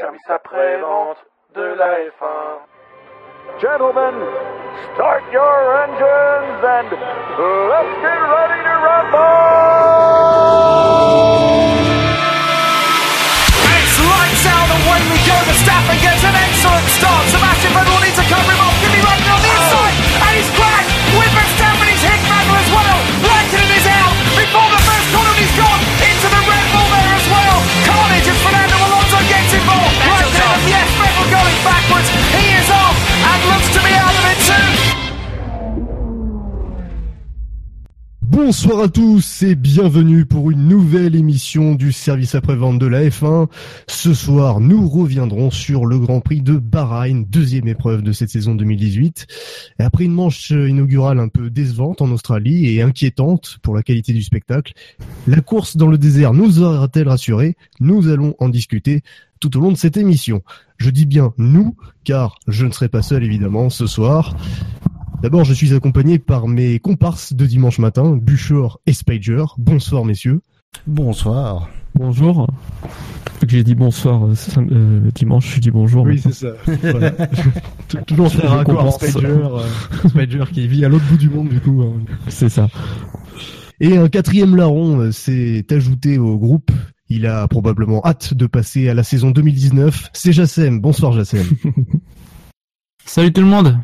service après-vente de la F1. Gentlemen, start your engines and let's get ready to rumble! It's lights out and away we go. the Verstappen gets an excellent start. Sebastian Vettel needs to cover Bonsoir à tous et bienvenue pour une nouvelle émission du service après-vente de la F1. Ce soir, nous reviendrons sur le Grand Prix de Bahreïn, deuxième épreuve de cette saison 2018. Et après une manche inaugurale un peu décevante en Australie et inquiétante pour la qualité du spectacle, la course dans le désert nous aura-t-elle rassuré? Nous allons en discuter tout au long de cette émission. Je dis bien nous, car je ne serai pas seul évidemment ce soir. D'abord, je suis accompagné par mes comparses de dimanche matin, Buchor et Spider. Bonsoir messieurs. Bonsoir. Bonjour. J'ai dit bonsoir euh, euh, dimanche, je dis bonjour. c'est ça. Voilà. Toujours très raccord. Spider, euh, Spider qui vit à l'autre bout du monde du coup. hein. C'est ça. Et un quatrième larron euh, s'est ajouté au groupe. Il a probablement hâte de passer à la saison 2019. C'est Jassem. Bonsoir Jassem. Salut tout le monde.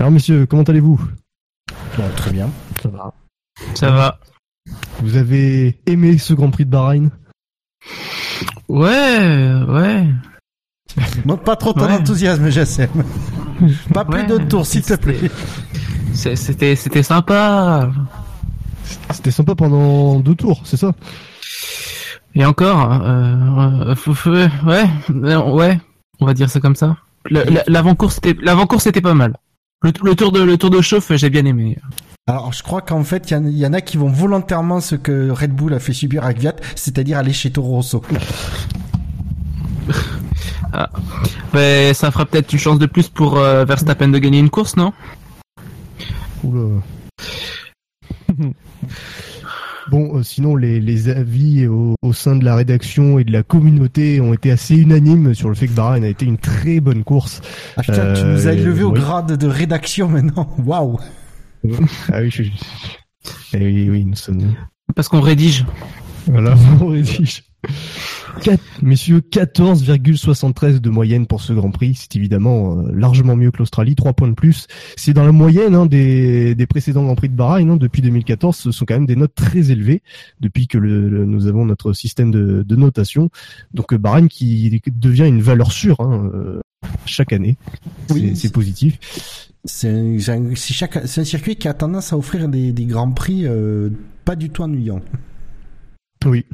Alors messieurs, comment allez-vous? Bon, très bien. Ça va. Ça va Vous avez aimé ce Grand Prix de Bahreïn? Ouais, ouais. Montre pas trop ton Ouais. enthousiasme, Jassem. Pas plus Ouais. de tours, s'il te plaît. C'était, c'était sympa. C'était sympa pendant deux tours, c'est ça? Et encore, euh, euh, ouais, euh, ouais, on va dire ça comme ça. L'avant-course était, l'avant-course était pas mal. Le, le tour de, le tour de chauffe, j'ai bien aimé. Alors, je crois qu'en fait, il y, en- il y en a qui vont volontairement ce que Red Bull a fait subir à Gviat, c'est-à-dire aller chez Toro Rosso. Ben, ça fera peut-être une chance de plus pour euh, Verstappen de gagner une course, non? Oula. Bon, euh, sinon les, les avis au, au sein de la rédaction et de la communauté ont été assez unanimes sur le fait que Bahreïn a été une très bonne course. Ah putain, tu Euh, nous as élevé au oui. grade de rédaction maintenant. Waouh. Ah oui, je... Eh oui, oui, nous sommes... Parce qu'on rédige. Voilà, on rédige. Messieurs, 14,73 de moyenne pour ce Grand Prix. C'est évidemment euh, largement mieux que l'Australie, 3 points de plus. C'est dans la moyenne hein, des, des précédents Grands Prix de Bahreïn. hein, depuis 2014, ce sont quand même des notes très élevées depuis que le, le- nous avons notre système de, de notation. Donc euh, Bahreïn qui devient une valeur sûre hein, euh, chaque année. C'est- Oui, c'est positif. C'est un, un circuit qui a tendance à offrir des, des grands prix euh, pas du tout ennuyants. Oui.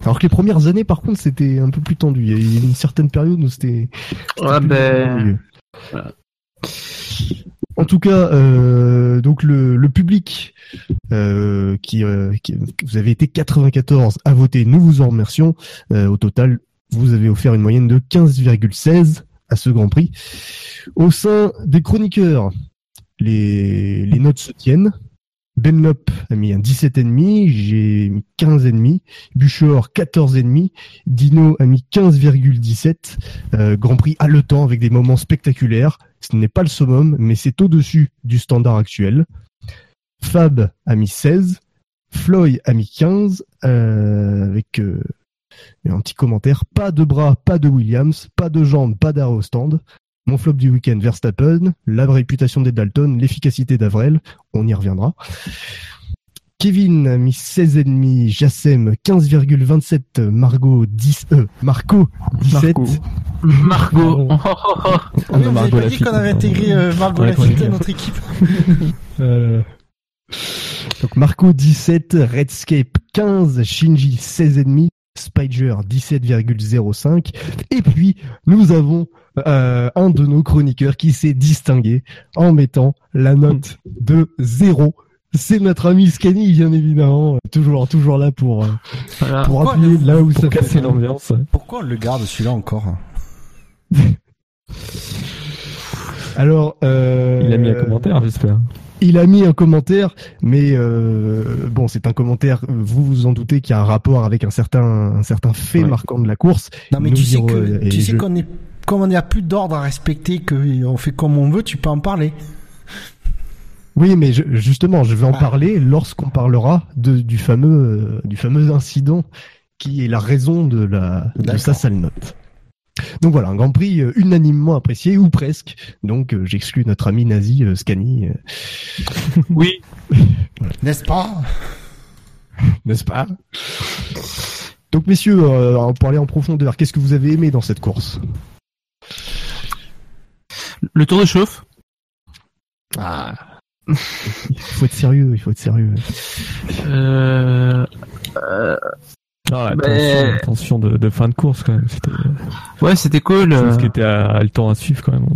Alors que les premières années, par contre, c'était un peu plus tendu. Il y a eu une certaine période où c'était. Ouais, plus ben, voilà. En tout cas, euh, donc le, le public euh, qui, euh, qui- vous avez été 94 à voter, nous vous en remercions. Au total, vous avez offert une moyenne de 15,16 à ce Grand Prix. Au sein des chroniqueurs, les, les notes se tiennent. Benlop a mis un 17,5, j'ai mis 15,5, Buchor 14,5, Dino a mis 15,17. Euh, Grand Prix haletant avec des moments spectaculaires. Ce n'est pas le summum, mais c'est au-dessus du standard actuel. Fab a mis 16, Floyd a mis 15, euh, avec euh, un petit commentaire. Pas de bras, pas de Williams, pas de jambes, pas d'arrêt au stand. Mon flop du week-end, Verstappen, la réputation des Dalton, l'efficacité d'Avrel, on y reviendra. Kevin a mis 16,5, Jassem 15,27, Margot 10, euh, Marco 17, Margot. Oh, oh, oh. Ah oui, On a vous Margot avez pas dit qu'on avait intégré euh, Margot Ouais, Lafitte à notre équipe. Euh, Donc Marco 17, Redscape 15, Shinji 16,5, Spider 17,05 et puis nous avons euh, un de nos chroniqueurs qui s'est distingué en mettant la note de 0. C'est notre ami Scanny bien évidemment, toujours toujours là pour euh, Voilà. pour Pourquoi appuyer là où ça Pour casser l'ambiance? Pourquoi on le garde celui-là encore? Alors euh, Il a mis un commentaire, j'espère. il a mis un commentaire, mais euh, bon, c'est un commentaire. Vous vous en doutez qui a un rapport avec un certain un certain fait Ouais. marquant de la course. Non mais Nous tu sais euh, et tu sais je- qu'on est comme on n'a plus d'ordre à respecter, que on fait comme on veut, tu peux en parler. Oui, mais je- justement, je vais en Ah. parler lorsqu'on parlera de, du fameux euh, du fameux incident qui est la raison de la de D'accord. sa sale note. Donc voilà, un Grand Prix euh, unanimement apprécié ou presque. Donc euh, j'exclus notre ami nazi euh, Scani, euh, Oui. N'est-ce pas? N'est-ce pas? Donc messieurs, euh, pour aller en profondeur, qu'est-ce que vous avez aimé dans cette course? Le tour de chauffe. Ah. Il faut être sérieux, il faut être sérieux. Euh, euh, Ah, Mais- tension, la tension de, de fin de course quand même. C'était ouais, c'était cool. euh, qui était à, le temps à suivre quand même.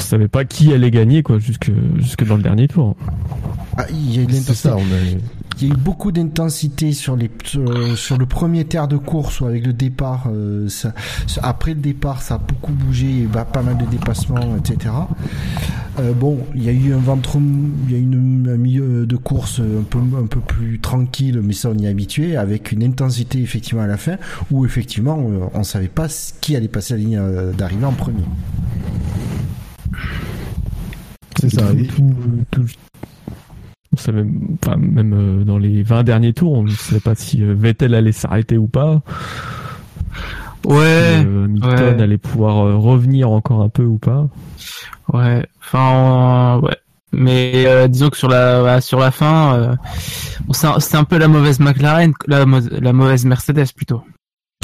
On, savait pas qui allait gagner quoi jusque jusque dans le dernier tour. Ah, Il y a eu de C'est ça, l'intensité. on a... Il y a eu beaucoup d'intensité sur les sur, sur le premier terre de course ou avec le départ. euh, ça- après le départ, ça a beaucoup bougé, il y a eu bah, pas mal de dépassements, etc. Euh, bon, il y a eu un ventre, il y a eu une, un milieu de course un peu un peu plus tranquille, mais ça on y est habitué, avec une intensité effectivement à la fin où effectivement euh, on savait pas qui allait passer la ligne d'arrivée en premier. C'est ça. Tout- Et- tout- tout- on savait, enfin, même euh, dans les 20 derniers tours, on ne savait pas si euh, Vettel allait s'arrêter ou pas. Ouais. si, euh, Hamilton ouais. allait pouvoir euh, revenir encore un peu ou pas. Ouais, enfin, euh, ouais. Mais euh, disons que sur la sur la fin, euh, bon, c'est un- peu la mauvaise McLaren, la, mo- la mauvaise Mercedes plutôt.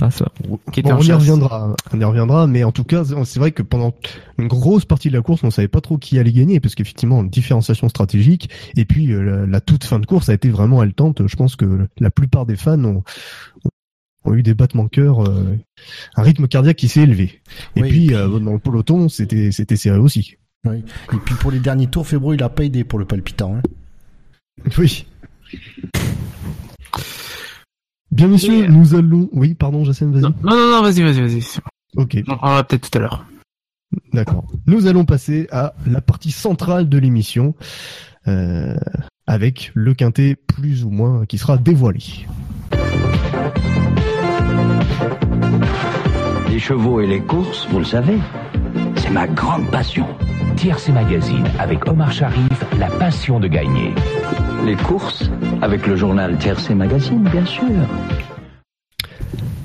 Ah ça. Qui était Bon, en on y reviendra, on y reviendra, mais en tout cas, c'est vrai que pendant une grosse partie de la course, on savait pas trop qui allait gagner, parce qu'effectivement, différenciation stratégique, et puis euh, la, la toute fin de course a été vraiment haletante. Je pense que la plupart des fans ont, ont eu des battements de cœur, euh, un rythme cardiaque qui s'est élevé. Et Oui, puis, et puis- euh, dans le peloton, c'était c'était serré aussi. Oui. Et puis pour les derniers tours, Febro il a pas aidé pour le palpitant. Hein. Oui. Bien, messieurs, Et- nous allons. Oui, pardon, Jacem, vas-y. Non, non, non, vas-y, vas-y, vas-y. Ok. On en parlera peut-être tout à l'heure. D'accord. Nous allons passer à la partie centrale de l'émission, euh, avec le quintet plus ou moins qui sera dévoilé. Les chevaux et les courses, vous le savez, c'est ma grande passion. TRC Magazine avec Omar Sharif, la passion de gagner. Les courses, avec le journal TRC Magazine, bien sûr.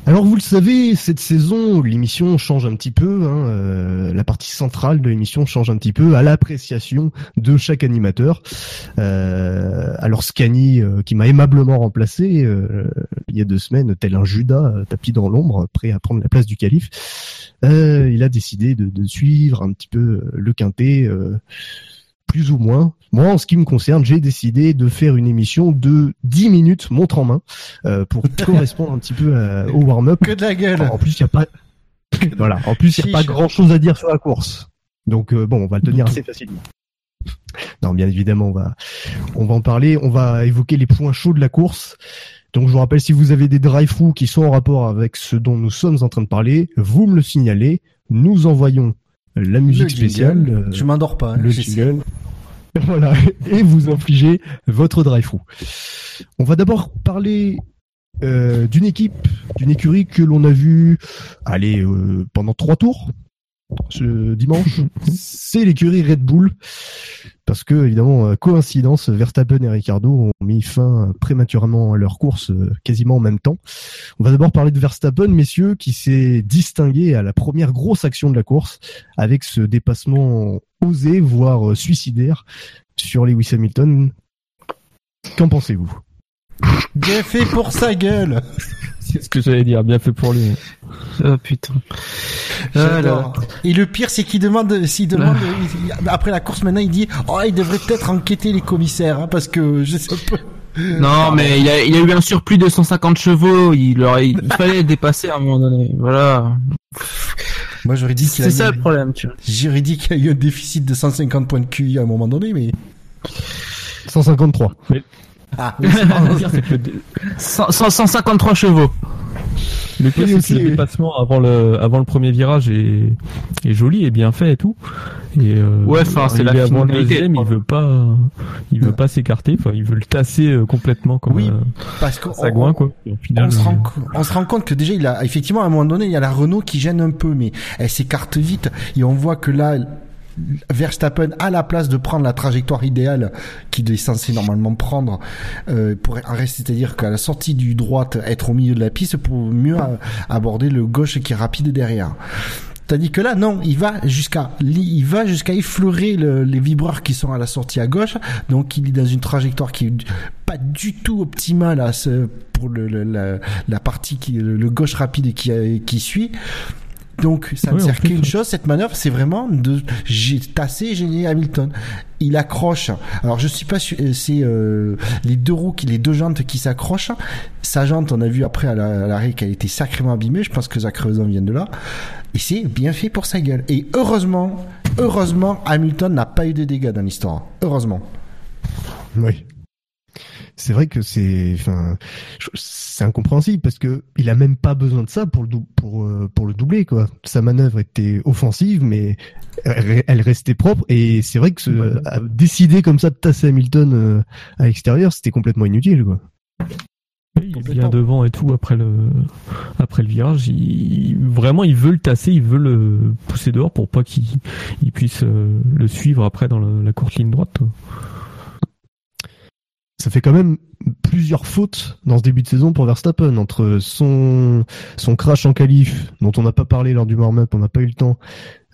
Alors vous le savez, cette saison, l'émission change un petit peu. hein, euh, la partie centrale de l'émission change un petit peu à l'appréciation de chaque animateur. Euh, alors Scani, euh, qui m'a aimablement remplacé il y a deux semaines, tel un Judas tapis dans l'ombre, prêt à prendre la place du calife, il a décidé de, de suivre un petit peu le quintet. Euh, plus ou moins. Moi, en ce qui me concerne, j'ai décidé de faire une émission de 10 minutes montre en main euh, pour correspondre un petit peu à- au warm-up. Que de la gueule. En plus, il y a pas voilà, en plus, il n'y a pas grand-chose à dire sur la course. Donc euh, bon, on va le tenir assez facilement. Non, bien évidemment, on va on va en parler, on va évoquer les points chauds de la course. Donc je vous rappelle si vous avez des drive-through qui sont en rapport avec ce dont nous sommes en train de parler, vous me le signalez, nous envoyons la Le musique jingle. spéciale, euh, Je m'endors pas. hein, le jingle. Voilà, et vous infligez votre drive-through. On va d'abord parler euh, d'une équipe, d'une écurie que l'on a vue aller euh, pendant trois tours ce dimanche. C'est l'écurie Red Bull, parce que évidemment euh, coïncidence, Verstappen et Ricardo ont mis fin prématurément à leur course euh, quasiment en même temps. On va d'abord parler de Verstappen, messieurs, qui s'est distingué à la première grosse action de la course avec ce dépassement osé, voire euh, suicidaire sur Lewis Hamilton. Qu'en pensez-vous? Bien fait pour sa gueule. C'est ce que j'allais dire. Bien fait pour lui. Oh putain. J'adore. Et le pire, c'est qu'il demande, s'il demande, il- après la course maintenant, il dit, oh, il devrait peut-être enquêter les commissaires, hein, parce que je sais pas. Non, mais il a, il a eu un surplus de 150 chevaux. Il, aurait, il fallait dépasser à un moment donné. Voilà. Moi, j'aurais dit qu'il a C'est ça eu- le problème, tu vois. J'aurais dit qu'il y a eu un déficit de 150 points de QI à un moment donné, mais. 153. Ah, Le pire, c'est que le, dé- 100 100 153 chevaux. le pire, Oui, c'est que le dépassement avant le, avant le premier virage est, est joli et bien fait et tout. Et euh, Ouais, enfin, c'est la avant le deuxième, il veut pas, il veut pas s'écarter. Enfin, il veut le tasser euh, complètement comme Oui, euh, Parce que Sagouin, quoi. Final, on se, euh, rend, co- on se rend compte que déjà, il a effectivement à un moment donné, il y a la Renault qui gêne un peu, mais elle s'écarte vite et on voit que là, Verstappen a la place de prendre la trajectoire idéale qu'il est censé normalement prendre euh, pour c'est-à-dire qu'à la sortie du droite, être au milieu de la piste pour mieux euh, aborder le gauche qui est rapide derrière. Tandis que là, non, il va jusqu'à, il va jusqu'à effleurer le- les vibreurs qui sont à la sortie à gauche. Donc, il est dans une trajectoire qui est pas du tout optimale à pour le, la, partie qui, le, gauche rapide qui suit. Donc, ça ne Oui, sert qu'une chose, cette manœuvre, c'est vraiment de, j'ai tassé, gêné Hamilton. Il accroche. Alors, je suis pas sûr, euh, c'est, euh, les deux roues qui, les deux jantes qui s'accrochent. Sa jante, on a vu après à la- l'arrêt qu'elle était sacrément abîmée. Je pense que Zach Creuzon vient de là. Et c'est bien fait pour sa gueule. Et heureusement, heureusement, Hamilton n'a pas eu de dégâts dans l'histoire. Heureusement. Oui. C'est vrai que c'est, enfin, c'est incompréhensible parce que il a même pas besoin de ça pour le pour euh, pour le doubler quoi. Sa manœuvre était offensive, mais elle restait propre et c'est vrai que ce, décider comme ça de tasser Hamilton euh, à l'extérieur, c'était complètement inutile quoi. Oui, il vient devant et tout après le après le virage. Il, vraiment, il veut le tasser, il veut le pousser dehors pour pas qu'il il puisse euh, le suivre après dans la courte ligne droite. quoi. Ça fait quand même plusieurs fautes dans ce début de saison pour Verstappen entre son son crash en qualif dont on n'a pas parlé lors du warm-up, on n'a pas eu le temps,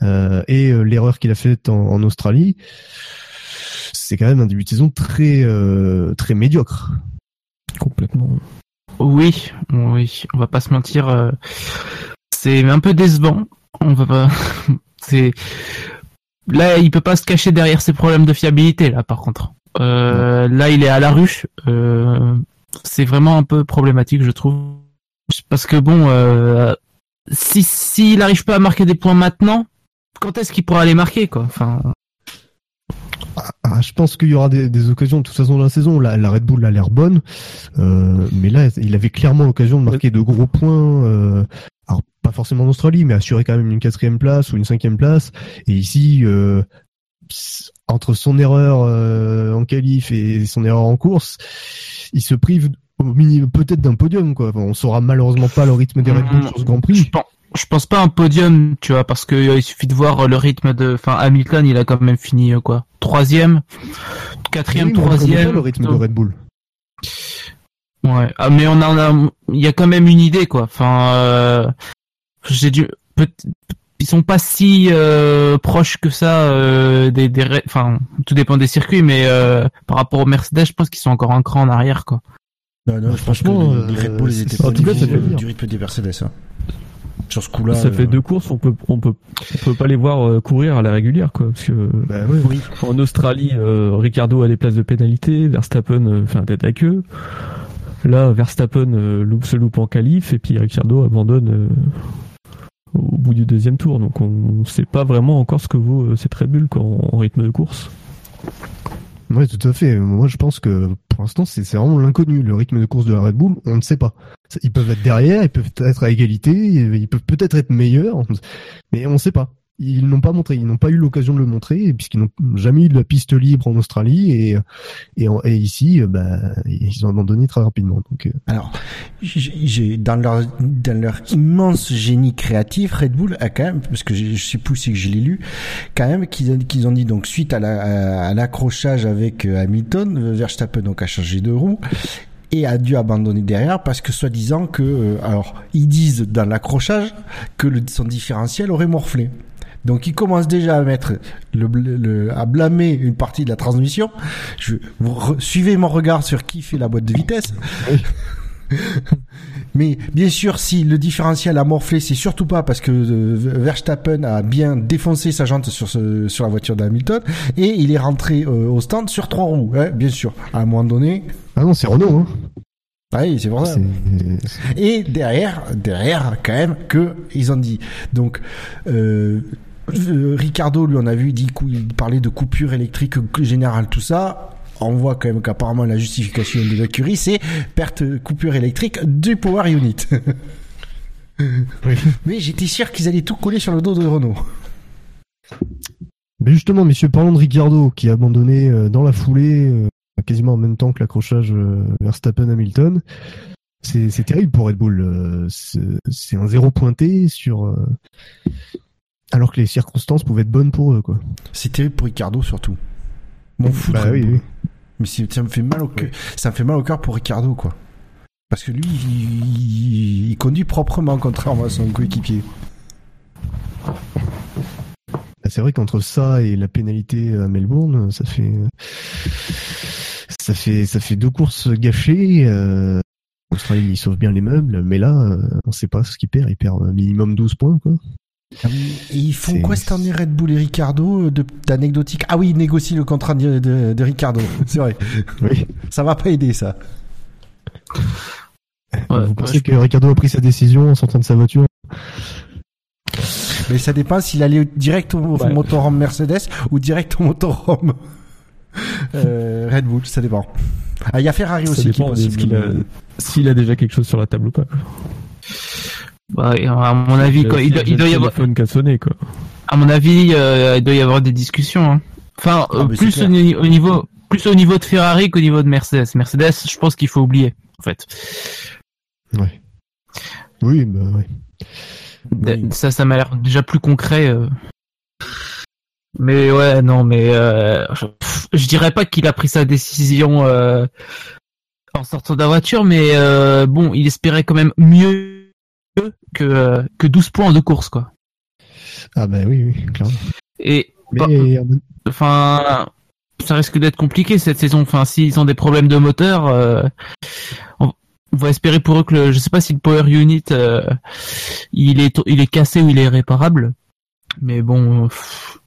euh, et euh, l'erreur qu'il a faite en, en Australie. C'est quand même un début de saison très euh, très médiocre. Complètement. Oui, oui, on va pas se mentir. euh, c'est un peu décevant. On va pas. c'est là, il peut pas se cacher derrière ses problèmes de fiabilité là. Par contre, Euh, là, il est à la rue. Euh, c'est vraiment un peu problématique, je trouve, parce que bon, euh, si s'il n'arrive pas à marquer des points maintenant, quand est-ce qu'il pourra les marquer quoi? Enfin, Ah, je pense qu'il y aura des, occasions de toute façon dans la saison. La, la Red Bull a l'air bonne, mais là, il avait clairement l'occasion de marquer de gros points. alors pas forcément en Australie, mais assurer quand même une quatrième place ou une cinquième place. Et ici, entre son erreur euh, en qualif et son erreur en course, il se prive au minimum peut-être d'un podium. Quoi. Enfin, on saura malheureusement pas le rythme des Red Bull sur ce Grand Prix. je pense, je pense pas un podium, tu vois, parce que euh, il suffit de voir euh, le rythme de, enfin, Hamilton, il a quand même fini euh, quoi, troisième, quatrième, Oui, troisième. le rythme de Red Bull. Ouais, ah, mais on a, il y a quand même une idée quoi. Enfin, j'ai dû, ils sont pas si euh, proches que ça euh, des, enfin, tout dépend des circuits, mais euh, par rapport au Mercedes, je pense qu'ils sont encore un cran en arrière quoi. Non, non, Bah, je pense que franchement, les, les Red Bull, ils étaient pas en tout cas, du, ça fait du rythme des Mercedes. hein. Sur ce coup-là. ça fait euh, deux courses, on peut on peut on peut pas les voir courir à la régulière quoi, parce que Bah, ouais. Oui. En Australie, euh, Ricardo a des places de pénalité, Verstappen euh, fait un tête à queue. Là, Verstappen euh, loupe, se loupe en qualif et puis Ricardo abandonne euh, au bout du deuxième tour. Donc on ne sait pas vraiment encore ce que vaut euh, cette Red Bull en, rythme de course. Ouais, tout à fait. Moi, je pense que pour l'instant, c'est vraiment l'inconnu. Le rythme de course de la Red Bull, on ne sait pas. Ils peuvent être derrière, ils peuvent être à égalité, ils peuvent peut-être être meilleurs, mais on ne sait pas. Ils n'ont pas montré, ils n'ont pas eu l'occasion de le montrer, puisqu'ils n'ont jamais eu de la piste libre en Australie et et, et ici, bah, ils ont abandonné très rapidement. Donc, euh, Alors, j'ai- dans leur dans leur immense génie créatif, Red Bull a quand même, parce que je sais plus si que je l'ai lu, quand même qu'ils ont, qu'ils ont dit donc suite à la- à, l'accrochage avec euh, Hamilton, Verstappen donc a changé de roue et a dû abandonner derrière parce que soi-disant que euh, alors ils disent dans l'accrochage que le, son différentiel aurait morflé. Donc ils commencent déjà à mettre le, bl- le- à blâmer une partie de la transmission. Je, vous re- suivez mon regard sur qui fait la boîte de vitesse. Mais bien sûr, si le différentiel a morflé, c'est surtout pas parce que euh, Verstappen a bien défoncé sa jante sur, ce, sur la voiture d'Hamilton et il est rentré euh, au stand sur trois roues. hein, bien sûr, à un moment donné. ah non, c'est Renault. Hein. Ah Oui, c'est pour ça. C'est- Et derrière, derrière, quand même, que ils ont dit. Donc, euh, euh, Ricardo, lui, on a vu, il, dit, il parlait de coupure électrique générale, tout ça. On voit quand même qu'apparemment la justification de l'écurie, c'est perte, coupure électrique du power unit. Mais j'étais sûr qu'ils allaient tout coller sur le dos de Renault. Mais justement, messieurs, parlons de Ricciardo qui a abandonné euh, dans la foulée, euh, quasiment en même temps que l'accrochage Verstappen-Hamilton. C'est terrible pour Red Bull. c'est un zéro pointé sur. Alors que les circonstances pouvaient être bonnes pour eux, quoi. C'est terrible pour Ricardo surtout. Mon fou. Bah oui, oui. Mais ça me fait mal au cœur. Ça me fait mal au cœur pour Ricardo, quoi. Parce que lui, il, conduit proprement, contrairement à son coéquipier. Bah, C'est vrai qu'entre ça et la pénalité à Melbourne, ça fait ça fait ça fait deux courses gâchées. Euh, Australie, il sauve bien les meubles, mais là, euh, on sait pas ce qu'il perd. Il perd minimum 12 points, quoi. Et ils font quoi cette année Red Bull et Ricardo euh, de- d'anecdotique? Ah oui, ils négocient le contrat de, de, de Ricardo. C'est vrai. Oui. Ça va pas aider ça. Ouais, Vous pensez que Ricardo a pris sa décision en sortant de sa voiture? Mais ça dépend s'il allait direct au Ouais. motorhome Mercedes ou direct au motorhome euh, Red Bull. Ça dépend. Ah, il y a Ferrari Ça aussi qui est possible. a, s'il a déjà quelque chose sur la table ou pas. Bah, à mon avis, quoi, il, doit, il doit y avoir, téléphone qui a sonné, quoi. à mon avis, euh, il doit y avoir des discussions. Hein. Enfin, Ah, euh, plus au, ni- au niveau, plus au niveau de Ferrari qu'au niveau de Mercedes. Mercedes, je pense qu'il faut oublier, en fait. Ouais. Oui, bah. Oui. Ça, ça m'a l'air déjà plus concret. euh. Mais ouais, non, mais euh, je, pff, je dirais pas qu'il a pris sa décision euh, en sortant de la voiture, mais euh, bon, il espérait quand même mieux que euh, que 12 points en deux courses, quoi. Ah bah oui, oui, clairement. Et Mais Bah, enfin, ça risque d'être compliqué cette saison. Enfin, s'ils ont des problèmes de moteur, euh, on, va espérer pour eux que le, je sais pas si le power unit euh, il est il est cassé ou il est réparable. Mais bon, pff,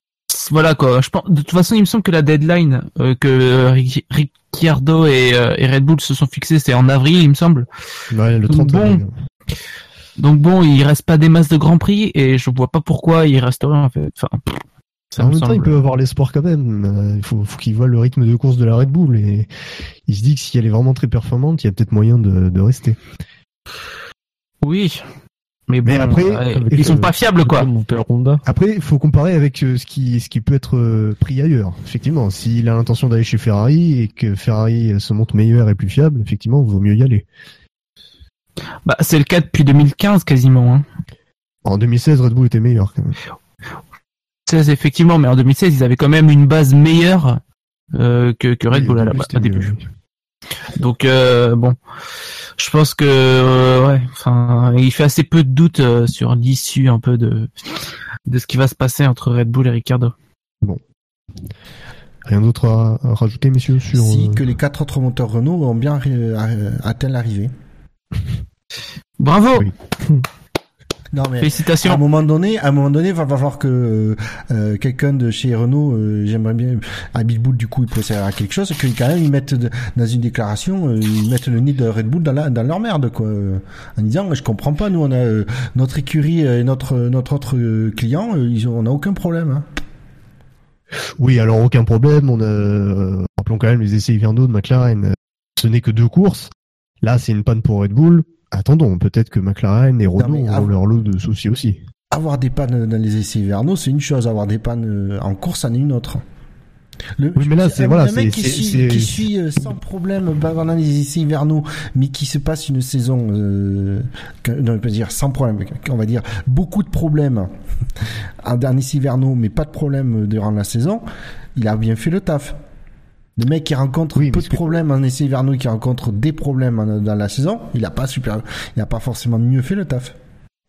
voilà quoi. Je pense de toute façon, il me semble que la deadline euh, que Ric- Ricciardo et, et Red Bull se sont fixés, c'est en avril, il me semble. ouais, le 30 Bon. avril. Donc bon, il reste pas des masses de grands prix et je vois pas pourquoi il resterait en fait. Enfin, pff, ça en me même temps, il peut avoir l'espoir quand même. Euh, Il faut, faut qu'il voit le rythme de course de la Red Bull et il se dit que si elle est vraiment très performante, il y a peut-être moyen de, de rester. Oui. Mais bon, Mais après, avec ils sont le- pas fiables, quoi. Après, il faut comparer avec euh, ce qui, ce qui peut être euh, pris ailleurs. Effectivement, s'il a l'intention d'aller chez Ferrari et que Ferrari euh, se montre meilleur et plus fiable, effectivement, il vaut mieux y aller. Bah, c'est le cas depuis 2015 quasiment. Hein. En 2016, Red Bull était meilleur quand même. 16 effectivement, mais en 2016 ils avaient quand même une base meilleure euh, que, que Red Bull à la début, base, début. mieux. Donc euh, bon, je pense que euh, ouais, enfin, il fait assez peu de doutes euh, sur l'issue un peu de de ce qui va se passer entre Red Bull et Ricardo. Rien d'autre à, à rajouter, messieurs, sur... Si que les quatre autres moteurs Renault ont bien atteint l'arrivée. Bravo, Oui. Non mais à félicitations. un moment donné, à un moment donné, va falloir que euh, euh, quelqu'un de chez Renault, euh, j'aimerais bien, à Boot du coup, il pourrait servir à quelque chose, que quand même ils mettent de- dans une déclaration, euh, ils mettent le nid de Red Bull dans, la, dans leur merde quoi, euh, en disant, je comprends pas, nous on a euh, notre écurie et notre notre autre euh, client, euh, ils ont, on a aucun problème. Hein. Oui, alors aucun problème. On a, rappelons quand même les essais hivernaux de McLaren. Ce n'est que deux courses. Là, c'est une panne pour Red Bull. Attendons, peut-être que McLaren et Renault av- leur lot de soucis aussi. Avoir des pannes dans les essais hivernaux, c'est une chose, avoir des pannes euh, en course, c'en est une autre. Le, Oui, mais là, c'est- voilà, c'est- qui suit, qui suit euh, sans problème bah, pendant les essais hivernaux, mais qui se passe une saison, euh, que- non, je peux dire sans problème, on va dire beaucoup de problèmes en dernier hivernaux, mais pas de problème durant la saison. Il a bien fait le taf. Le mec qui rencontre Oui, peu de que- problèmes en essais hivernaux, qui rencontre des problèmes en- dans la saison, il a pas super, il a pas forcément mieux fait le taf.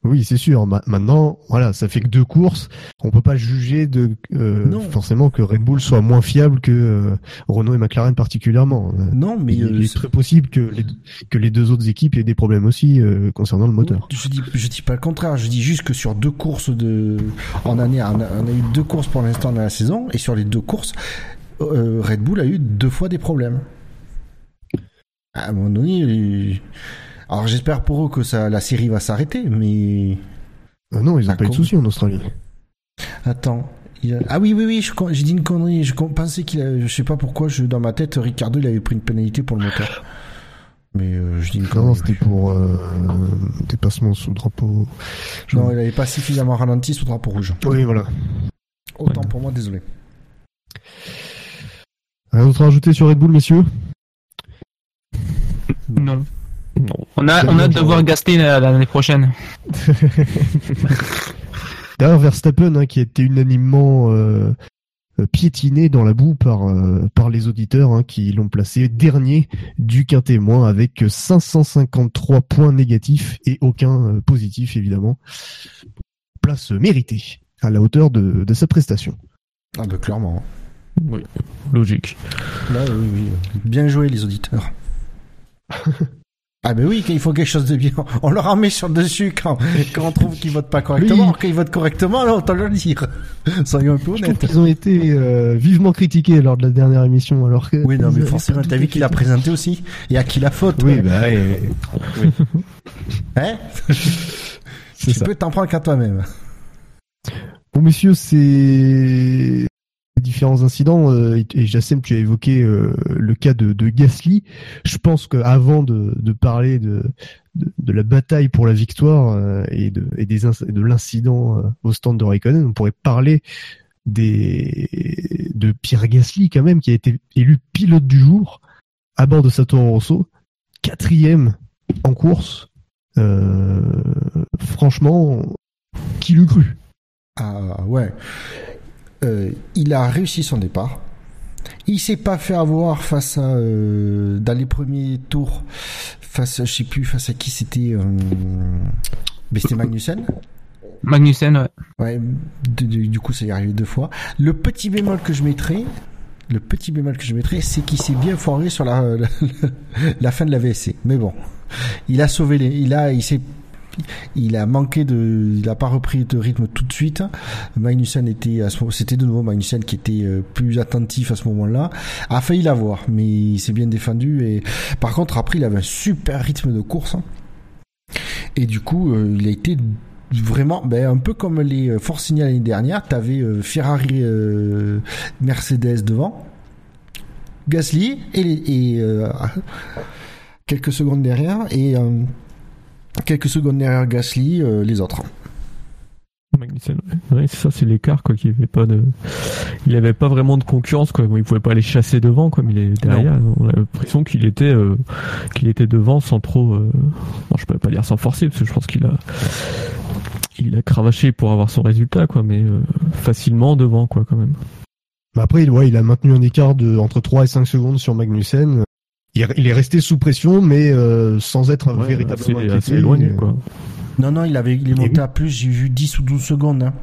Oui, c'est sûr. Ma- maintenant, voilà, ça fait que deux courses. On peut pas juger de euh, forcément que Red Bull soit moins fiable que euh, Renault et McLaren particulièrement. Euh, Non, mais il, euh, il est très possible que les, que les deux autres équipes aient des problèmes aussi concernant le moteur. Je dis, je dis pas le contraire. Je dis juste que sur deux courses de, en année, on a, on a eu deux courses pour l'instant dans la saison, et sur les deux courses, euh, Red Bull a eu deux fois des problèmes. À un moment donné, euh, alors j'espère pour eux que ça, la série va s'arrêter, mais Euh, non, ils n'ont pas eu de soucis en Australie. attends. il a- Ah oui, oui, oui, j'ai dit une connerie. Je pensais qu'il a, je sais pas pourquoi, je, dans ma tête, Ricardo, il avait pris une pénalité pour le moteur. Mais euh, je dis une connerie. non, c'était pour euh, dépassement sous drapeau. Non, il avait pas suffisamment ralenti sous drapeau rouge. Oui, voilà. Autant pour moi, désolé. Rien d'autre à rajouter sur Red Bull, messieurs? Non. On a, on a hâte de voir Gasly euh, l'année prochaine. D'ailleurs, Verstappen, hein, qui a été unanimement euh, piétiné dans la boue par, euh, par les auditeurs hein, qui l'ont placé dernier du quintémoin avec 553 points négatifs et aucun euh, positif, évidemment. Place méritée à la hauteur de, de sa prestation. Ah bah clairement. Oui, logique. Là, oui, oui. Bien joué les auditeurs. Ah ben oui, il faut quelque chose de bien. On leur en met sur le dessus quand, quand on trouve qu'ils votent pas correctement. Oui. Quand ils votent correctement, là, autant le dire. Soyons un peu honnêtes. qu'ils ont été euh, vivement critiqués lors de la dernière émission, alors que Oui, non, ils mais forcément, t'as vu qu'il a présenté aussi. Et à qui la faute Oui, ouais. bah, ouais, Hein Tu ça. peux t'en prendre qu'à toi-même. Bon, messieurs, c'est différents incidents euh, et, et Jassem, tu as évoqué euh, le cas de, Gasly. Je pense qu'avant de, de parler de, de, la bataille pour la victoire euh, et de, et des de l'incident au stand de Raikkonen, on pourrait parler des de Pierre Gasly quand même, qui a été élu pilote du jour à bord de sa Toro Rosso, quatrième en course. Franchement, qui l'eût cru? Ah ouais. Euh, il a réussi son départ. Il s'est pas fait avoir face à euh, dans les premiers tours face à, je sais plus face à qui c'était euh, mais c'était Magnussen. Magnussen, ouais. Ouais, du, du- du coup ça y est arrivé deux fois. Le petit bémol que je mettrais le petit bémol que je mettrais, c'est qu'il s'est bien foiré sur la, la, la fin de la VSC. Mais bon, il a sauvé les, il a, il s'est, il a manqué de, il a pas repris de rythme tout de suite. Magnussen était à ce moment, c'était de nouveau Magnussen qui était euh, plus attentif à ce moment-là, a failli l'avoir, mais il s'est bien défendu et par contre après il avait un super rythme de course hein. et du coup euh, il a été vraiment ben, un peu comme les euh, Force India l'année dernière, t'avais euh, Ferrari, Mercedes devant, Gasly et, et quelques secondes derrière et quelques secondes derrière Gasly euh, les autres. Magnussen, ouais. C'est ça, c'est l'écart, quoi, qu'il avait pas de, il avait pas vraiment de concurrence, quoi. Bon, il pouvait pas aller chasser devant, quoi, mais il est derrière. On a l'impression qu'il était, euh, qu'il était devant sans trop, euh... bon, je peux pas dire sans forcer, parce que je pense qu'il a, il a cravaché pour avoir son résultat, quoi, mais euh, facilement devant, quoi, quand même. Mais après, ouais, il a maintenu un écart de entre 3 et 5 secondes sur Magnussen. Il, il est resté sous pression, mais euh, sans être Ouais, véritablement assez, éloigné, quoi. Non, non, il avait, il est monté oui. à plus, j'ai vu 10 ou 12 secondes. hein.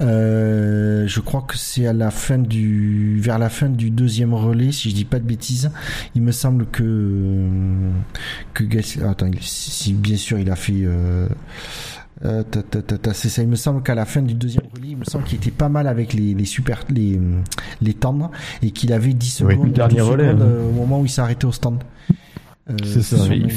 Euh, je crois que c'est à la fin du, vers la fin du deuxième relais, si je dis pas de bêtises. Il me semble que, que Gasly, attends, il- si si, bien sûr il a fait, euh, euh, ta, ta, ta, ta, c'est ça. Il me semble qu'à la fin du deuxième relais, il me semble qu'il était pas mal avec les, les super, les, les tendres et qu'il avait 10 Oui, secondes, le dernier 12 relais, secondes, hein. euh, au moment où il s'est arrêté au stand. Euh, C'est ça, il,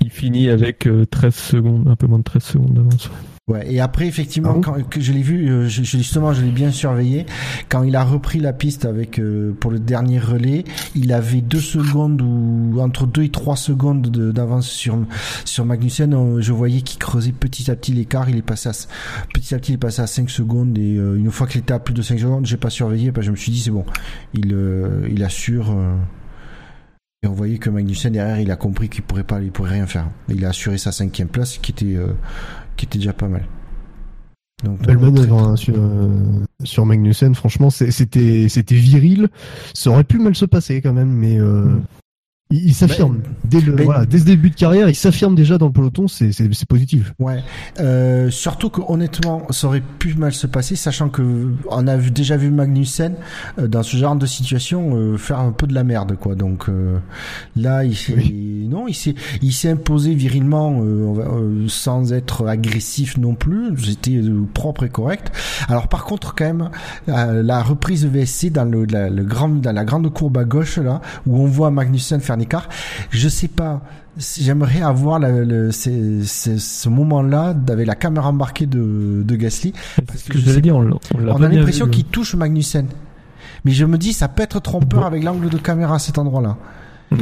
il finit avec euh, 13 secondes, un peu moins de 13 secondes d'avance. Ouais, et après effectivement Ah quand que je l'ai vu, euh, je, justement je l'ai bien surveillé quand il a repris la piste avec euh, pour le dernier relais, il avait deux secondes ou entre deux et trois secondes de- d'avance sur sur Magnussen. Euh, Je voyais qu'il creusait petit à petit l'écart. Il est passé à petit à petit il est passé à 5 secondes et euh, une fois qu'il était à plus de 5 secondes, j'ai pas surveillé parce que je me suis dit c'est bon, il euh, il assure. et on voyait que Magnussen derrière, il a compris qu'il pourrait pas, il pourrait rien faire. Il a assuré sa cinquième place, qui était, euh, qui était déjà pas mal. Donc, euh, très- hein, sur, euh, sur Magnussen, franchement, c'était c'était viril. Ça aurait pu mal se passer quand même, mais euh, il, il s'affirme. Ben, dès, le, voilà, dès ce début de carrière, il s'affirme déjà dans le peloton, c'est positif. Ouais. Euh, surtout que honnêtement, ça aurait pu mal se passer, sachant que on a vu, déjà vu Magnussen euh, dans ce genre de situation euh, faire un peu de la merde, quoi. Donc là, il s'est, non, il s'est, il s'est imposé virilement, sans être agressif non plus. C'était propre et correct. Alors par contre, quand même, la reprise VSC dans le, la, le grand, dans la grande courbe à gauche là, où on voit Magnussen faire écart, je sais pas. J'aimerais avoir la- le, ce, moment-là avec la caméra embarquée de, de Gasly. C'est ce que que je sais- dire, on, a l'impression qu'il touche Magnussen. Mais je me dis, ça peut être trompeur avec l'angle de caméra à cet endroit-là.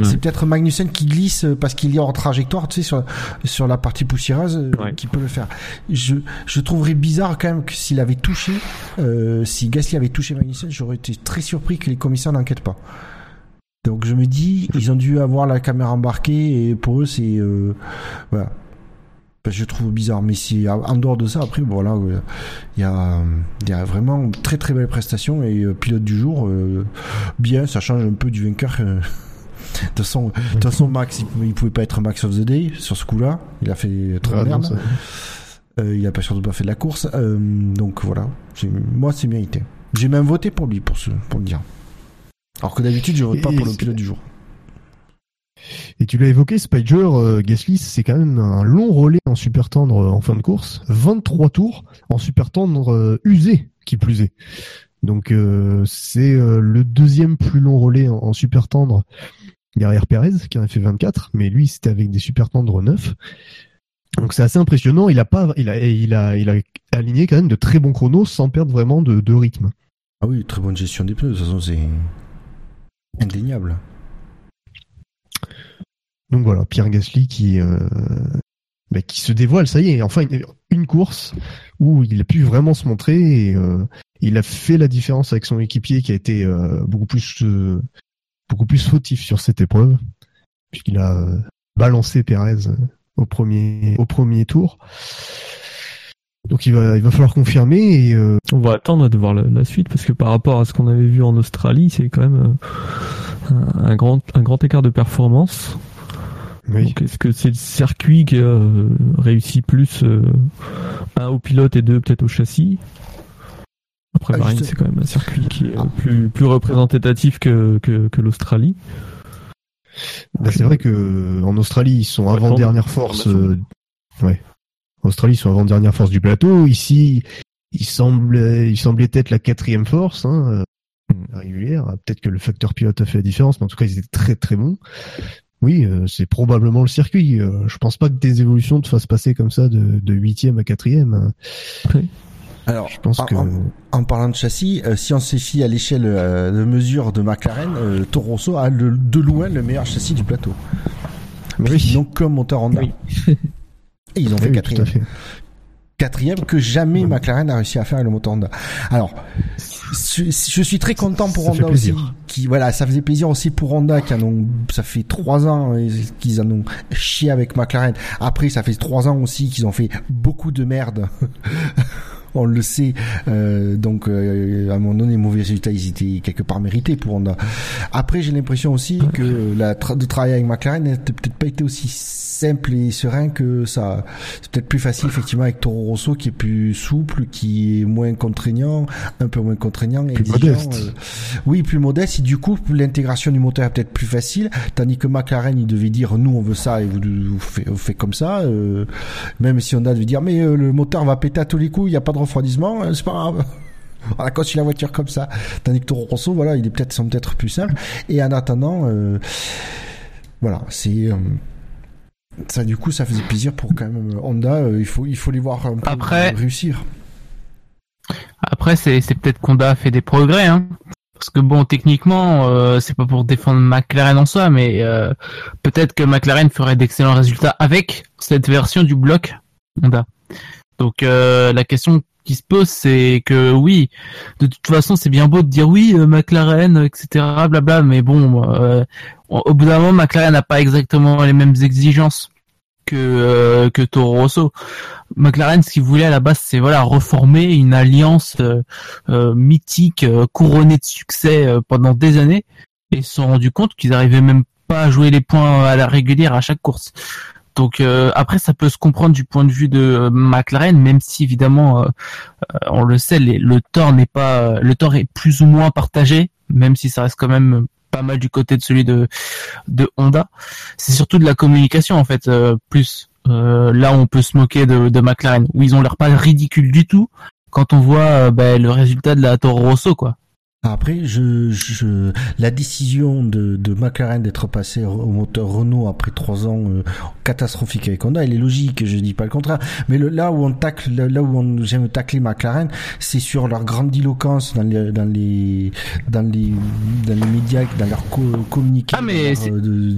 C'est peut-être Magnussen qui glisse parce qu'il est en trajectoire, tu sais, sur, sur la partie poussiéreuse, euh, Ouais. qui peut le faire. Je, je trouverais bizarre quand même que s'il avait touché, euh, si Gasly avait touché Magnussen, j'aurais été très surpris que les commissaires n'enquêtent pas. Donc je me dis, ils ont dû avoir la caméra embarquée et pour eux c'est euh, voilà. Enfin, je trouve bizarre, mais si en dehors de ça, après voilà, euh, il y a, il y a vraiment une très très belle prestation et euh, pilote du jour, euh, bien, ça change un peu du vainqueur. De toute façon, de toute façon, Max, il, il pouvait pas être Max of the Day sur ce coup-là. Il a fait trop Ah, merde. il a pas surtout pas fait de la course. Donc voilà, moi c'est mérité. J'ai même voté pour lui pour ce, pour le dire. Alors que d'habitude je vote pas pour le pilote du jour. Et tu l'as évoqué, Spider, euh, Gasly, c'est quand même un long relais en super tendre euh, en fin de course. 23 tours en super tendre euh, usé, qui plus est. Donc euh, c'est euh, le deuxième plus long relais en, en super tendre derrière Perez, qui en a fait 24, mais lui c'était avec des super tendres 9. Donc c'est assez impressionnant. Il a pas, il a, il a, il a aligné quand même de très bons chronos sans perdre vraiment de, de rythme. Ah oui, très bonne gestion des pneus. De toute façon c'est indéniable. Donc voilà, Pierre Gasly qui euh, bah, qui se dévoile, ça y est, enfin une, course où il a pu vraiment se montrer et euh, il a fait la différence avec son équipier qui a été euh, beaucoup plus euh, beaucoup plus fautif sur cette épreuve puisqu'il a balancé Perez euh, au premier au premier tour. Donc il va il va falloir confirmer et euh, On va attendre de voir la, la suite parce que par rapport à ce qu'on avait vu en Australie, c'est quand même euh, un, un grand un grand écart de performance. oui. Donc est-ce que c'est le circuit qui a euh, réussi plus euh, un au pilote et deux peut-être au châssis? Après Ah, Bahreïn, c'est quand même un circuit qui est Ah. plus plus représentatif que que, que l'Australie. Bah, c'est vrai que en Australie ils sont On va avant dernière force. ouais. En Australie ils sont avant dernière force du plateau. Ici ils semblent ils semblaient être la quatrième force hein, euh, régulière. Peut-être que le facteur pilote a fait la différence, mais en tout cas ils étaient très très bons. Oui, euh, c'est probablement le circuit. Euh, je pense pas que des évolutions te fassent passer comme ça de, de huitième à quatrième. hein. Alors, Je pense en, que en- en parlant de châssis, euh, si on se fie à l'échelle euh, de mesure de McLaren, euh, Toro Rosso a le- de loin le meilleur châssis du plateau. oui, Donc comme moteur Honda. Oui. Et ils ont fait Oui, tout à quatrième. fait. quatrième que jamais McLaren a réussi à faire avec le moteur Honda. Alors, je, je suis très content pour Ça Honda aussi. Qui, voilà, ça faisait plaisir aussi pour Honda qui en ont, ça fait trois ans euh, qu'ils en ont chié avec McLaren. Après, ça fait trois ans aussi qu'ils ont fait beaucoup de merde. On le sait, euh, donc euh, à un moment donné, les mauvais résultats, ils étaient quelque part mérités pour Honda. Après, j'ai l'impression aussi que la tra- de travailler avec McLaren n'a peut-être pas été aussi simple et serein que ça. C'est peut-être plus facile effectivement avec Toro Rosso qui est plus souple, qui est moins contraignant, un peu moins contraignant, Plus exigeant, modeste. euh, oui, plus modeste. Et du coup, l'intégration du moteur est peut-être plus facile. Tandis que McLaren, il devait dire nous on veut ça et vous, vous, faites, vous faites comme ça. euh, même si Honda devait dire mais euh, le moteur va péter à tous les coups, il n'y a pas de refroidissement, euh, c'est pas grave. On a construit la voiture comme ça. Tandis que Toro Rosso, voilà, il est peut-être peut-être plus simple. Et en attendant, euh, voilà, c'est euh, ça. Du coup, ça faisait plaisir pour quand même Honda. euh, il faut il faut les voir un peu Après- réussir. Après, c'est c'est peut-être qu'Honda a fait des progrès, hein. Parce que bon, techniquement, euh, c'est pas pour défendre McLaren en soi, mais euh, peut-être que McLaren ferait d'excellents résultats avec cette version du bloc Honda. Donc euh, la question qui se pose, c'est que oui, de toute façon, c'est bien beau de dire oui, euh, McLaren, etc., blabla, mais bon, euh, au bout d'un moment, McLaren n'a pas exactement les mêmes exigences que euh, que Toro Rosso. McLaren, ce qu'il voulait à la base, c'est voilà reformer une alliance mythique, couronnée de succès pendant des années, et ils se sont rendus compte qu'ils arrivaient même pas à jouer les points à la régulière à chaque course. Donc euh, après, ça peut se comprendre du point de vue de euh, McLaren, même si évidemment, euh, euh, on le sait, le tort n'est pas, euh, le tort est plus ou moins partagé, même si ça reste quand même pas mal du côté de celui de de Honda. C'est surtout de la communication en fait, euh, plus. Là, on peut se moquer de, de McLaren, où ils ont l'air pas ridicules du tout quand on voit ben, le résultat de la Toro Rosso, quoi. Après, je, je, la décision de, de McLaren d'être passé au moteur Renault après trois ans euh, catastrophiques avec Honda, elle est logique, je dis pas le contraire. Mais le, là où on tacle, là où on j'aime tacler McLaren, c'est sur leur grandiloquence dans les, dans les, dans les, dans les médias, dans leur co communiqué. Ah, mais leur, euh, de-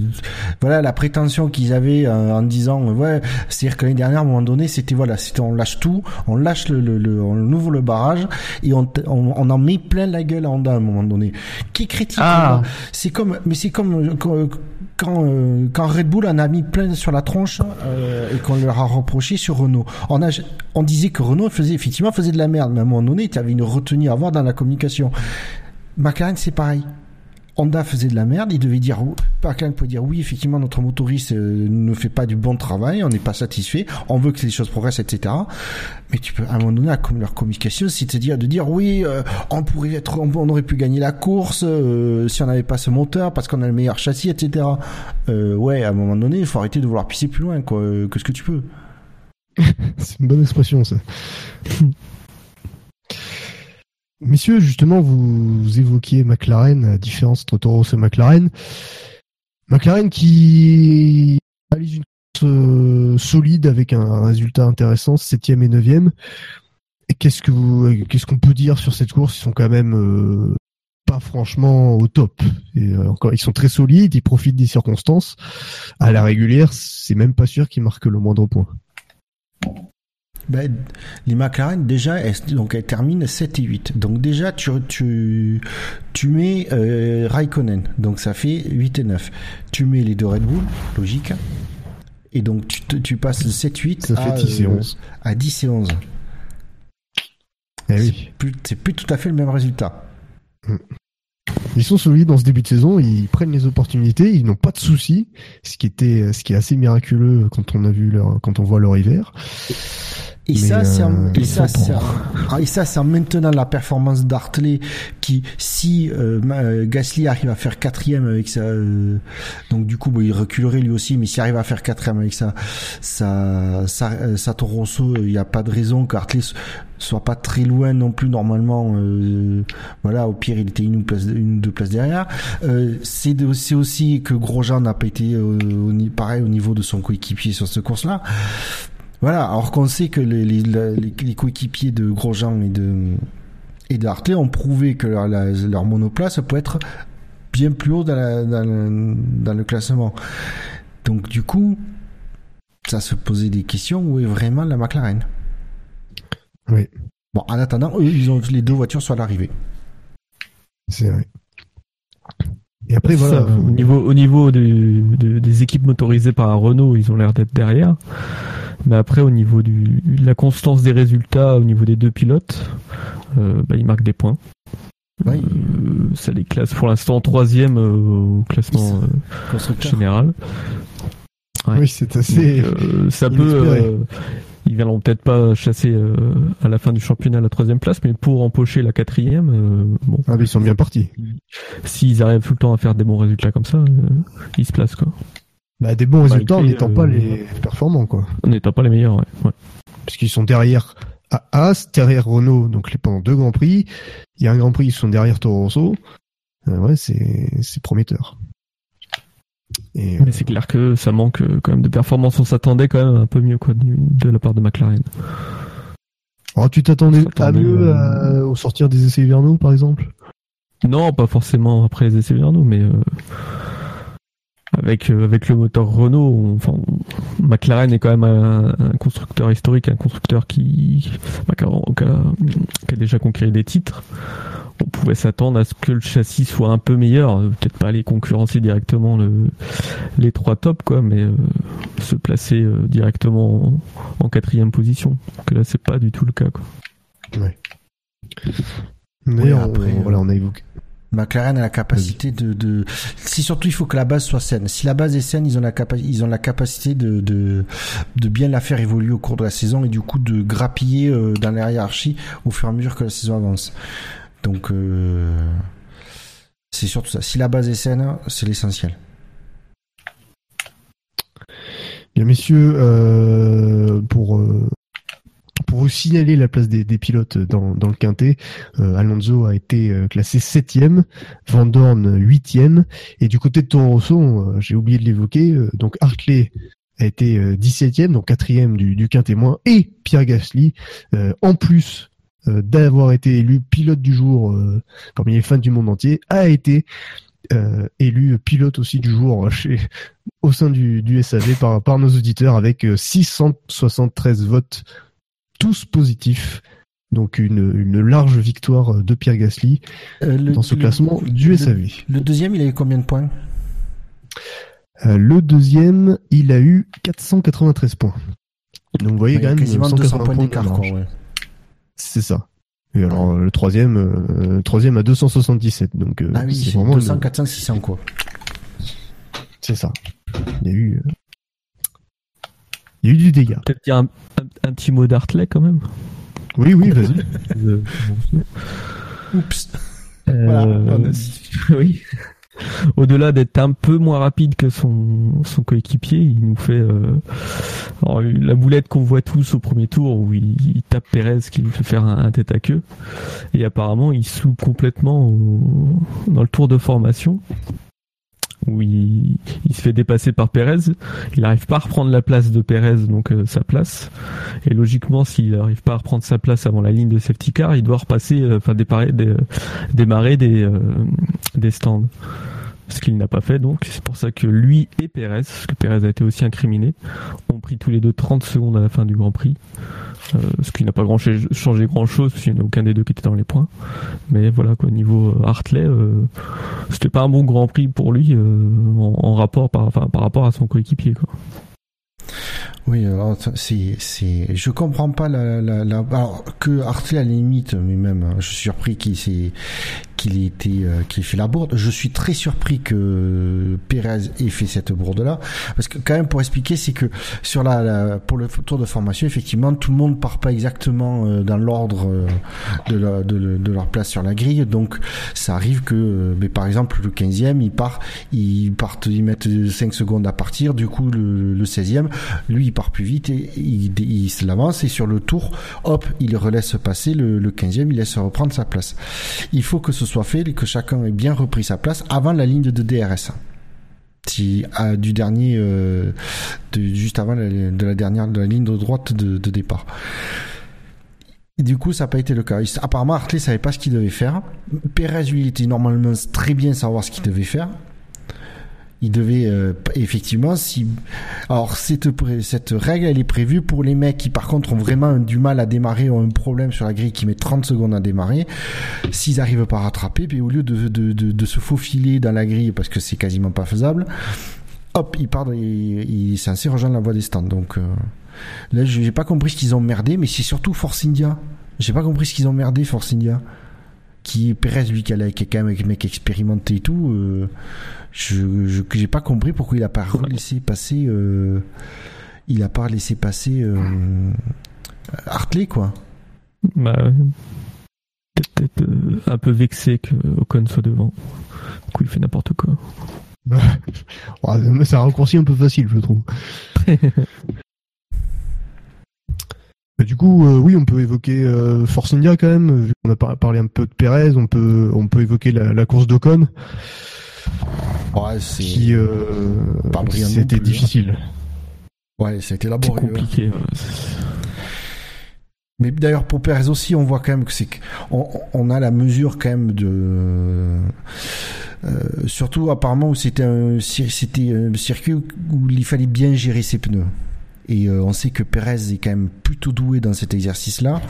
voilà la prétention qu'ils avaient euh, en disant, euh, ouais, c'est-à-dire que l'année dernière, à un moment donné, c'était voilà, c'était on lâche tout, on lâche le, le, le- on ouvre le barrage et on, on, on en met plein la gueule à À un moment donné. Qui critique Ah. C'est comme, mais c'est comme euh, quand, quand, euh, quand Red Bull en a mis plein sur la tronche euh, et qu'on leur a reproché sur Renault. On a, on disait que Renault faisait effectivement faisait de la merde, mais à un moment donné, tu avais une retenue à avoir dans la communication. McLaren, c'est pareil. Honda faisait de la merde, il devait dire, McLaren pouvait dire oui, effectivement, notre motoriste euh, ne fait pas du bon travail, on n'est pas satisfait, on veut que les choses progressent, etc. Mais tu peux, à un moment donné, la com- leur communication, c'est-à-dire de dire oui, euh, on pourrait être, on, on aurait pu gagner la course euh, si on n'avait pas ce moteur parce qu'on a le meilleur châssis, etc. Euh, ouais, à un moment donné, il faut arrêter de vouloir pisser plus loin, quoi, euh, que ce que tu peux. C'est une bonne expression, ça. Messieurs, justement, vous évoquiez McLaren, la différence entre Toro et McLaren. McLaren qui réalise une course euh, solide avec un résultat intéressant, septième et neuvième. Qu'est-ce que vous, qu'est-ce qu'on peut dire sur cette course? Ils sont quand même euh, pas franchement au top. Et, euh, encore, ils sont très solides, ils profitent des circonstances. À la régulière, c'est même pas sûr qu'ils marquent le moindre point. Ben, les McLaren, déjà, elles, donc elles terminent 7 et 8. Donc déjà, tu, tu, tu mets euh, Raikkonen. Donc ça fait 8 et 9. Tu mets les deux Red Bull, logique. Et donc tu, passes de 7-8 Ça fait à, 10 et euh, 11. à 10 et 11. Eh oui. Plus- C'est plus tout à fait le même résultat. Ils sont solides dans ce début de saison, ils prennent les opportunités, ils n'ont pas de soucis, ce qui était, ce qui est assez miraculeux quand on a vu leur, quand on voit leur hiver. Et ça, c'est en, euh, et ça, c'est en- maintenant la performance d'Hartley qui, si euh, euh, Gasly arrive à faire quatrième avec ça, euh, donc du coup, bon, il reculerait lui aussi, mais s'il arrive à faire quatrième avec ça, ça, ça, euh, ça Toro Rosso, il n'y a pas de raison qu'Hartley so- soit pas très loin non plus normalement. euh, voilà, au pire, il était une ou, place, une ou deux places derrière. Euh, c'est de- aussi que Grosjean n'a pas été euh, au, pareil au niveau de son coéquipier sur cette course-là. Voilà, alors qu'on sait que les, les, les, les coéquipiers de Grosjean et de et de Hartley ont prouvé que leur, la- leur monoplace peut être bien plus haut dans, la- dans le, dans le classement. Donc du coup, ça se posait des questions où est vraiment la McLaren? Oui, Bon, en attendant, eux, ils ont les deux voitures sont à l'arrivée. c'est vrai. Et après, Ça, voilà. au niveau, au niveau du- de- des équipes motorisées par Renault, ils ont l'air d'être derrière. Mais après, au niveau du, de la constance des résultats, au niveau des deux pilotes, euh, bah, ils marquent des points. Euh, ça les classe pour l'instant en troisième euh, au classement euh, Constructeur. général. Ouais. Oui, c'est assez. Donc, euh, ça peut. Ils viendront peut-être pas chasser euh, à la fin du championnat la troisième place, mais pour empocher la quatrième, euh, bon, Ah, mais ils sont bien partis. s'ils arrivent tout le temps à faire des bons résultats comme ça, euh, ils se placent quoi. Bah, des bons résultats en n'étant euh, pas les performants, quoi. On n'étant pas les meilleurs, ouais. ouais. Parce qu'ils sont derrière à As, derrière Renault, donc les pendant deux grands prix. Il y a un grand prix, ils sont derrière Toro Rosso. Euh, ouais, c'est, c'est prometteur. Et, Mais c'est clair que ça manque euh, quand même de performance. On s'attendait quand même un peu mieux quoi de la part de McLaren. oh, tu t'attendais à mieux euh, euh, au sortir des essais hivernaux, par exemple? Non, pas forcément après les essais hivernaux, mais euh, avec euh, avec le moteur Renault, on- enfin, McLaren est quand même un, un constructeur historique, un constructeur qui, qui, a, qui a- qui a déjà conquis des titres. On pouvait s'attendre à ce que le châssis soit un peu meilleur, peut-être pas aller concurrencer directement le, les trois tops, quoi, mais euh, se placer euh, directement en, en quatrième position. Que là, c'est pas du tout le cas, quoi. D'ailleurs, après, on, euh, voilà, on a évoqué. McLaren a la capacité de, de, c'est surtout il faut que la base soit saine. Si la base est saine, ils ont la capa- ils ont la capacité de, de, de bien la faire évoluer au cours de la saison et du coup de grappiller euh, dans la hiérarchie au fur et à mesure que la saison avance. Donc euh, c'est surtout ça. Si la base est saine, c'est l'essentiel. Bien, messieurs, euh, pour, euh, pour vous signaler la place des, pilotes dans, dans le quintet, Alonso a été classé septième, Van Dorn huitième, et du côté de Toro j'ai oublié de l'évoquer, donc Hartley a été euh, 17e, donc quatrième du, du quintet moins, et Pierre Gasly, en plus euh, d'avoir été élu pilote du jour euh, parmi les fans du monde entier, a été euh, élu pilote aussi du jour chez au sein du, du SAV par, par nos auditeurs avec euh, 673 votes tous positifs. Donc une, une large victoire de Pierre Gasly Euh, le- dans ce le- classement du SAV. Le deuxième, il a eu combien de points? Euh, le deuxième, il a eu 493 points. Donc vous voyez Ouais, quand même quasiment 180 200 points d'écart, ouais. C'est ça. Et alors le troisième, euh, troisième à 277. Donc euh, Ah oui, c'est vraiment 200, le- 400, 600, quoi. c'est ça. Il y a eu, euh, il y a eu du dégât. Peut-être dire un, un- un petit mot d'Artley quand même. Oui, oui, vas-y. Oups. Euh, Voilà, oui. Au-delà d'être un peu moins rapide que son, coéquipier, il nous fait euh, la boulette qu'on voit tous au premier tour où il, tape Pérez qui lui fait faire un, tête à queue. Et apparemment, il se complètement dans le tour de formation où il, se fait dépasser par Pérez. Il n'arrive pas à reprendre la place de Pérez, donc euh, sa place. Et logiquement, s'il n'arrive pas à reprendre sa place avant la ligne de safety car, il doit repasser, euh, enfin démarrer des, euh, des stands. Ce qu'il n'a pas fait donc, c'est pour ça que lui et Pérez, parce que Pérez a été aussi incriminé, ont pris tous les deux 30 secondes à la fin du Grand Prix. Euh, ce qui n'a pas grand changé grand chose, parce qu'il n'y en a aucun des deux qui était dans les points. Mais voilà quoi, niveau euh, Hartley, euh, c'était pas un bon Grand Prix pour lui en, rapport par, par rapport à son coéquipier quoi. Oui, alors c'est c'est je comprends pas la la, la alors que Hartley à la limite mais même hein, je suis surpris qu'il s'est qu'il ait été euh, qu'il ait fait la bourde. Je suis très surpris que Perez ait fait cette bourde là parce que quand même pour expliquer c'est que sur la, la- pour le tour de formation effectivement tout le monde part pas exactement euh, dans l'ordre euh, de, la- de, de leur place sur la grille donc ça arrive que euh, mais par exemple le 15e il part ils partent ils mettent 5 secondes à partir du coup le, le 16e lui il part plus vite et il, se l'avance et sur le tour hop il relaisse passer le, le 15e il laisse reprendre sa place il faut que ce soit fait et que chacun ait bien repris sa place avant la ligne de DRS si, du dernier euh, juste avant la, de la dernière de la ligne de droite de, départ du coup, ça n'a pas été le cas. Apparemment, Hartley savait pas ce qu'il devait faire. Perez, lui, était normalement très bien savoir ce qu'il devait faire. Il devait euh, effectivement si alors cette cette règle elle est prévue pour les mecs qui par contre ont vraiment du mal à démarrer ont un problème sur la grille qui met 30 secondes à démarrer. S'ils arrivent pas à rattraper puis au lieu de, de, de, de se faufiler dans la grille parce que c'est quasiment pas faisable hop il part il, il est censé rejoindre la voie des stands. Donc euh, là j'ai pas compris ce qu'ils ont merdé mais c'est surtout Force India. J'ai pas compris ce qu'ils ont merdé Force India qui est Perez lui qui, est quand même un mec expérimenté et tout euh, je je- que j'ai pas compris pourquoi il a pas laissé passer euh, il a pas laissé passer euh, Hartley quoi Bah, ouais. peut-être euh, un peu vexé que Ocon soit devant. Du coup, il fait n'importe quoi. C'est un raccourci un peu facile, je trouve. Du coup, euh, oui, on peut évoquer euh, Force India quand même. Vu qu'on a par- parlé un peu de Perez, on peut on peut évoquer la, la course d'Ocon, ouais qui euh, c'était hein. difficile. ouais c'était laborieux compliqué. ouais. Mais d'ailleurs pour Perez aussi, on voit quand même que c'est on, on a la mesure quand même de euh, surtout apparemment où c'était un c'était un circuit où il fallait bien gérer ses pneus. Et euh, on sait que Perez est quand même plutôt doué dans cet exercice-là.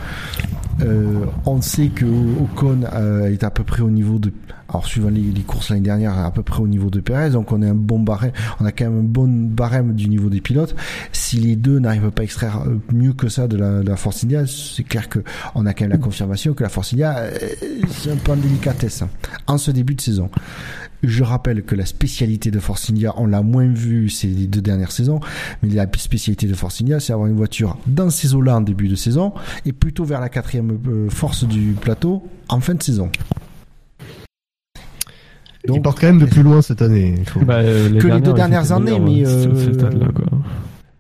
Euh, on sait que Ocon euh, est à peu près au niveau de, alors suivant les, courses l'année dernière, à peu près au niveau de Perez. Donc on a un bon barème, on a quand même un bon barème du niveau des pilotes. Si les deux n'arrivent pas à extraire mieux que ça de la, de Force India, c'est clair que on a quand même la confirmation que la Force India, c'est un peu en délicatesse hein, en ce début de saison. Je rappelle que la spécialité de Force India, on l'a moins vu ces deux dernières saisons, mais la spécialité de Force India, c'est avoir une voiture dans ces eaux-là en début de saison et plutôt vers la quatrième euh, force du plateau en fin de saison. Ils partent quand même de plus loin cette année. il faut- Bah, euh, Que les deux dernières, années, mais, euh,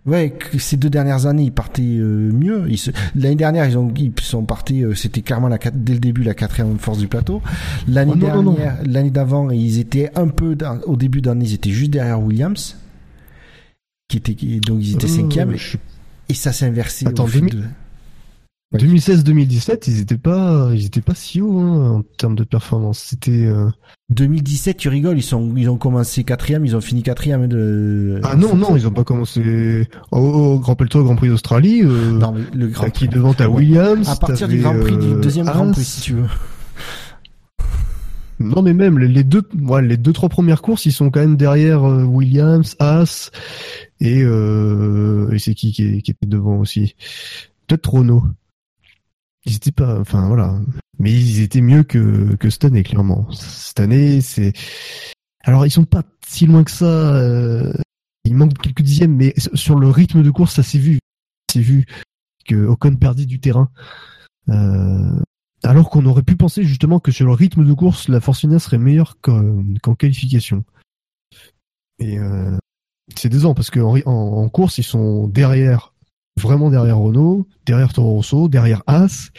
Ouais, que ces deux dernières années, ils partaient euh, mieux. Ils se- L'année dernière, ils ont ils sont partis. euh, C'était clairement la, dès le début la quatrième force du plateau. L'année Oh dernière, l'année d'avant, ils étaient un peu dans- au début d'année, ils étaient juste derrière Williams, qui était donc ils étaient Euh, cinquième. je- Et ça s'est inversé. Attends, au fil 2000 de- 2016-2017, ils étaient pas, ils étaient pas si hauts hein, en termes de performance. C'était euh, 2017, tu rigoles, ils sont ils ont commencé quatrième, ils ont fini quatrième de. ah non non, ils ont pas commencé au, au Grand Prix, au Grand Prix d'Australie. Euh, Non, mais le Grand Prix. devant Ouais. Williams. À partir du Grand Prix, du euh, deuxième Grand. Prix, si tu veux. Non mais même les les deux, ouais, les deux trois premières courses, ils sont quand même derrière euh, Williams, Haas et, euh, et c'est qui qui, est- qui était devant aussi? Peut-être Renault. Ils étaient pas, enfin voilà, mais ils étaient mieux que que cette année clairement. Cette année, c'est alors ils sont pas si loin que ça. euh, Il manque quelques dixièmes, mais sur le rythme de course, ça s'est vu. C'est vu que Ocon perdit du terrain. Euh, alors qu'on aurait pu penser justement que sur le rythme de course, la Forcinia serait meilleure qu'en qu'en qualification. Et euh, c'est décevant parce qu'en en, en course, ils sont derrière, vraiment derrière Renault, derrière Toro Rosso, derrière Haas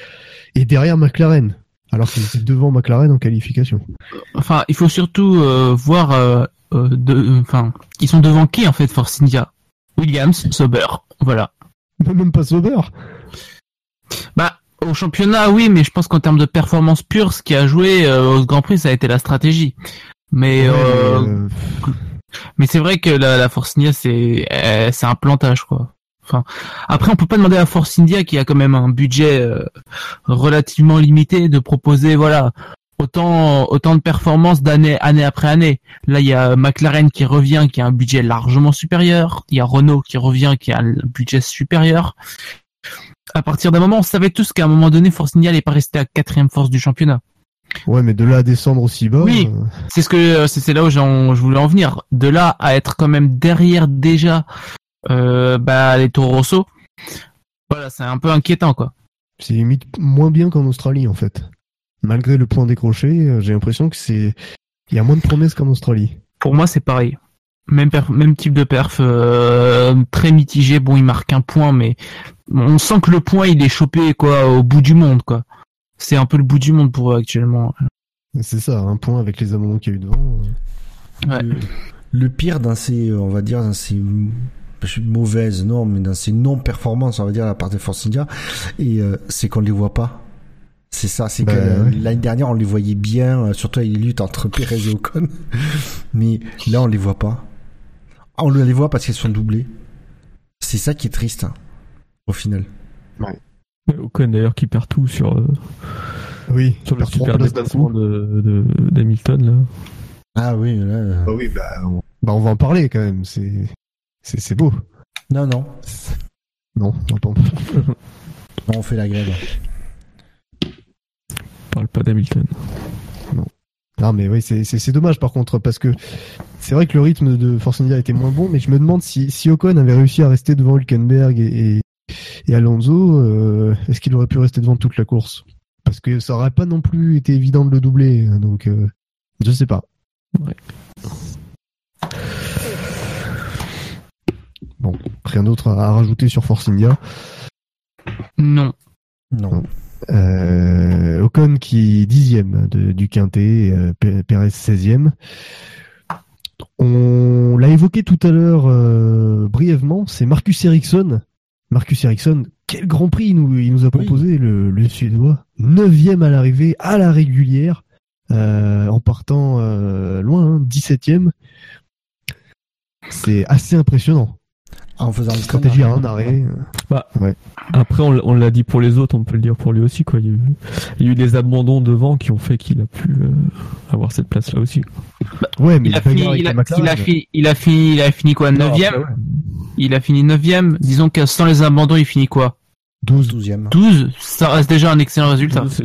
et derrière McLaren. Alors qu'ils étaient devant McLaren en qualification. Enfin, il faut surtout euh, voir, euh, euh, de, enfin, ils sont devant qui en fait, Force India? Williams, Sauber, voilà. Même pas Sauber. Bah, au championnat, oui, mais je pense qu'en termes de performance pure, ce qui a joué euh, au Grand Prix, ça a été la stratégie. Mais, Ouais, euh, mais, c'est vrai que la, la Force India, c'est, euh, c'est un plantage, quoi. Enfin, après, on peut pas demander à Force India, qui a quand même un budget euh, relativement limité, de proposer, voilà, autant autant de performances d'année année après année. Là, il y a McLaren qui revient, qui a un budget largement supérieur. Il y a Renault qui revient, qui a un budget supérieur. À partir d'un moment, on savait tous qu'à un moment donné, Force India n'est pas resté à quatrième force du championnat. ouais, mais de là à descendre aussi bas. Oui. euh, C'est ce que c'est c'est là où j'en- je voulais en venir. De là à être quand même derrière déjà euh, bah, les Toro Rosso, voilà, c'est un peu inquiétant quoi. c'est limite moins bien qu'en Australie en fait. Malgré le point décroché, euh, j'ai l'impression que c'est il y a moins de promesses qu'en Australie. Pour moi, c'est pareil. Même perf- même type de perf, euh, très mitigé. Bon, il marque un point, mais on sent que le point il est chopé quoi au bout du monde quoi. C'est un peu le bout du monde pour eux actuellement. C'est ça, un point avec les abandons qu'il y a eu devant. Ouais. Le, le pire dans ces, on va dire, dans ces je suis mauvaises, non, mais dans ces non-performances, on va dire, à la part des Force India, et euh, c'est qu'on les voit pas. C'est ça, c'est Bah, que ouais. l'année dernière, on les voyait bien, euh, surtout avec les luttes entre Perez et Ocon. mais là, on les voit pas. Ah, On les voit parce qu'elles sont doublées. C'est ça qui est triste, hein, au final. Ocon d'ailleurs qui perd tout sur, euh, Oui, sur le super déplacement coup. de, de, d'Hamilton là. Ah oui, là, euh, Bah oui, bah on... bah on va en parler quand même. C'est c'est c'est beau. non, non, Non, attends. on fait la grève. Parle pas d'Hamilton. Non mais oui, c'est c'est c'est dommage par contre parce que c'est vrai que le rythme de Force India était moins bon, mais je me demande si si Ocon avait réussi à rester devant Hülkenberg et et, et Alonso, euh, est-ce qu'il aurait pu rester devant toute la course? Parce que ça aurait pas non plus été évident de le doubler, donc euh, je sais pas. Ouais. Bon, rien d'autre à, rajouter sur Force India. Non. Non. Euh, Ocon qui est dixième de, du quintet, euh, P- Perez 16e. On l'a évoqué tout à l'heure euh, brièvement, c'est Marcus Ericsson. Marcus Ericsson, quel Grand Prix il nous, il nous a proposé, le, le Suédois. Neuvième à l'arrivée, à la régulière, euh, en partant euh, loin, hein, 17e. C'est assez impressionnant. En faisant le Stratégie à un arrêt. Bah, Ouais. Après, on, l'a dit pour les autres, on peut le dire pour lui aussi. Quoi. Il, y a eu, il y a eu des abandons devant qui ont fait qu'il a pu euh, avoir cette place-là aussi. Ouais, mais Il a, fini, il, a, il, fini, il a fini, il a fini quoi, Non, neuvième après, ouais. Il a fini neuvième. Disons que sans les abandons, il finit quoi? 12. 12e. 12 Ça reste déjà un excellent résultat. C'est-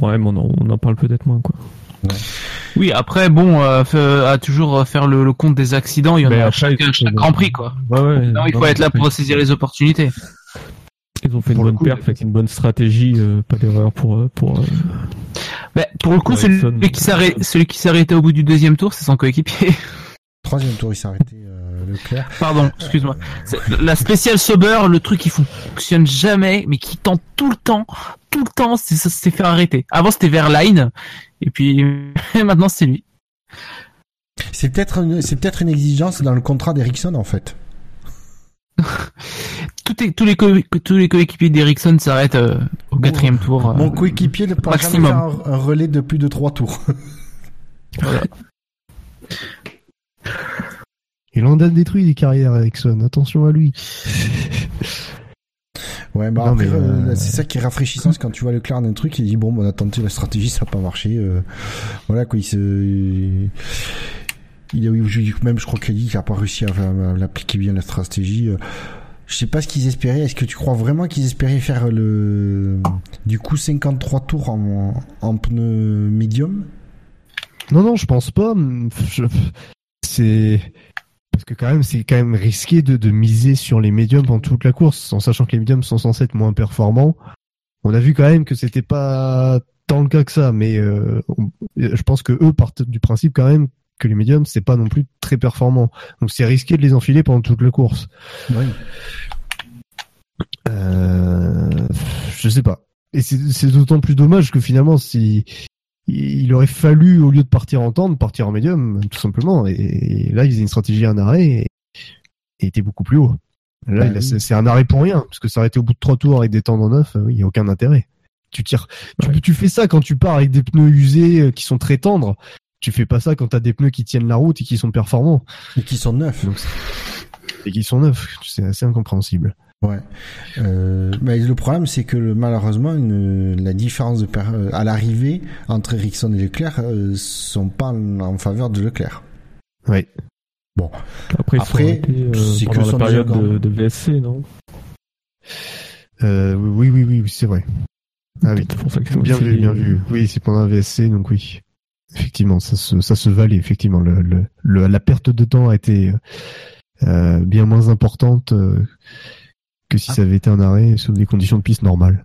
Ouais, mais on en, on en parle peut-être moins. Quoi. Oui, après, bon, euh, à toujours faire le, le compte des accidents, il y en Mais a à après, chaque, chaque Grand Prix, quoi. Ouais, ouais, Non, il faut non, être là pour saisir les opportunités. Ils ont fait Pour une bonne coup, perf avec une bonne stratégie, euh, pas d'erreur pour euh, pour. euh, Mais pour le coup, celui qui s'arrête, celui qui s'est arrêté au bout du deuxième tour, c'est son coéquipier. Troisième tour, il s'est arrêté. Euh, Leclerc. Pardon, excuse-moi. C'est- La spéciale Sauber, le truc qui fonctionne jamais, mais qui tente tout le temps, tout le temps, c'est ça s'est fait arrêter. Avant c'était Verline, et puis maintenant c'est lui. C'est peut-être une, c'est peut-être une exigence dans le contrat d'Ericsson en fait. Tout est- tous les co- tous les coéquipiers d'Ericsson s'arrêtent euh, au quatrième tour. euh, Mon coéquipier ne pourra jamais faire un, un relais de plus de trois tours. voilà. Il en a détruit des carrières, Ericsson. Attention à lui. Ouais, bah Non, après, euh, euh, c'est ça qui est rafraîchissant, c'est quand tu vois Leclerc d'un truc, il dit bon, on a tenté la stratégie, ça n'a pas marché. euh, voilà quoi, il se, il a même, je crois qu'il a dit qu'il a pas réussi à, à- à l'appliquer bien la stratégie. Je sais pas ce qu'ils espéraient. Est-ce que tu crois vraiment qu'ils espéraient faire le, du coup, 53 tours en, en pneu médium? Non, non, je pense pas. Je- C'est parce que quand même, c'est quand même risqué de, de miser sur les médiums pendant toute la course, en sachant que les médiums sont censés être moins performants. On a vu quand même que c'était pas tant le cas que ça, mais euh, on- je pense que eux partent du principe quand même que les médiums c'est pas non plus très performant. Donc c'est risqué de les enfiler pendant toute la course. Oui. Euh, je sais pas. Et c'est c'est d'autant plus dommage que finalement, si il aurait fallu, au lieu de partir en temps, de partir en médium, tout simplement. Et, et là, ils faisaient une stratégie un arrêt et, et était beaucoup plus haut. Là, Bah il oui. c'est un arrêt pour rien, parce que s'arrêter au bout de trois tours avec des tendres neufs, euh, oui, il y a aucun intérêt. Tu tires, tu, tu fais ça quand tu pars avec des pneus usés euh, qui sont très tendres. Tu fais pas ça quand t'as des pneus qui tiennent la route et qui sont performants. Et qui sont neufs. Donc, et qui sont neufs. C'est assez incompréhensible. Ouais. Euh, mais le problème, c'est que le- malheureusement, une, la différence de per- euh, à l'arrivée entre Ericsson et Leclerc euh, sont pas en, en faveur de Leclerc. Ouais. Bon. Après, Après, euh, c'est que pendant la période de, de VSC, non Euh, oui, oui, oui, oui, c'est vrai. Ah oui. Pour ça que Bien vu, bien vu. Oui, c'est pendant un VSC, donc oui. Effectivement, ça se, ça se valait, effectivement. Le, le, le- la perte de temps a été euh, bien moins importante euh, que si ça avait été un arrêt sur des conditions de piste normales.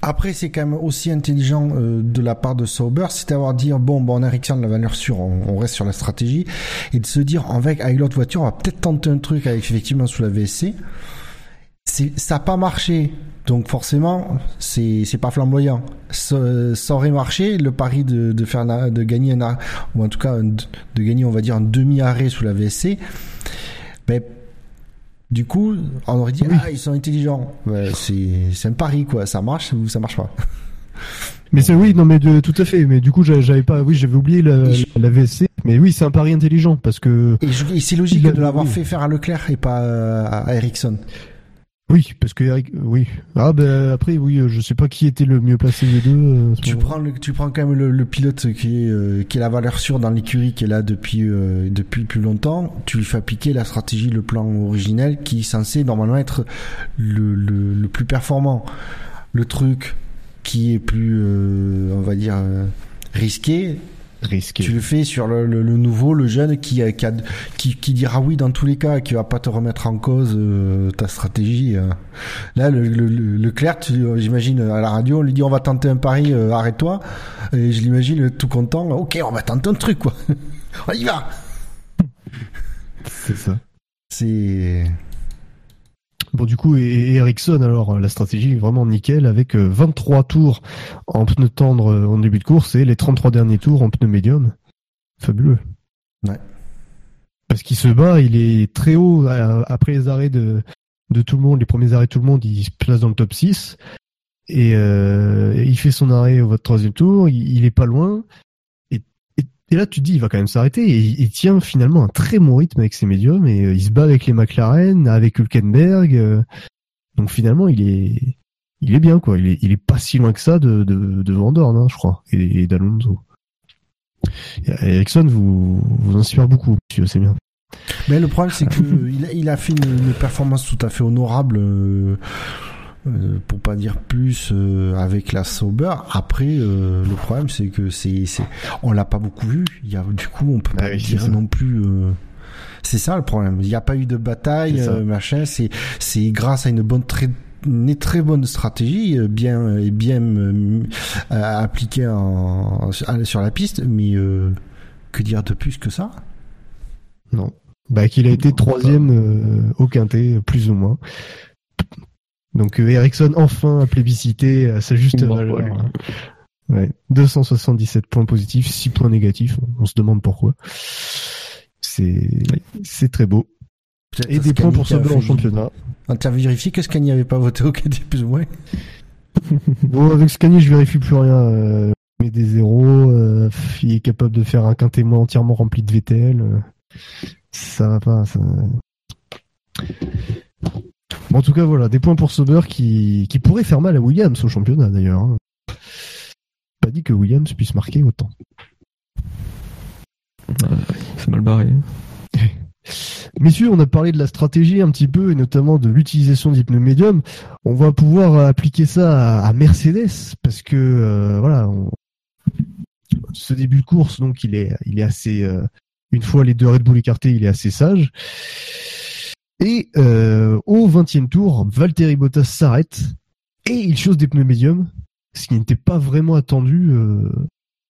Après, c'est quand même aussi intelligent euh, de la part de Sauber, c'est d'avoir dit bon, bon, on a Ericsson la valeur sûre, on, on reste sur la stratégie, et de se dire avec, avec l'autre voiture, on va peut-être tenter un truc avec effectivement sous la VSC. Ça n'a pas marché, donc forcément, c'est, c'est pas flamboyant. Ça, ça aurait marché, le pari de, de faire de gagner un arrêt, ou en tout cas de gagner, on va dire, un demi-arrêt sous la VSC. Ben, du coup, on aurait dit ah ils sont intelligents. Ouais, c'est un pari quoi, ça marche ou ça marche pas? Mais c'est oui, non, mais de, tout à fait. Mais du coup, j'a- j'avais pas, oui, j'avais oublié la, VSC. Mais oui, c'est un pari intelligent parce que Et, et c'est logique de l'avoir fait faire à Leclerc et pas euh, à Ericsson. Oui, parce que Eric, oui. Ah ben après, oui, euh, je sais pas qui était le mieux placé des deux. euh, Tu prends le, tu prends quand même le, le pilote qui est euh, qui est la valeur sûre dans l'écurie qui est là depuis euh, depuis plus longtemps. Tu lui fais appliquer la stratégie, le plan originel qui est censé normalement être le le, le plus performant. Le truc qui est plus euh, on va dire risqué, risqué. Tu le fais sur le, le- le nouveau, le jeune qui, a- qui, a- qui, qui dira oui dans tous les cas, qui va pas te remettre en cause euh, ta stratégie. euh. Là, le, le, tu- euh, j'imagine à la radio, on lui dit on va tenter un pari, euh, arrête-toi. Et je l'imagine tout content. Ok, on va tenter un truc quoi. on y va. C'est ça. C'est Bon, du coup, et, Ericsson, alors, la stratégie est vraiment nickel avec euh, 23 tours en pneus tendres euh, en début de course et les 33 derniers tours en pneus médium. Fabuleux. Ouais. Parce qu'il se bat, il est très haut euh, après les arrêts de, de tout le monde, les premiers arrêts de tout le monde, il se place dans le top 6. Et euh, il fait son arrêt au votre troisième tour, il, il est pas loin. Et, là, tu te dis, il va quand même s'arrêter. Et il, tient finalement un très bon rythme avec ses médiums. Et euh, il se bat avec les McLaren, avec Hülkenberg. euh, donc finalement, il est, il est bien, quoi. Il est, il est pas si loin que ça de, de, hein, je crois, et, d'Alonso. Ericsson vous, vous inspire beaucoup, monsieur, c'est bien. Mais le problème, c'est que il a, fait une, une performance tout à fait honorable, euh, euh, pour pas dire plus, euh, avec la Sauber. Après, euh, le problème, c'est que c'est, c'est, on l'a pas beaucoup vu. Il y a, du coup, on peut Ah pas oui, dire non plus. euh, c'est ça le problème. Il n'y a pas eu de bataille, euh, machin. C'est, c'est grâce à une bonne très une très bonne stratégie, euh, bien et bien appliquée en, sur la piste, mais euh, que dire de plus que ça? Non. Bah, qu'il a été troisième euh, au quintet, plus ou moins. Donc Ericsson enfin a plébiscité à sa juste Bon, valeur. lui. Ouais. 277 points positifs, 6 points négatifs. On se demande pourquoi. C'est c'est très beau. Et des points pour Sauber en championnat. On t'a vérifié que Scani avait pas voté au cadet plus ou moins. Bon, avec Scani, je vérifie plus rien. Euh, mais des zéros, euh, il est capable de faire un quintet moins entièrement rempli de VTL. euh, ça va pas. Ça... Bon, en tout cas, voilà, des points pour Sauber qui, qui pourrait faire mal à Williams au championnat d'ailleurs. hein. Pas dit que Williams puisse marquer autant. C'est mal barré. Messieurs, on a parlé de la stratégie un petit peu et notamment de l'utilisation des pneus médiums. On va pouvoir euh, appliquer ça à, à Mercedes parce que euh, voilà, on- ce début de course donc il est il est assez euh, une fois les deux Red Bull écartés, il est assez sage. Et euh, au 20e tour, Valtteri Bottas s'arrête et il chose des pneus médiums, ce qui n'était pas vraiment attendu euh,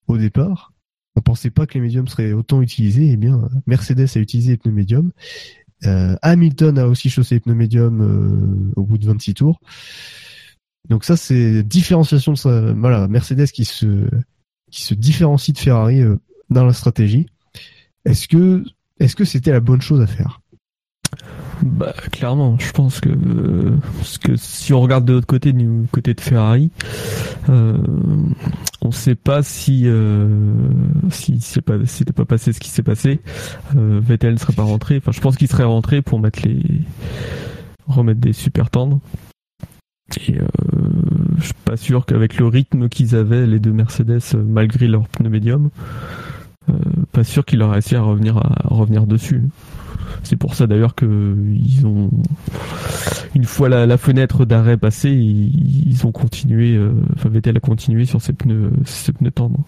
au départ. On pensait pas que les médiums seraient autant utilisés. Eh bien, Mercedes a utilisé les pneus médiums. Euh, Hamilton a aussi chaussé les pneus médiums euh, au bout de 26 tours. Donc ça, c'est différenciation de sa, voilà, Mercedes qui se qui se différencie de Ferrari euh, dans la stratégie. Est-ce que est-ce que c'était la bonne chose à faire? Bah clairement, je pense que euh, parce que si on regarde de l'autre côté du côté de Ferrari, euh, on sait pas si euh, si c'est pas si c'était pas passé ce qui s'est passé, euh, Vettel ne serait pas rentré. Enfin, je pense qu'il serait rentré pour mettre les remettre des super tendres. Et euh, je suis pas sûr qu'avec le rythme qu'ils avaient les deux Mercedes malgré leur pneu médium, pas sûr qu'ils auraient réussi à revenir à revenir dessus. C'est pour ça d'ailleurs que ils ont une fois la, fenêtre d'arrêt passée, ils, ont continué. euh, Enfin, Vettel a continué sur ses pneus, ses pneus tendres.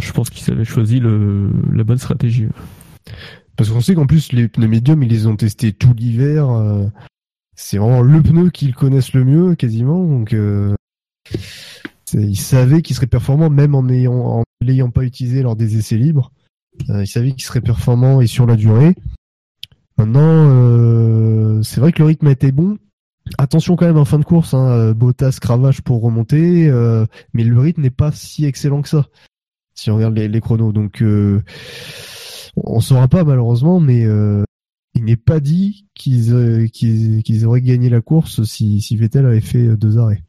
Je pense qu'ils avaient choisi la bonne stratégie. Parce qu'on sait qu'en plus les pneus médiums, ils les ont testés tout l'hiver. euh, c'est vraiment le pneu qu'ils connaissent le mieux quasiment. Donc euh, ils savaient qu'ils seraient performants même en ayant en l'ayant pas utilisé lors des essais libres. Euh, ils savaient qu'ils seraient performants et sur la durée. Maintenant, euh, c'est vrai que le rythme a été bon. Attention quand même en fin de course, hein, euh, Bottas cravache pour remonter, mais le rythme n'est pas si excellent que ça. Si on regarde les, les chronos, donc on saura pas malheureusement, mais euh, il n'est pas dit qu'ils euh, auraient gagné la course si, si Vettel avait fait deux arrêts.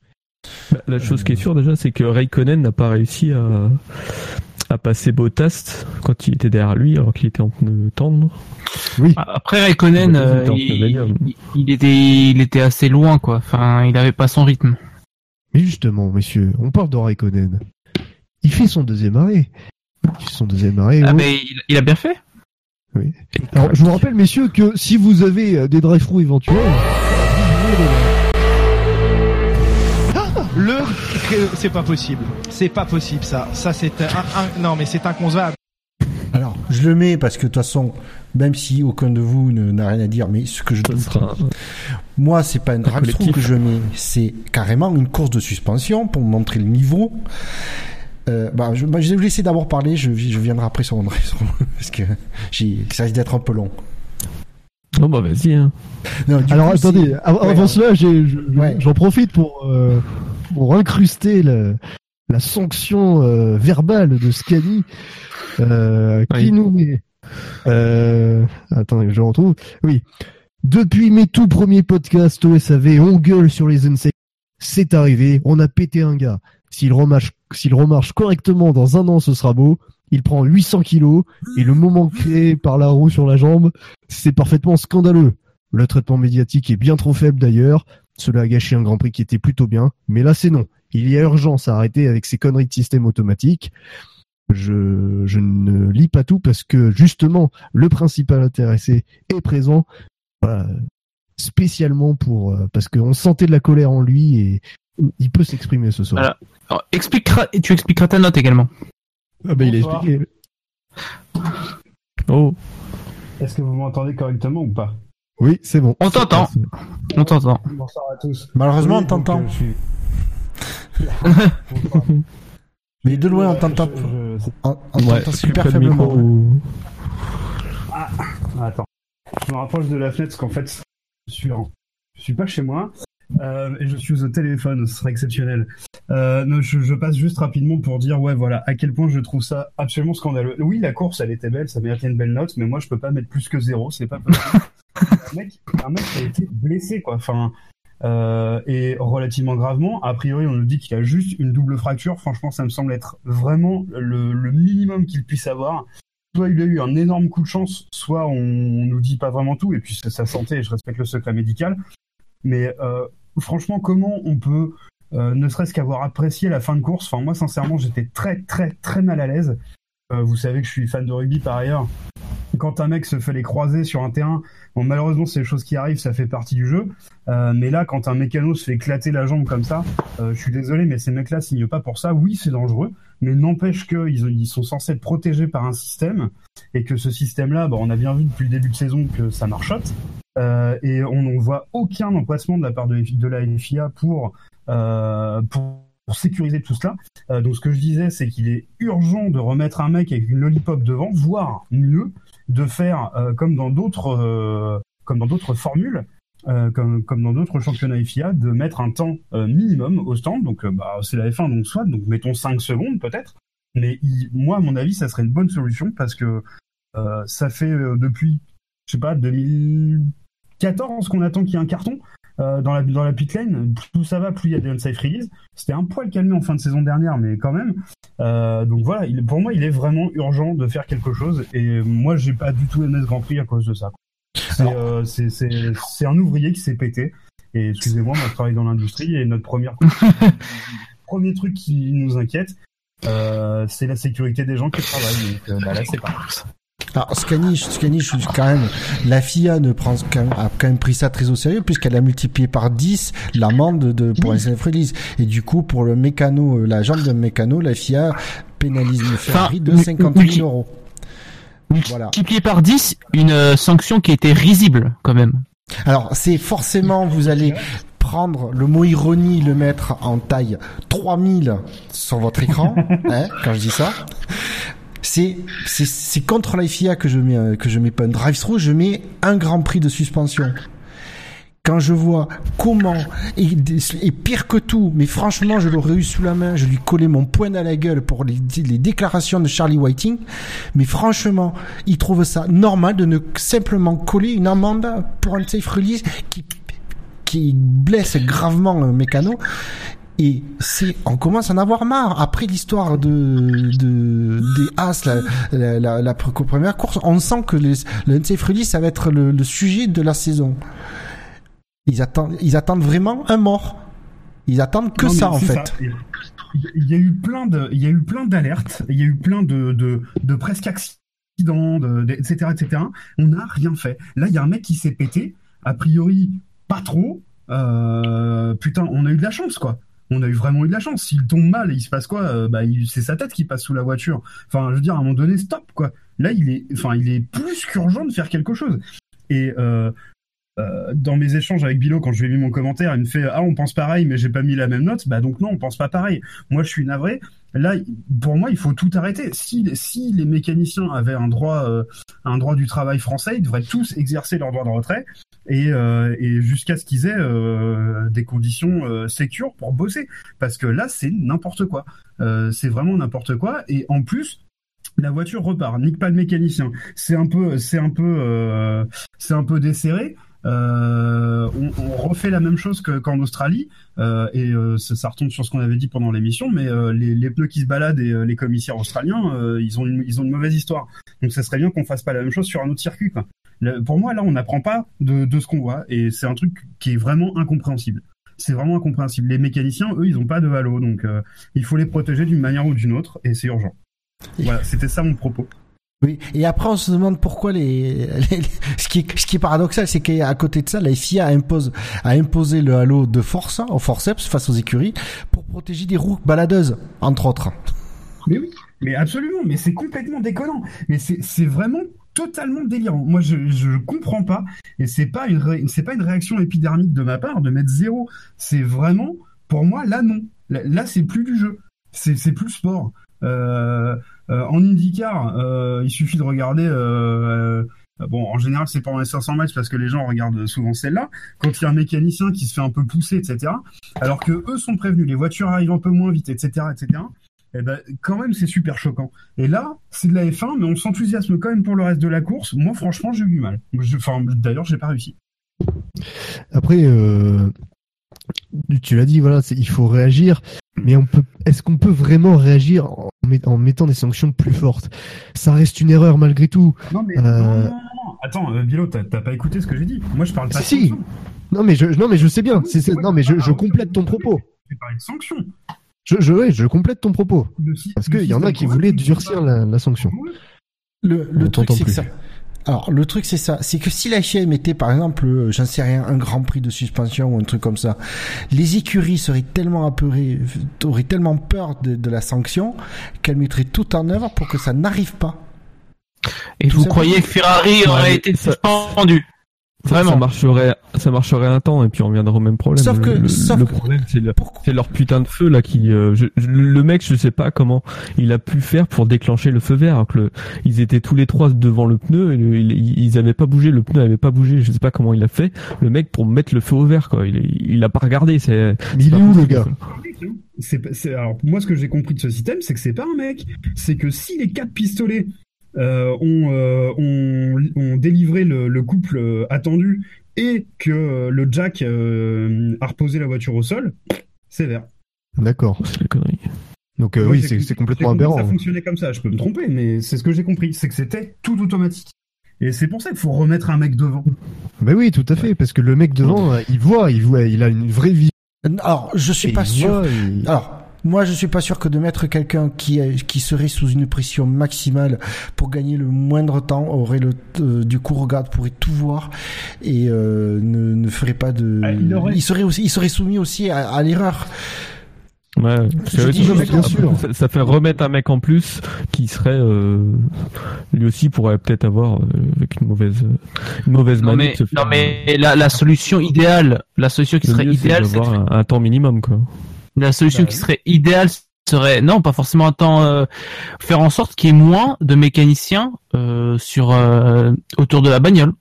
Bah, La chose qui est sûre déjà, c'est que Raikkonen n'a pas réussi à, à passer Bottas quand il était derrière lui, alors qu'il était en pneu tendre. Oui. Après Raikkonen, Il était euh, il, médium. il- il était, il était assez loin quoi. Enfin, il avait pas son rythme. Mais justement, messieurs, on parle de Raikkonen. Il fait son deuxième arrêt. Il fait son deuxième arrêt. Ah, oui. mais il, il a bien fait. Alors, je vous rappelle, messieurs, que si vous avez euh, des drive-through éventuels, vous c'est pas possible. C'est pas possible ça. Ça c'est un, un- non mais c'est inconcevable. Alors, je le mets parce que de toute façon, même si aucun de vous n'a rien à dire, mais ce que je Ça doute, sera moi, c'est pas un collectif. que je mets, c'est carrément une course de suspension pour montrer le niveau. Euh, bah, je, bah, je vais vous laisser d'abord parler, je, je viendrai après sur mon parce que j'ai, ça risque d'être un peu long. Oh bah vas-y. Hein. Non, Alors coup, attendez, avant ouais. cela, Ouais. j'en profite pour, euh, pour incruster le- la sanction euh, verbale de Scani euh, qui Oui. nous met. Euh, attendez, je retrouve. Oui. Depuis mes tout premiers podcasts au SAV, on gueule sur les insectes. C'est arrivé, on a pété un gars. S'il remarche, s'il remarche correctement dans un an, ce sera beau. Il prend 800 kilos et le moment créé par la roue sur la jambe, c'est parfaitement scandaleux. Le traitement médiatique est bien trop faible d'ailleurs. Cela a gâché un Grand Prix qui était plutôt bien. Mais là, c'est non. Il y a urgence à arrêter avec ces conneries de système automatique. Je, je ne lis pas tout parce que justement, le principal intéressé est présent. Voilà, spécialement pour euh, parce qu'on sentait de la colère en lui et il peut s'exprimer ce soir. Alors, expliquera, tu expliqueras ta note également. Ah bah, il a expliqué. Oh. Est-ce que vous m'entendez correctement ou pas? Oui, c'est bon. On t'entend. On t'entend. Bonsoir à tous. Malheureusement, Oui, on t'entend. euh, suis- Mais de loin, on t'entend, Je- on, on Ouais, t'entend plus super faiblement. ou- Ah, attends. Je me rapproche de la fenêtre parce qu'en fait, je suis, en- je suis pas chez moi. Euh, et je suis au téléphone, ce serait exceptionnel. Euh, je, passe juste rapidement pour dire, ouais, voilà, à quel point je trouve ça absolument scandaleux. Oui, la course, elle était belle, ça méritait une belle note, mais moi, je peux pas mettre plus que zéro, c'est pas possible. un, mec, a été blessé, quoi. Enfin, euh, et relativement gravement. A priori, on nous dit qu'il a juste une double fracture. Franchement, ça me semble être vraiment le, minimum qu'il puisse avoir. Soit il a eu un énorme coup de chance, soit on, nous dit pas vraiment tout, et puis c'est sa santé, et je respecte le secret médical. Mais euh, franchement, comment on peut, euh, ne serait-ce qu'avoir apprécié la fin de course? Enfin, moi, sincèrement, j'étais très, très, très mal à l'aise. Euh, vous savez que je suis fan de rugby par ailleurs. Quand un mec se fait les croiser sur un terrain, malheureusement, c'est des choses qui arrivent, ça fait partie du jeu. Mais là, quand un mécano se fait éclater la jambe comme ça, je suis désolé, mais ces mecs-là signent pas pour ça. Oui, c'est dangereux, mais n'empêche qu'ils ils sont censés être protégés par un système et que ce système-là, bon, on a bien vu depuis le début de saison que ça marchote. Euh, et on ne voit aucun emplacement de la part de, la FIA pour, euh, pour sécuriser tout cela. Euh, donc ce que je disais, c'est qu'il est urgent de remettre un mec avec une lollipop devant, voire mieux, de faire euh, comme dans d'autres euh, comme dans d'autres formules, euh, comme, comme dans d'autres championnats FIA, de mettre un temps euh, minimum au stand. Donc euh, bah, c'est la F1, donc soit, donc mettons 5 secondes peut-être. Mais moi, à mon avis, ça serait une bonne solution parce que euh, ça fait depuis, je sais pas, 2014 qu'on attend qu'il y ait un carton dans la dans la pit lane. Plus ça va, plus il y a des unsafe release. C'était un poil calmé en fin de saison dernière, mais quand même. Donc voilà, il, pour moi, il est vraiment urgent de faire quelque chose. Et moi, j'ai pas du tout aimé ce Grand Prix à cause de ça. C'est- c'est- un ouvrier qui s'est pété. Et excusez-moi, moi je travaille dans l'industrie et notre première premier truc qui nous inquiète, euh, c'est la sécurité des gens qui travaillent. Donc euh, bah, là, c'est pas. Alors, Scaniche, Scaniche, quand même, la FIA ne prend, quand même- a quand même pris ça très au sérieux puisqu'elle a multiplié par 10 l'amende de, pour un self release. Et du coup, pour le mécano, euh, la jambe d'un mécano, la FIA pénalise le Ferrari de mu- 50 multi- 000 euros. Voilà. Multiplié par 10, une euh, sanction qui était risible quand même. Alors, c'est forcément, vous allez prendre le mot ironie, le mettre en taille 3000 sur votre écran, hein, quand je dis ça. C'est, c'est, c'est contre la FIA que je mets, euh, que je mets pas un drive-through, je mets un grand prix de suspension. Quand je vois comment, et, pire que tout, mais franchement, je l'aurais eu sous la main, je lui collais mon poing à la gueule pour les, déclarations de Charlie Whiting, mais franchement, il trouve ça normal de ne simplement coller une amende pour un safe release qui, qui blesse gravement un mécano. Et c'est, on commence à en avoir marre. Après l'histoire de, de, des As, la, la, la, la pr- première course, on sent que le unsafe release, ça va être le, le sujet de la saison. Ils attendent, ils attendent vraiment un mort. Ils attendent que Non, ça, en fait. Il il y a eu plein de, il y a eu plein d'alertes, il y a eu plein de, de, de presque accidents, de, de- etc., etc. On n'a rien fait. Là, il y a un mec qui s'est pété. A priori, pas trop. Euh, putain, on a eu de la chance, quoi. On a eu vraiment eu de la chance. S'il tombe mal, il se passe quoi Euh, Bah, c'est sa tête qui passe sous la voiture. Enfin, je veux dire, à un moment donné, stop, quoi. Là, il est, enfin, il est plus qu'urgent de faire quelque chose. Et euh, euh, dans mes échanges avec Bilo, quand je lui ai mis mon commentaire, il me fait Ah, on pense pareil, mais j'ai pas mis la même note. Bah, donc non, on pense pas pareil. Moi, je suis navré. Là, pour moi, il faut tout arrêter. Si, si les mécaniciens avaient un droit, euh, un droit du travail français, ils devraient tous exercer leur droit de retrait et, euh, et jusqu'à ce qu'ils aient euh, des conditions euh, sécures pour bosser. Parce que là, c'est n'importe quoi. C'est vraiment n'importe quoi. Et en plus, la voiture repart, nique pas le mécanicien. C'est un peu, c'est un peu, euh, c'est un peu desserré. Euh, on, on refait la même chose que- qu'en Australie euh, et euh, ça, ça retombe sur ce qu'on avait dit pendant l'émission. Mais les, les pneus qui se baladent et les commissaires australiens, ils ont une, ils ont une mauvaise histoire. Donc ça serait bien qu'on fasse pas la même chose sur un autre circuit. Quoi. Le- pour moi, là, on n'apprend pas de, de ce qu'on voit et c'est un truc qui est vraiment incompréhensible. C'est vraiment incompréhensible. Les mécaniciens, eux, ils ont pas de halo, donc euh, il faut les protéger d'une manière ou d'une autre et c'est urgent. Voilà, c'était ça mon propos. Oui, et après on se demande pourquoi les, les- ce qui est, ce qui est paradoxal, c'est qu'à côté de ça, la FIA impose a imposé le halo de force au forceps face aux écuries pour protéger des roues baladeuses, entre autres. Mais oui, mais absolument, mais c'est complètement déconnant. Mais c'est c'est vraiment totalement délirant. Moi, je je comprends pas, et c'est pas une c'est pas une réaction épidermique de ma part de mettre zéro. C'est vraiment, pour moi, là non. Là, c'est plus du jeu. C'est plus sport. Euh, en IndyCar, euh, il suffit de regarder euh, bon, en général, c'est pendant les 500 matchs parce que les gens regardent souvent celle-là. Quand il y a un mécanicien qui se fait un peu pousser, etc. Alors que eux sont prévenus, les voitures arrivent un peu moins vite, etc., etc. Eh ben, quand même, c'est super choquant. Et là, c'est de la F1, mais on s'enthousiasme quand même pour le reste de la course. Moi, franchement, j'ai eu du mal. Enfin, d'ailleurs, j'ai pas réussi. Après, euh, tu l'as dit, voilà, il faut réagir, mais on peut, est-ce qu'on peut vraiment réagir en, met- en mettant des sanctions plus fortes? Ça reste une erreur malgré tout. Non, mais Euh, non, non, non, non. Attends, euh, Bilo, t'as pas écouté ce que j'ai dit? Moi, je parle pas Si, de si. Non, mais je, non, mais je sais bien. C'est, c'est- Ouais, non, mais je, je complète ton propos. J'ai parlé de sanction. Je, je, ouais, je complète ton propos. Le Parce qu'il y en a qui voulaient durcir pas- la, la sanction. Le, le truc c'est que ça. Alors le truc c'est ça, c'est que si la FIA mettait par exemple, euh, j'en sais rien, un grand prix de suspension ou un truc comme ça, les écuries seraient tellement apeurées, auraient tellement peur de, de la sanction qu'elles mettraient tout en œuvre pour que ça n'arrive pas. Et Tout vous croyez que Ferrari aurait été ça- suspendu? Ça, Vraiment. ça marcherait, ça marcherait un temps et puis on reviendra au même problème. Sauf que- le, sauf le problème c'est le- leur putain de feu là qui, euh, je- le mec, je sais pas comment il a pu faire pour déclencher le feu vert. alors que le- ils étaient tous les trois devant le pneu, et le- il- ils avaient pas bougé, le pneu avait pas bougé. Je sais pas comment il a fait. Le mec pour mettre le feu au vert quoi. Il, est- il a pas regardé. C'est. Il est où le gars quoi. C'est, pas- c'est- alors moi ce que j'ai compris de ce système, c'est que c'est pas un mec, c'est que si les quatre pistolets euh, ont, euh, ont, ont délivré le, le couple euh, attendu et que euh, le Jack euh, a reposé la voiture au sol, c'est vert. D'accord. C'est des conneries. Donc euh, oui, c'est, complètement aberrant. Ça fonctionnait comme ça, je peux me tromper, mais c'est ce que j'ai compris, c'est que c'était tout automatique. Et c'est pour ça qu'il faut remettre un mec devant. Ben oui, tout à fait, parce que le mec devant, il voit, il voit, il a une vraie vie. Alors je suis Et pas il sûr. voit, il- Alors, moi, je suis pas sûr que de mettre quelqu'un qui est- qui serait sous une pression maximale pour gagner le moindre temps aurait le euh, du coup regarde pourrait tout voir et euh, ne, ne ferait pas de. Ah, il aurait- serait aussi il serait soumis aussi à, à l'erreur. Ouais, Je c'est- dis, bien sûr. Ça, ça fait remettre un mec en plus qui serait euh, lui aussi pourrait peut-être avoir euh, avec une mauvaise une mauvaise Non mais, non mais la, la solution idéale, la solution qui le serait idéale, c'est d'avoir un, un temps minimum quoi. La solution Bah qui serait idéale serait non pas forcément euh, faire en sorte qu'il y ait moins de mécaniciens euh, sur euh, autour de la bagnole.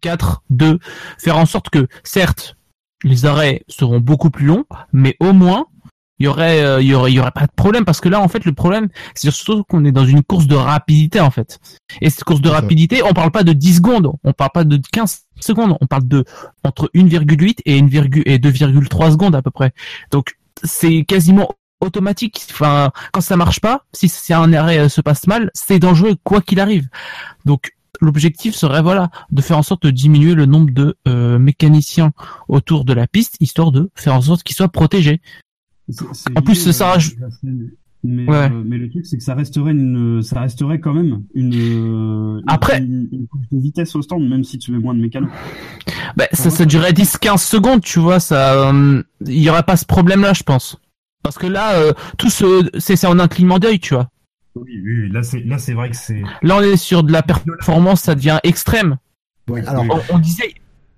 4, 2, faire en sorte que certes les arrêts seront beaucoup plus longs, mais au moins il y aurait euh, il y aurait il y aurait pas de problème parce que là en fait le problème c'est surtout qu'on est dans une course de rapidité en fait. Et cette course de rapidité, on parle pas de 10 secondes, on parle pas de 15 secondes, on parle de entre 1,8 et 1, et 2,3 secondes à peu près. Donc c'est quasiment automatique. Enfin, quand ça marche pas, si c'est un arrêt euh, se passe mal, c'est dangereux quoi qu'il arrive. Donc l'objectif serait voilà de faire en sorte de diminuer le nombre de euh, mécaniciens autour de la piste, histoire de faire en sorte qu'ils soient protégés. En plus, lié, ça euh, rajoute- Mais, Ouais. euh, mais le truc, c'est que ça resterait une, ça resterait quand même une, euh, une- Après- une, une course de vitesse au stand, même si tu mets moins de mécano. Bah, ça, ça durerait 10-15 secondes, tu vois, ça, euh, il y aurait pas ce problème-là, je pense. Parce que là, euh, tout ce, c'est, c'est en un clignement d'œil, tu vois. Oui, oui, là c'est, là c'est vrai que c'est. Là, on est sur de la performance, ça devient extrême. Ouais, alors, On, on disait,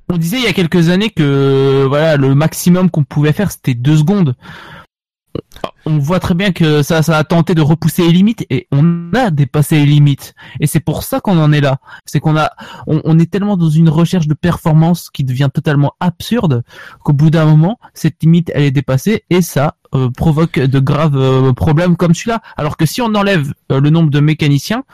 on disait il y a quelques années que, voilà, le maximum qu'on pouvait faire, c'était deux secondes. On voit très bien que ça, ça a tenté de repousser les limites et on a dépassé les limites. Et c'est pour ça qu'on en est là. C'est qu'on a, on, on est tellement dans une recherche de performance qui devient totalement absurde qu'au bout d'un moment, cette limite, elle est dépassée et ça euh, provoque de graves euh, problèmes comme celui-là. Alors que si on enlève euh, le nombre de mécaniciens,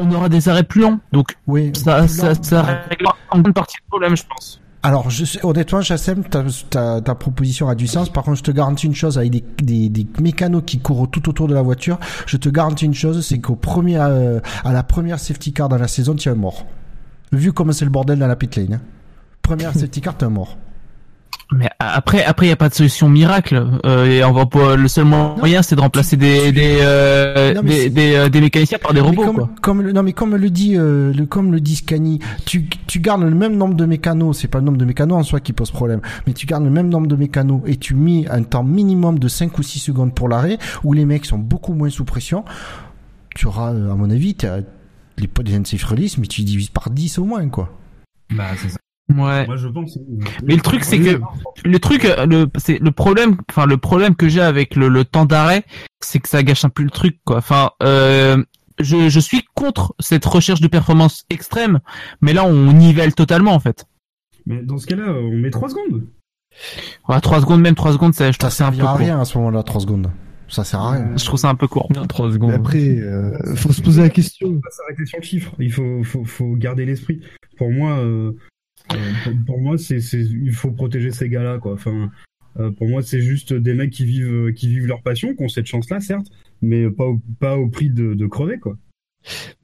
on aura des arrêts plus longs. Donc oui. ça, ça, ça réglera en grande partie le problème, je pense. Alors, je honnêtement, Chassem, ta, proposition a du sens. Par contre, je te garantis une chose, avec des, mécanos qui courent tout autour de la voiture, je te garantis une chose, c'est qu'au premier, euh, à la première safety car dans la saison, tu es mort. Vu comment c'est le bordel dans la pit lane. Hein. Première safety car, t'es mort. Mais après, après, il y a pas de solution miracle. Euh, et on va pas. Le seul moyen, c'est de remplacer des des euh, Non, des, des, euh, des mécaniciens par des robots. comme, quoi. comme le, non mais comme le dit euh, le comme le dit Scani, tu tu gardes le même nombre de mécanos, c'est pas le nombre de mécanos en soi qui pose problème, mais tu gardes le même nombre de mécanos et tu mets un temps minimum de 5 ou 6 secondes pour l'arrêt où les mecs sont beaucoup moins sous pression, tu auras euh, à mon avis les pots des unsafe release mais tu divises par 10 au moins quoi. Bah, c'est ça. Ouais. Moi, je pense. Mais le truc, c'est que le truc, euh, le c'est le problème. Enfin, le problème que j'ai avec le, le temps d'arrêt, c'est que ça gâche un peu le truc, quoi. Enfin, euh, je, je suis contre cette recherche de performance extrême, mais là on nivelle totalement en fait. Mais dans ce cas-là, on met 3 secondes. Ouais, 3 secondes, même 3 secondes, ça, je trouve Ça c'est un peu à court. rien à ce moment-là, 3 secondes. Ça sert à rien. Je trouve ça un peu court. Non, 3 Mais secondes. après, euh, faut se poser la question. faut pas s'arrêter sur le chiffre. Il faut, faut, faut garder l'esprit. Pour moi, euh, euh, pour, pour moi, c'est, c'est, il faut protéger ces gars-là, quoi. Enfin, euh, pour moi, c'est juste des mecs qui vivent, qui vivent leur passion, qui ont cette chance-là, certes, mais pas au, pas au prix de, de crever, quoi.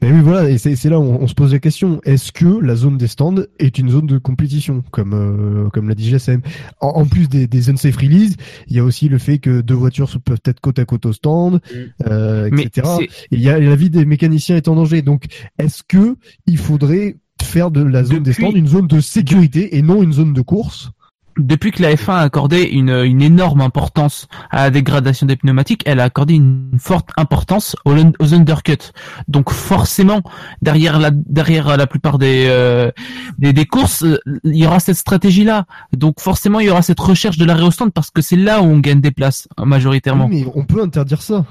Mais oui, voilà, et c'est c'est là où on, on se pose la question. Est-ce que la zone des stands est une zone de compétition, comme euh, comme l'a dit GSM en, en plus des, des unsafe release, il y a aussi le fait que deux voitures peuvent être côte à côte au stand, euh, Mais etc. Et il y a la vie des mécaniciens est en danger. Donc, est-ce que il faudrait faire de la zone des stands une zone de sécurité et non une zone de course Depuis que la F1 a accordé une, une énorme importance à la dégradation des pneumatiques, elle a accordé une forte importance aux, aux undercuts. Donc forcément, derrière la, derrière la plupart des, euh, des, des courses, il y aura cette stratégie-là. Donc forcément, il y aura cette recherche de l'arrêt au stand parce que c'est là où on gagne des places majoritairement. Oui, mais on peut interdire ça.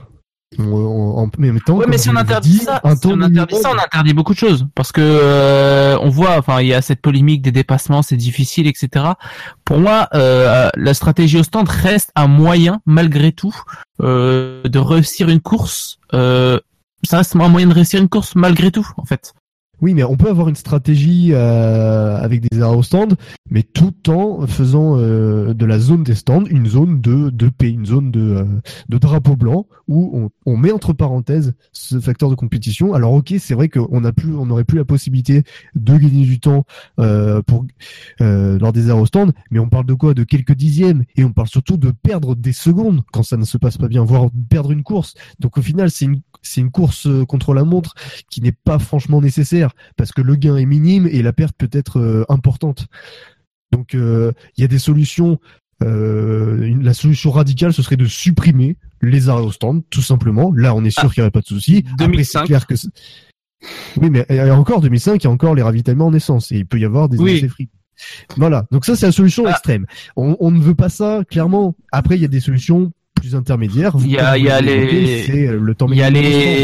On- on- en même temps, Ouais, mais si on interdit dit, ça, si on interdit ça, on interdit beaucoup de choses. Parce que euh, on voit, enfin, il y a cette polémique des dépassements, c'est difficile, etc. Pour moi, euh, la stratégie au stand reste un moyen, malgré tout, euh, de réussir une course. Euh, ça reste un moyen de réussir une course malgré tout, en fait. Oui, mais on peut avoir une stratégie euh, avec des arrêts au stand, mais tout en faisant euh, de la zone des stands une zone de, de paix, une zone de, euh, de drapeau blanc où on, met entre parenthèses ce facteur de compétition. Alors ok, c'est vrai qu'on a plus, on n'aurait plus la possibilité de gagner du temps pour lors des arrêts au stand, mais on parle de quoi? De quelques dixièmes et on parle surtout de perdre des secondes quand ça ne se passe pas bien, voire perdre une course. Donc au final, c'est une c'est une course contre la montre qui n'est pas franchement nécessaire parce que le gain est minime et la perte peut être euh, importante. Donc euh, il y a des solutions. euh, la solution radicale, ce serait de supprimer les arrêts au stand, tout simplement. Là, on est sûr qu'il n'y aurait pas de souci. Après, 2005. c'est clair que oui, mais et encore 2005, il y a encore les ravitaillements en essence et il peut y avoir des Oui. free. Voilà. Donc ça, c'est la solution Ah. extrême. On, on ne veut pas ça, clairement. Après, il y a des solutions plus intermédiaires. Il y a- il y a les-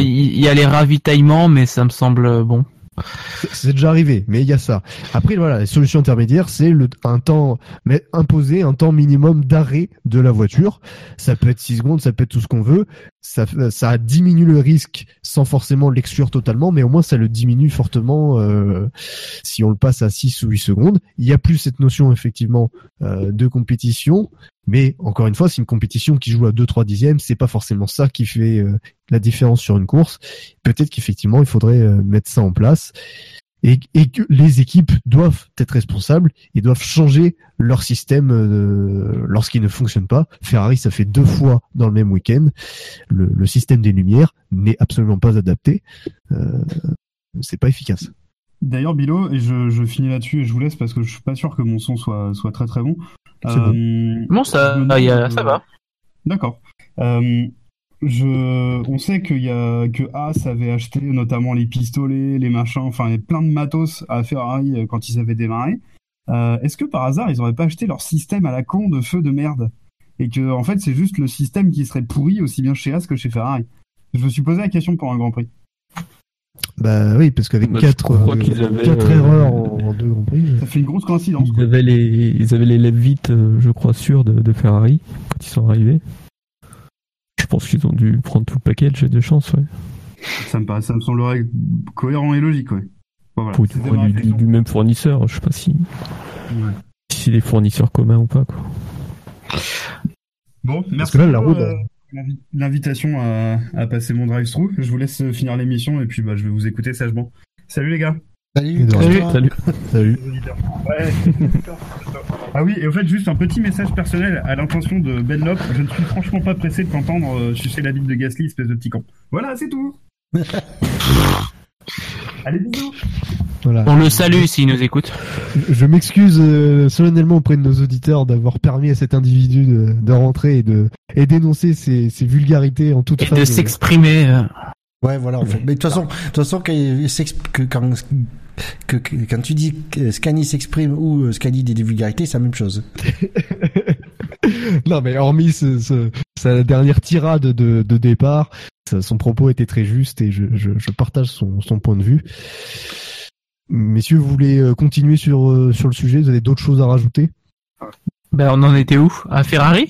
Il y a il y a ravitaillements, mais ça me semble bon. C'est- déjà arrivé, mais il y a ça. Après, voilà, les solutions intermédiaires, c'est un temps, mais imposer un temps minimum d'arrêt de la voiture. Ça peut être 6 secondes, ça peut être tout ce qu'on veut. Ça, ça diminue le risque sans forcément l'exclure totalement, mais au moins ça le diminue fortement euh, si on le passe à 6 ou 8 secondes. Il y a plus cette notion, effectivement, euh, de compétition. Mais encore une fois, c'est une compétition qui joue à 2-3 dixièmes. C'est pas forcément ça qui fait euh, la différence sur une course. Peut-être qu'effectivement, il faudrait euh, mettre ça en place et, et que les équipes doivent être responsables et doivent changer leur système euh, lorsqu'il ne fonctionne pas. Ferrari, ça fait deux fois dans le même week-end. Le, le système des lumières n'est absolument pas adapté. Euh, c'est pas efficace. D'ailleurs, Bilo, et je, je finis là-dessus et je vous laisse parce que je suis pas sûr que mon son soit, soit très très bon. C'est bon. Bon, ça- demande, ça euh, va. D'accord. Euh, je, on sait qu'il y a que Haas avait acheté notamment les pistolets, les machins, enfin il y a plein de matos à Ferrari euh, quand ils avaient démarré. Euh, Est-ce que par hasard ils auraient pas acheté leur système à la con de feu de merde? Et que en fait c'est juste le système qui serait pourri aussi bien chez Haas que chez Ferrari Je me suis posé la question pour un Grand Prix. Bah oui, parce qu'avec Bah, je quatre, crois euh, euh, erreurs en, en deux Grands Prix. Ça fait une grosse coïncidence. Ils avaient les, ils avaient les lèvres vite, je crois, sûrs de, de Ferrari quand ils sont arrivés. Je pense qu'ils ont dû prendre tout le package de chance, ouais. Ça me paraît, ça me semblerait cohérent et logique, ouais. Bon, voilà. Pour C'était du, même fournisseur, je sais pas si, Ouais. si c'est des fournisseurs communs ou pas, quoi. Bon, merci là, la pour, route, euh, l'invi- l'invitation à, à passer mon drive-through. Je vous laisse finir l'émission et puis bah, je vais vous écouter sagement. Salut les gars. Salut, Salut. Salut. Salut. Ouais. ah oui, et au fait, juste un petit message personnel à l'intention de Ben Lop. Je ne suis franchement pas pressé de t'entendre euh, sucer la bite de Gasly, espèce de petit con. Voilà, c'est tout. Allez, bisous. Voilà. On le salue s'il nous écoute. Je m'excuse euh, solennellement auprès de nos auditeurs d'avoir permis à cet individu de, de rentrer et de et d'énoncer ces, ces vulgarités en toute Et fin de s'exprimer. euh, Ouais, voilà. En fait. Mais de toute façon, de toute façon, quand, que, quand, que, que- quand tu dis que Scani s'exprime ou euh, Scani dit des vulgarités, c'est la même chose. non, mais hormis ce, ce, sa dernière tirade de, de départ. Ça- Son propos était très juste et je, je, je partage son, son point de vue. Messieurs, vous voulez euh, continuer sur, euh, sur le sujet? Vous avez d'autres choses à rajouter? Ben, on en était où? À Ferrari?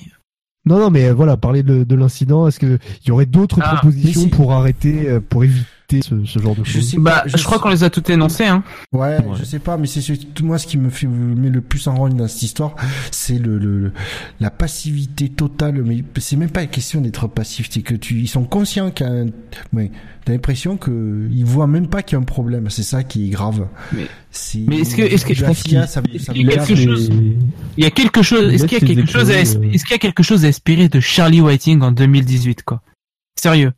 Non, non, mais euh, voilà, parler de, de l'incident. Est-ce qu'il y aurait d'autres Ah, propositions si- pour arrêter, euh, pour éviter ce, ce genre de Je choses sais Bah, je crois qu'on les a toutes énoncées, hein. Ouais, Ouais. je sais pas, mais c'est moi ce qui me fait met le plus en rogne dans cette histoire, c'est le, le, le- la passivité totale. Mais c'est même pas la question d'être passif, c'est que tu, ils sont conscients qu'il y a un, ouais, t'as l'impression que ils voient même pas qu'il y a un problème. C'est ça qui est grave. Mais- C'est- mais est-ce que- est-ce que- je pense qu'il- ça il y a quelque chose- Il y a quelque chose, Il est-ce qu'il y a quelque chose à, euh, est-ce qu'il y a quelque chose à espérer de Charlie Whiting en 2018, quoi? Sérieux.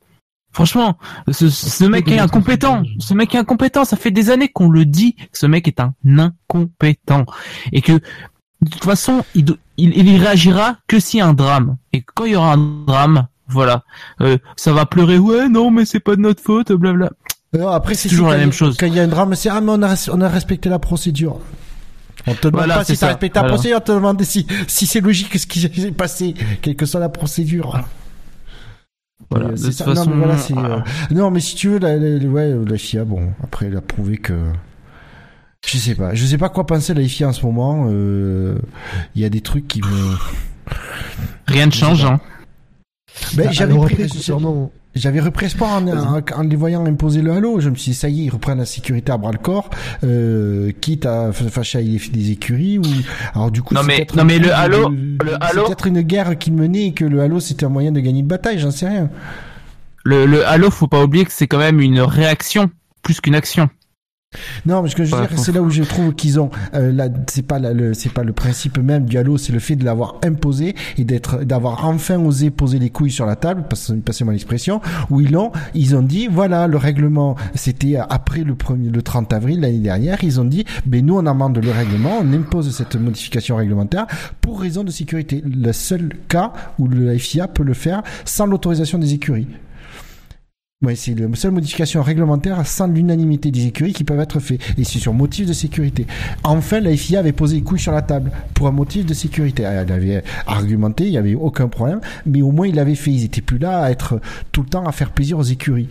Franchement, ce, ce mec est incompétent. Ce mec est incompétent. Ça fait des années qu'on le dit. Ce mec est un incompétent. Et que, de toute façon, il, il, il y réagira que s'il y a un drame. Et quand il y aura un drame, voilà, euh, ça va pleurer. Ouais, non, mais c'est pas de notre faute, blabla. Euh, après, c'est toujours la même chose. Quand il y a un drame, c'est ah mais on a, on a respecté la procédure. On te demande Voilà, pas si ça. respecté la Voilà. procédure, on te demande si, si c'est logique ce qui s'est passé, quelle que soit la procédure. Voilà. Euh, De c'est toute ça. Non, mais voilà, c'est, ah. euh, non, mais si tu veux, la, la- ouais, la FIA, bon, après, elle a prouvé que, je sais pas, je sais pas quoi penser de la FIA en ce moment, euh, il y a des trucs qui me, rien ne change, hein. ben, Ah, j'avais pris, j'avais repris espoir en, en, en les voyant imposer le halo. Je me suis dit, ça y est, ils reprennent la sécurité à bras le corps, euh, quitte à fâcher avec des, des écuries ou, alors du coup, Non, c'est mais- peut-être non, mais une- le halo- le halo- peut-être une guerre qu'ils menaient et que le halo c'était un moyen de gagner une bataille, j'en sais rien. Le, le Halo, faut pas oublier que c'est quand même une réaction plus qu'une action. Non, mais ce que je veux dire, c'est là où je trouve qu'ils ont, euh, là, c'est pas la- le, c'est pas le principe même du halo, c'est le fait de l'avoir imposé et d'être, d'avoir enfin osé poser les couilles sur la table, passe- passez-moi l'expression, où ils l'ont, ils ont dit, voilà, le règlement, c'était après le premier, le 30 avril l'année dernière, ils ont dit, ben nous on amende le règlement, on impose cette modification réglementaire pour raison de sécurité. Le seul cas où le FIA peut le faire sans l'autorisation des écuries. Ouais, c'est la seule modification réglementaire sans l'unanimité des écuries qui peuvent être faites. Et c'est sur motif de sécurité. Enfin, la FIA avait posé les couilles sur la table pour un motif de sécurité. Elle avait argumenté, il n'y avait aucun problème, mais au moins il l'avait fait. Ils étaient plus là à être tout le temps à faire plaisir aux écuries.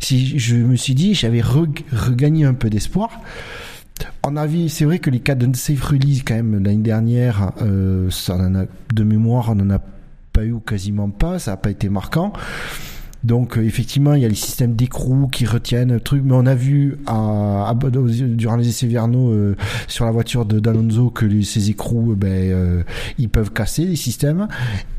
Si je me suis dit, j'avais reg- regagné un peu d'espoir. On a c'est vrai que les cas de safe release quand même l'année dernière, euh, ça en a, de mémoire, on n'en a pas eu quasiment pas, ça n'a pas été marquant. Donc euh, effectivement, il y a les systèmes d'écrou qui retiennent truc, mais on a vu à, à- durant les essais vernaux euh, sur la voiture de d'Alonso que les- ces écrous, euh, ben, euh, ils peuvent casser les systèmes.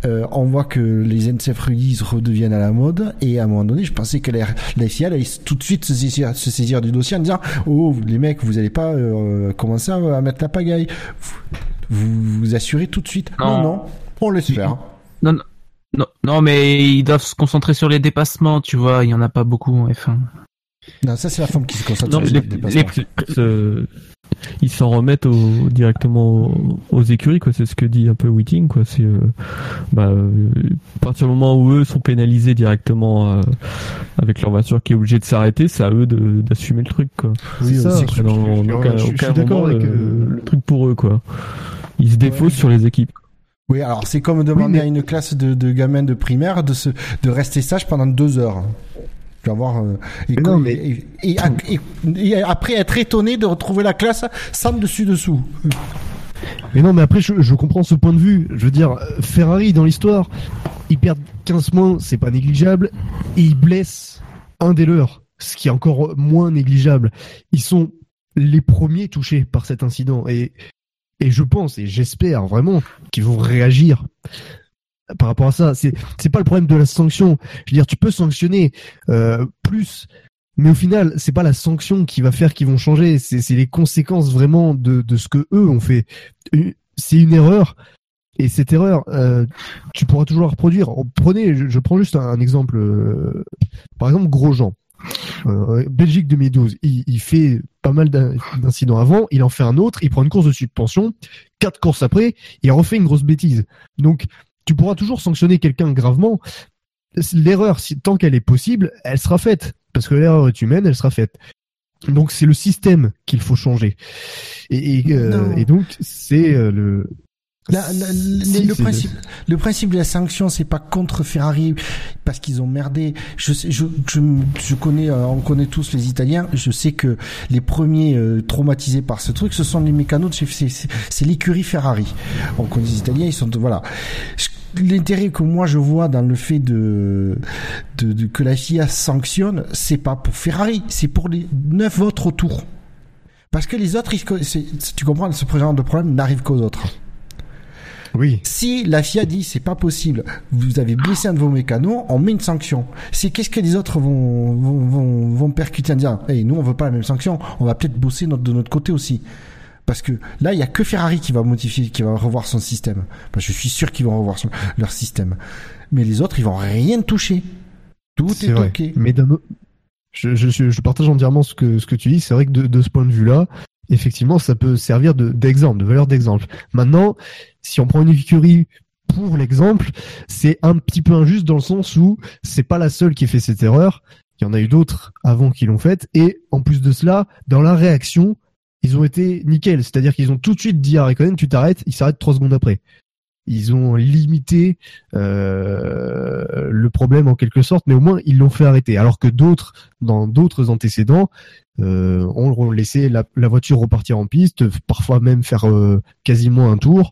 Euh, on voit que les NCF release redeviennent à la mode, et à un moment donné, je pensais que la, la FIA allait tout de suite se saisir, se saisir du dossier en disant "Oh, les mecs, vous allez pas euh, commencer à, à mettre la pagaille. Vous vous, vous assurez tout de suite. Non, Non. non, on laisse faire." Non, non, non, non, mais ils doivent se concentrer sur les dépassements, tu vois, il y en a pas beaucoup en F1. Non, ça c'est la femme qui se concentre Non, sur les, les dépassements. les- ils s'en remettent au- directement aux, aux écuries, quoi. C'est ce que dit un peu Whiting, quoi. C'est euh, bah, euh, à partir du moment où eux sont pénalisés directement euh, avec leur voiture qui est obligée de s'arrêter, c'est à eux d'assumer le truc, quoi. Oui, c'est ça, ça. je- dans je- je- aucun, je- je suis d'accord avec, le, euh, le truc pour eux, quoi. Ils se défaussent sur les équipes. Oui, alors c'est comme demander Oui, mais- à une classe de, de gamins de primaire de se de rester sage pendant deux heures. Tu vas voir. euh, et, Mais non, quoi- mais- et, et- après être étonné de retrouver la classe sans dessus dessous. Mais non, mais après, je, je comprends ce point de vue. Je veux dire, Ferrari, dans l'histoire, ils perdent 15 points, c'est pas négligeable, et ils blessent un des leurs, ce qui est encore moins négligeable. Ils sont les premiers touchés par cet incident, et, et je pense, et j'espère vraiment, qu'ils vont réagir par rapport à ça. C'est, c'est pas le problème de la sanction. Je veux dire, tu peux sanctionner euh, plus, mais au final, c'est pas la sanction qui va faire qu'ils vont changer. C'est, c'est les conséquences vraiment de, de ce que eux ont fait. Une- C'est une erreur. Et cette erreur, euh, tu pourras toujours la reproduire. Prenez, je, je prends juste un, un exemple. euh, par exemple, Grosjean. Euh, Belgique 2012, il, il fait pas mal d'in- d'incidents avant, il en fait un autre, il prend une course de suspension, quatre courses après, il refait une grosse bêtise. Donc, tu pourras toujours sanctionner quelqu'un gravement. L'erreur, tant qu'elle est possible, elle sera faite. Parce que l'erreur est humaine, elle sera faite. Donc, c'est le système qu'il faut changer. Et, et, euh, et donc, c'est euh, le, La- la- le, Si, le c'est- principe, le principe de la sanction, c'est pas contre Ferrari parce qu'ils ont merdé. Je, sais- je, je, je connais, euh, on connaît tous les Italiens. Je sais que les premiers euh, traumatisés par ce truc, ce sont les mécanos. de chez- C'est l'écurie Ferrari. On connaît les Italiens, ils sont voilà. L'intérêt que moi je vois dans le fait de, de, de- que la FIA sanctionne, c'est pas pour Ferrari, c'est pour les neuf autres autour. Parce que les autres, ils- tu comprends, ce genre de problème n'arrive qu'aux autres. Oui. Si la FIA dit c'est pas possible, vous avez blessé un de vos mécanos, on met une sanction. C'est qu'est-ce que les autres vont vont, vont, vont percuter en disant, hey, nous on veut pas la même sanction, on va peut-être bosser notre, de notre côté aussi. Parce que là, il y a que Ferrari qui va modifier, qui va revoir son système. Je suis sûr qu'ils vont revoir son- leur système. Mais les autres, ils vont rien toucher. Tout est, vrai. ok. Mais je, je, je partage entièrement ce que, ce que tu dis. C'est vrai que de, de ce point de vue-là, effectivement, ça peut servir de- d'exemple, de, valeur d'exemple. Maintenant, si on prend une écurie pour l'exemple, c'est un petit peu injuste dans le sens où c'est pas la seule qui fait cette erreur. Il y en a eu d'autres avant qui l'ont faite. Et en plus de cela, dans la réaction, ils ont été nickel. C'est-à-dire qu'ils ont tout de suite dit à Raikkonen, tu t'arrêtes, il s'arrête trois secondes après. Ils ont limité euh, le problème en quelque sorte, mais au moins ils l'ont fait arrêter. Alors que d'autres, dans d'autres antécédents, euh, ont laissé la, la voiture repartir en piste, parfois même faire euh, quasiment un tour,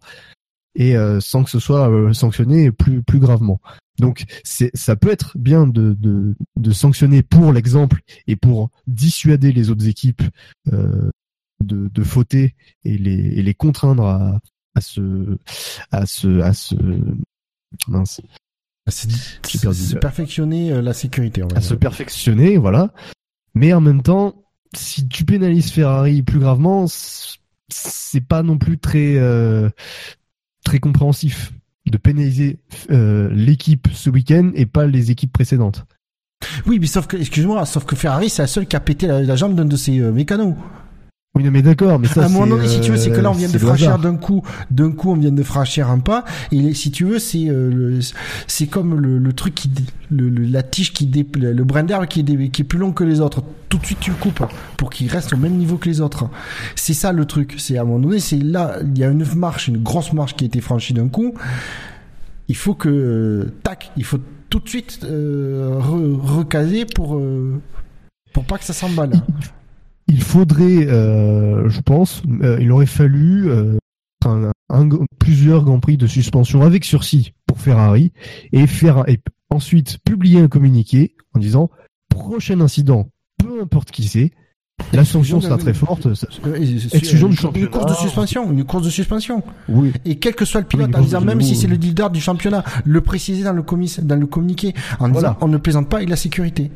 et euh, sans que ce soit euh, sanctionné plus plus gravement. Donc ça peut être bien de, de, de sanctionner pour l'exemple et pour dissuader les autres équipes euh, de, de fauter et les, et les contraindre à, à se à se à se mince perdu. c'est perfectionner euh, la sécurité. On va à dire. se perfectionner, voilà. Mais en même temps, si tu pénalises Ferrari plus gravement, c'est pas non plus très euh, très compréhensif de pénaliser euh, l'équipe ce week-end et pas les équipes précédentes. Oui, mais sauf que, excuse-moi, sauf que Ferrari, c'est la seule qui a pété la, la jambe d'un de ses euh, mécanos. Oui, non, mais d'accord, mais ça à un moment c'est, donné, si tu veux, c'est que là, on euh, vient de c'est le franchir d'un coup, d'un coup, on vient de franchir un pas. Et si tu veux, c'est, euh, c'est comme le, le truc qui, dé- le, le- la tige qui dé, le, brin d'herbe qui dé- qui est plus long que les autres. Tout de suite, tu le coupes pour qu'il reste au même niveau que les autres. C'est ça le truc. C'est à un moment donné, c'est là, il y a une marche, une grosse marche qui a été franchie d'un coup. Il faut que, euh, tac, il faut tout de suite euh, re- recaser pour, euh, pour pas que ça s'emballe. Il faudrait, euh, je pense, euh, il aurait fallu euh, un, un- plusieurs grands prix de suspension avec sursis pour Ferrari et faire et ensuite publier un communiqué en disant prochain incident, peu importe qui c'est, la sanction sera très forte. Exclusion du une course de suspension, une course de suspension. Oui. Et quel que soit le pilote, Oui, en disant même si c'est le leader du championnat, le préciser dans le, commis- dans le communiqué, en Voilà. disant on ne plaisante pas et la sécurité.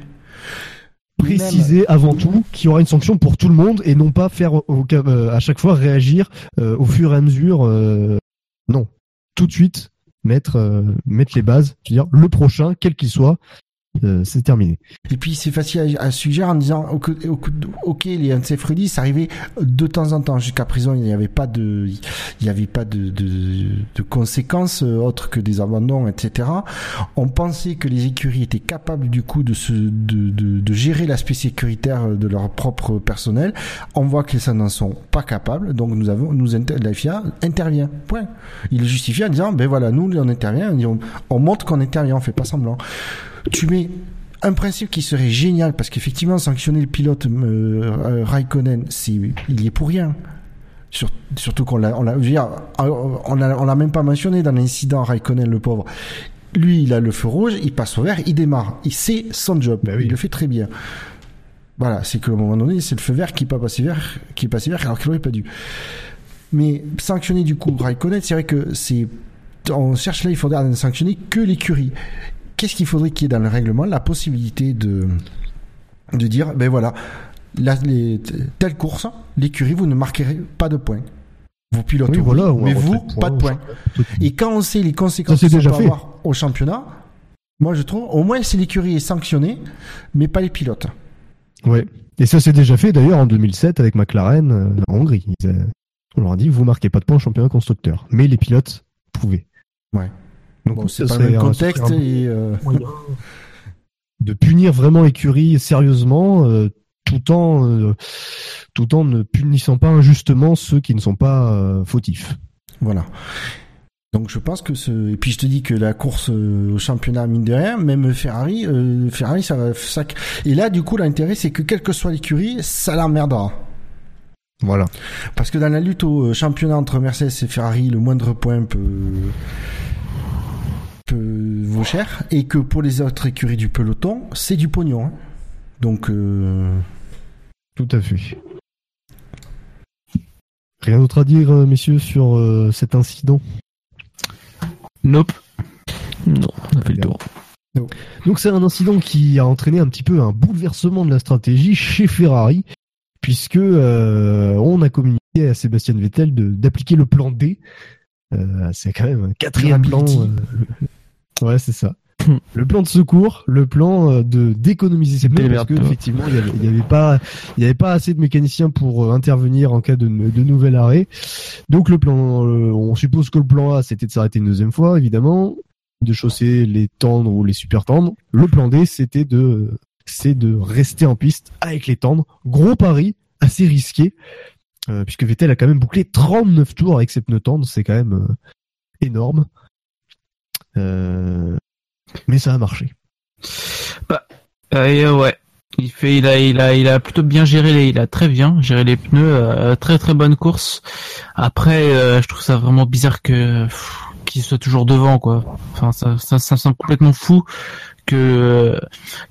Préciser avant tout qu'il y aura une sanction pour tout le monde et non pas faire au- au cas- euh, à chaque fois réagir euh, au fur et à mesure. euh, non, tout de suite mettre euh, mettre les bases, c'est-à-dire le prochain, quel qu'il soit, euh, c'est terminé. Et puis c'est facile à, suggérer en disant ok, ok, les encéphalées, ça arrivait de temps en temps. Jusqu'à présent, il n'y avait pas de, il n'y avait pas de, conséquences euh, autres que des abandons, etc. On pensait que les écuries étaient capables du coup de gérer l'aspect sécuritaire de leur propre personnel. On voit que les n'en sont pas capables, donc nous avons, nous la FIA intervient. Point. Il justifie en disant ben voilà, nous on intervient, on, on montre qu'on intervient, on fait pas semblant tu mets un principe qui serait génial parce qu'effectivement sanctionner le pilote euh, euh, Raikkonen c'est il y est pour rien. Sur- surtout qu'on l'a on dire, on l'a on l'a même pas mentionné dans l'incident Raikkonen le pauvre. Lui il a le feu rouge il passe au vert il démarre. Il sait son job. Il le fait très bien. Voilà c'est que à un moment donné c'est le feu vert qui est pas passé vert qui est passé vert alors qu'il aurait pas dû. Mais sanctionner du coup Raikkonen c'est vrai que c'est on cherche là il faudrait ne sanctionner que l'écurie qu'est-ce qu'il faudrait qu'il y ait dans le règlement La possibilité de, de dire, ben voilà, la, les, telle course, l'écurie, vous ne marquerez pas de points. Vous pilotez, Oui, voilà, mais vous, pas de points. Et quand on sait les conséquences que ça déjà peut fait. avoir au championnat, moi je trouve, au moins si l'écurie est sanctionnée, mais pas les pilotes. Ouais. Et ça s'est déjà fait d'ailleurs en 2007 avec McLaren euh, en Hongrie. Ils, euh, on leur a dit vous marquez pas de points au championnat constructeur, mais les pilotes pouvaient. Ouais. Donc Bon, c'est pas le même contexte serait un et, euh, de punir vraiment l'écurie sérieusement, euh, tout en euh, tout en ne punissant pas injustement ceux qui ne sont pas euh, fautifs. Voilà. Donc je pense que ce et puis je te dis que la course au championnat mine de rien, même Ferrari, euh, Ferrari ça va ça et là du coup l'intérêt c'est que quelle que soit l'écurie, ça l'emmerdera. Voilà. Parce que dans la lutte au championnat entre Mercedes et Ferrari, le moindre point peut vaut cher et que pour les autres écuries du peloton, c'est du pognon. hein. Donc euh, Tout à fait. Rien d'autre à dire, euh, messieurs, sur euh, cet incident? Nope. Non, on a fait le tour. Donc c'est un incident qui a entraîné un petit peu un bouleversement de la stratégie chez Ferrari, puisque euh, on a communiqué à Sébastien Vettel de- d'appliquer le plan D. Euh, c'est quand même un quatrième plan. Euh, ouais, c'est ça. Le plan de secours, le plan euh, de d'économiser ses pneus, parce que Démerde-toi. effectivement il y avait, il y avait pas, il y avait pas assez de mécaniciens pour intervenir en cas de, de nouvel arrêt. Donc le plan, on suppose que le plan A c'était de s'arrêter une deuxième fois, évidemment, de chausser les tendres ou les super tendres. Le plan D c'était de, c'est de rester en piste avec les tendres. Gros pari, assez risqué, euh, puisque Vettel a quand même bouclé 39 tours avec ses pneus tendres, c'est quand même euh, énorme. Euh, mais ça a marché. Euh, ouais. Il fait, il a, il a, il a plutôt bien géré les, il a très bien géré les pneus, euh, très très bonne course. Après, euh, je trouve ça vraiment bizarre que qu'il soit toujours devant, quoi. Enfin, ça, ça, ça me semble complètement fou que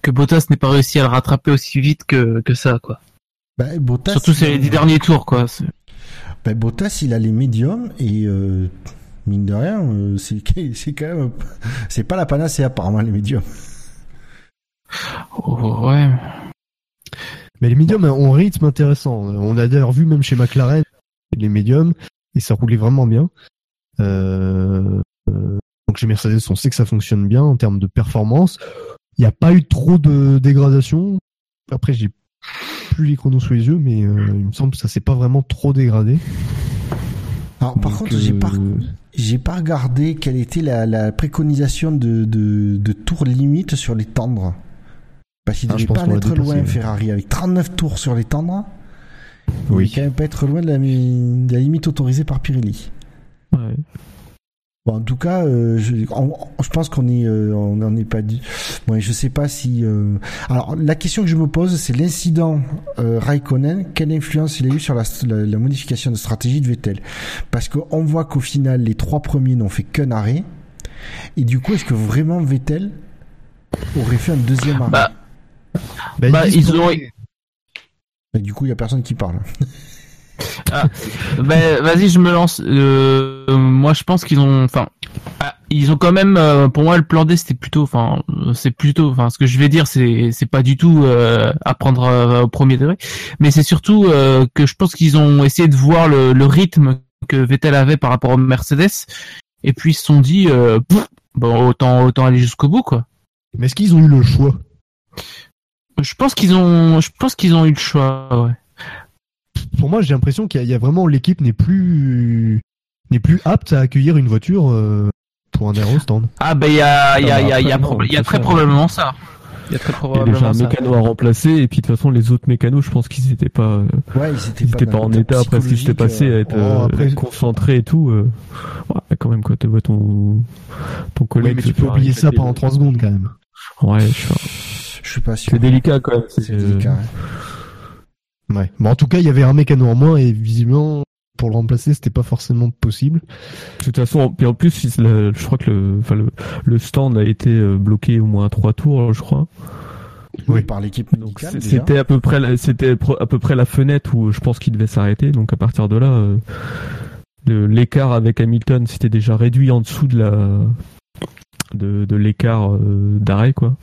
que Bottas n'ait pas réussi à le rattraper aussi vite que que ça, quoi. Bah, Bottas, Surtout sur les dix derniers tours, quoi. C'est- bah, Bottas il a les médiums et euh, mine de rien, euh, c'est c'est quand même c'est pas la panacée apparemment les médiums. Oh, ouais. Mais les médiums ont un rythme intéressant. On a d'ailleurs vu même chez McLaren les médiums et ça roulait vraiment bien. Euh, euh, donc chez Mercedes, on sait que ça fonctionne bien en termes de performance. Il n'y a pas eu trop de dégradation. Après, j'ai plus les chronos sous les yeux, mais euh, il me semble que ça s'est pas vraiment trop dégradé. Alors par Donc, contre, j'ai pas euh, j'ai pas regardé quelle était la, la préconisation de, de de tours limite sur les tendres. Parce qu'il Ah, devait pas en être dépassé, loin ouais. Ferrari avec 39 tours sur les tendres. Il Oui. devait quand même pas être loin de la, mi- de la limite autorisée par Pirelli. Ouais. Bon, en tout cas, euh, je, on- je pense qu'on est, euh, on n'en est pas dit. Ouais, je sais pas si. euh, Alors, la question que je me pose, c'est l'incident euh, Raikkonen. Quelle influence il a eu sur la, la- la modification de stratégie de Vettel? Parce qu'on voit qu'au final, les trois premiers n'ont fait qu'un arrêt. Et du coup, est-ce que vraiment Vettel aurait fait un deuxième arrêt? Bah, bah, bah, ils ont, Et Du coup, il y a personne qui parle. Ben, vas-y, je me lance. Euh, moi, je pense qu'ils ont, enfin, ah, ils ont quand même, euh, pour moi, le plan D, c'était plutôt, enfin, c'est plutôt, enfin, ce que je vais dire, c'est, c'est pas du tout euh, à prendre euh, au premier degré, mais c'est surtout que je pense qu'ils ont essayé de voir le, le rythme que Vettel avait par rapport au Mercedes, et puis ils se sont dit, pff, bon, autant, autant aller jusqu'au bout, quoi. Mais est-ce qu'ils ont eu le choix? Je pense qu'ils ont, je pense qu'ils ont eu le choix, ouais. Pour moi, j'ai l'impression qu'il y, a- il y a vraiment l'équipe n'est plus n'est plus apte à accueillir une voiture euh, pour un aérostand. Ah ben, il y a, il y a, il y a, il y a, non, y a très probablement ça. Il y a très Il y a probablement déjà un ça. mécano à remplacer et puis de toute façon les autres mécanos, je pense qu'ils étaient pas, euh, Ouais, ils étaient ils pas, étaient pas dans en état après ce qui s'était passé euh, à être oh, euh, après- concentré et tout. euh, ouais, quand même quoi, tu vois ton ton Oui, collègue. mais se tu peux oublier ça pendant 3 secondes quand même. Ouais, je suis- Je suis pas sûr. c'est délicat quand même. C'est euh, délicat. hein. Ouais. Bon, en tout cas, il y avait un mécano en moins et visiblement pour le remplacer, c'était pas forcément possible. De toute façon, puis en plus, le- je crois que le, enfin, le, le stand a été euh, bloqué au moins trois tours, je crois. Oui. Par l'équipe Donc c'était à peu près, la- c'était à peu près la fenêtre où je pense qu'il devait s'arrêter. Donc à partir de là, euh, l'écart avec Hamilton s'était déjà réduit en dessous de la, de, de l'écart euh, d'arrêt, quoi.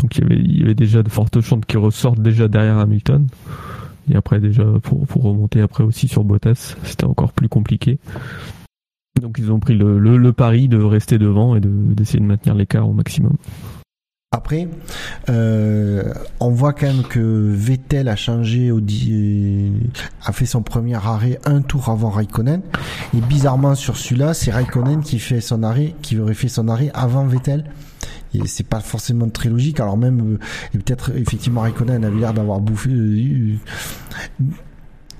Donc il y avait, il y avait déjà de fortes chances qu'il ressorte déjà derrière Hamilton. Et après déjà pour, pour remonter après aussi sur Bottas, c'était encore plus compliqué. Donc ils ont pris le, le, le pari de rester devant et de- d'essayer de maintenir l'écart au maximum. Après, euh, on voit quand même que Vettel a changé a fait son premier arrêt un tour avant Raikkonen. Et bizarrement sur celui-là, c'est Raikkonen qui fait son arrêt, qui aurait fait son arrêt avant Vettel. C'est pas forcément très logique. Alors même, euh, et peut-être effectivement Raikkonen avait l'air d'avoir bouffé, euh, eu-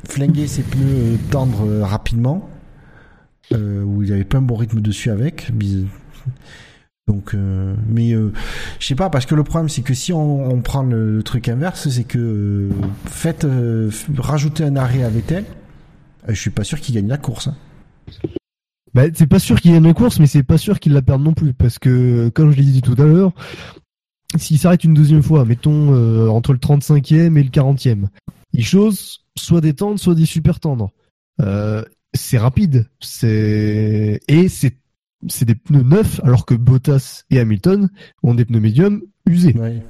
flingué ses pneus euh, tendres euh, rapidement. où il avait pas un bon rythme dessus avec. Donc, mais euh, je sais pas parce que le problème c'est que si on, prend le, truc inverse, c'est que euh, rajouter un arrêt à Vettel, je suis pas sûr qu'il gagne la course. hein. Bah, c'est pas sûr qu'il gagne la course, mais c'est pas sûr qu'il la perde non plus, parce que, comme je l'ai dit tout à l'heure, s'il s'arrête une deuxième fois, mettons euh, entre le 35e et le 40e, il chose soit des tendres, soit des super tendres. Euh, c'est rapide, c'est et c'est c'est des pneus neufs, alors que Bottas et Hamilton ont des pneus médiums usés. Ouais.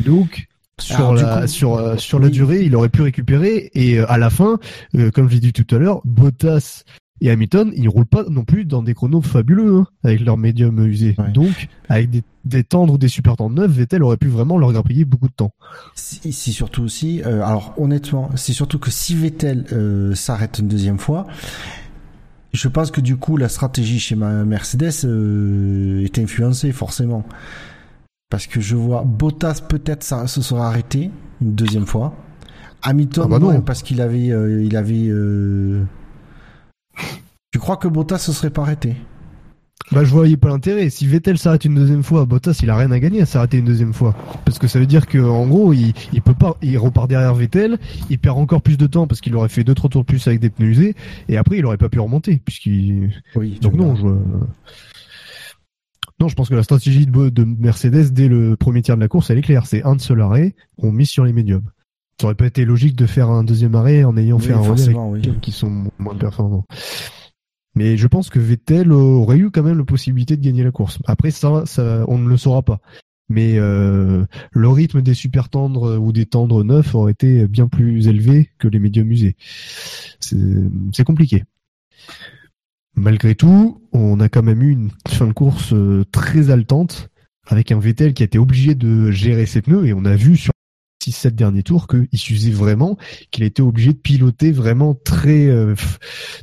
Donc sur Alors, du la coup, sur euh, sur la durée, il aurait pu récupérer et euh, à la fin, euh, comme je l'ai dit tout à l'heure, Bottas et Hamilton, ils roulent pas non plus dans des chronos fabuleux hein, avec leurs médiums usés. Ouais. Donc avec des, des tendres ou des super tendres neufs, Vettel aurait pu vraiment leur grappiller beaucoup de temps. C'est c'est surtout aussi, euh, alors honnêtement, c'est surtout que si Vettel euh, s'arrête une deuxième fois, je pense que du coup la stratégie chez ma Mercedes euh, est influencée forcément. Parce que je vois Bottas peut-être se sera arrêté une deuxième fois. Hamilton Ah bah non. parce qu'il avait il avait. Tu crois que Bottas se serait pas arrêté? Bah je voyais pas l'intérêt. Si Vettel s'arrête une deuxième fois, Bottas il a rien à gagner à s'arrêter une deuxième fois, parce que ça veut dire que en gros il, il peut pas, il repart derrière Vettel, il perd encore plus de temps parce qu'il aurait fait deux trois tours de plus avec des pneus usés, et après il aurait pas pu remonter puisqu'il Oui. Donc non, je... non, je pense que la stratégie de, Mercedes dès le premier tiers de la course, elle est claire. C'est un seul arrêt, on mise sur les médiums. Ça aurait pas été logique de faire un deuxième arrêt en ayant Oui, fait un relais avec oui. qui sont moins performants. Mais je pense que Vettel aurait eu quand même la possibilité de gagner la course. Après ça, on ne le saura pas. Mais euh, le rythme des super tendres ou des tendres neufs aurait été bien plus élevé que les médiums usés. C'est c'est compliqué. Malgré tout, on a quand même eu une fin de course euh, très haletante avec un Vettel qui a été obligé de gérer ses pneus et on a vu sur 6-7 derniers tours qu'il s'usait vraiment, qu'il a été obligé de piloter vraiment très euh,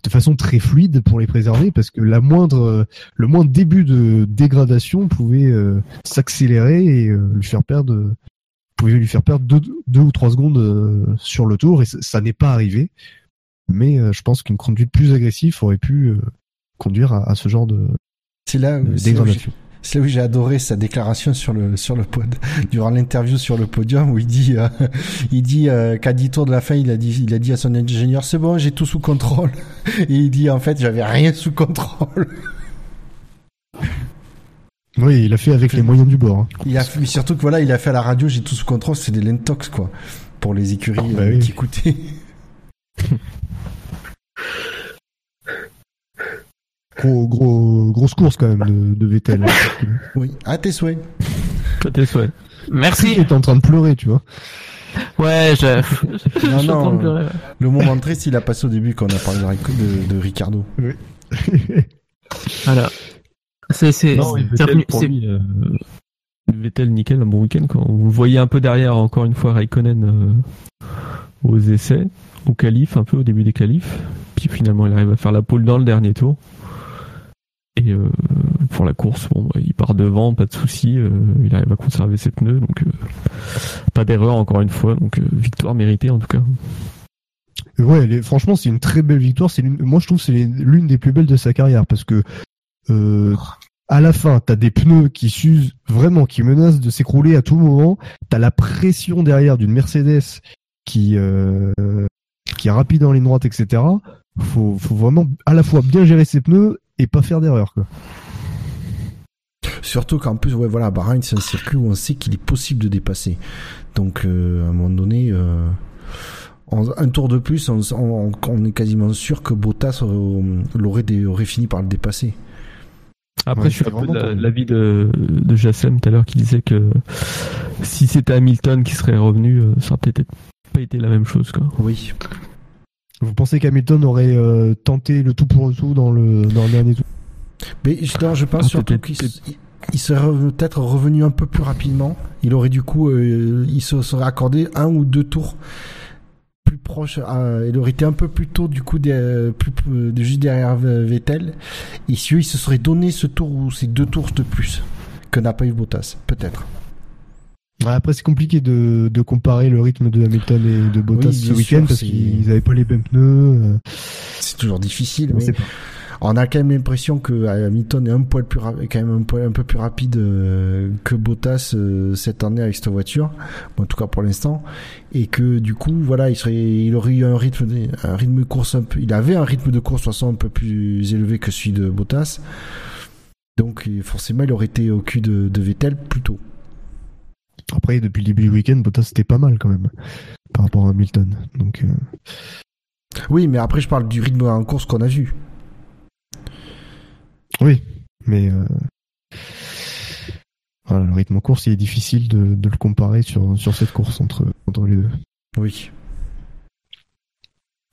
de façon très fluide pour les préserver parce que la moindre euh, le moindre début de dégradation pouvait euh, s'accélérer et euh, lui faire perdre pouvait lui faire perdre deux, deux ou trois secondes euh, sur le tour et ça, ça n'est pas arrivé mais euh, je pense qu'une conduite plus agressive aurait pu euh, conduire à, à ce genre de, C'est là, où- là. C'est là où j'ai adoré sa déclaration sur le sur le pod durant l'interview sur le podium où il dit euh, il dit euh, qu'à 10 tours de la fin il a dit il a dit à son ingénieur c'est bon j'ai tout sous contrôle et il dit en fait j'avais rien sous contrôle Oui, il a fait avec les moyens du bord. hein. il a fait, mais surtout que voilà il a fait à la radio j'ai tout sous contrôle c'est des lentox quoi pour les écuries Bah euh, oui. qui coûtaient Gros, gros, grosse course quand même de, de Vettel. oui à tes souhaits À tes souhaits. Merci. Il était en train de pleurer, tu vois. Ouais, je. non suis en train de non pleurer, ouais. le moment triste il a passé au début quand on a parlé de, de, de Ricardo Voilà. C'est, c'est, Vettel, euh, Vettel, nickel, un bon week-end. Quoi. Vous voyez un peu derrière, encore une fois, Raikkonen euh, aux essais, au qualif, un peu au début des qualifs. Puis finalement, il arrive à faire la pole dans le dernier tour. Et euh, pour la course, bon, bah, il part devant, pas de souci. euh, il arrive à conserver ses pneus, donc euh, pas d'erreur encore une fois. Donc euh, victoire méritée en tout cas. Ouais, franchement, c'est une très belle victoire. C'est moi, je trouve c'est l'une des plus belles de sa carrière parce que euh, à la fin, t'as des pneus qui s'usent vraiment, qui menacent de s'écrouler à tout moment. T'as la pression derrière d'une Mercedes qui euh, qui est rapide dans les droites, etc. Faut, faut vraiment à la fois bien gérer ses pneus et pas faire d'erreur. quoi. Surtout qu'en plus, ouais, voilà, Bahreïn, c'est un circuit où on sait qu'il est possible de dépasser. Donc, euh, à un moment donné, euh, en- un tour de plus, on, on- on est quasiment sûr que Bottas euh, l'aurait aurait fini par le dépasser. Après, Ouais, je suis un peu de l'avis de, de Jassem tout à l'heure qui disait que si c'était Hamilton qui serait revenu, ça aurait peut-être pas été la même chose. Quoi. Oui. Vous pensez qu'Hamilton aurait euh, tenté le tout pour le tout dans le dans le dernier tour? Mais justement, je pense Ah, surtout qu'il il- serait peut-être revenu un peu plus rapidement. Il aurait du coup, euh, il se serait accordé un ou deux tours plus proches. à- il aurait été un peu plus tôt du coup des, plus, plus- de juste derrière Vettel. Et si eux, il se serait donné ce tour ou ces deux tours de plus que n'a pas eu Bottas, peut-être. Après, c'est compliqué de, de comparer le rythme de Hamilton et de Bottas Oui, ce week-end parce qu'ils n'avaient pas les mêmes pneus. euh, C'est toujours difficile, on mais pas. On a quand même l'impression que Hamilton est un poil plus quand même un, poil, un peu plus rapide euh, que Bottas euh, cette année avec cette voiture, Bon, en tout cas pour l'instant, et que du coup voilà, il serait, il aurait eu un rythme, un rythme de course un peu, il avait un rythme de course de toute façon un peu plus élevé que celui de Bottas, donc euh, forcément il aurait été au cul de, de Vettel plus tôt. Après, depuis le début du week-end, Bottas c'était pas mal quand même par rapport à Hamilton. Donc, euh, Oui, mais après je parle du rythme en course qu'on a vu. oui, mais euh, voilà, le rythme en course, il est difficile de, de le comparer sur, sur cette course entre, entre les deux. Oui.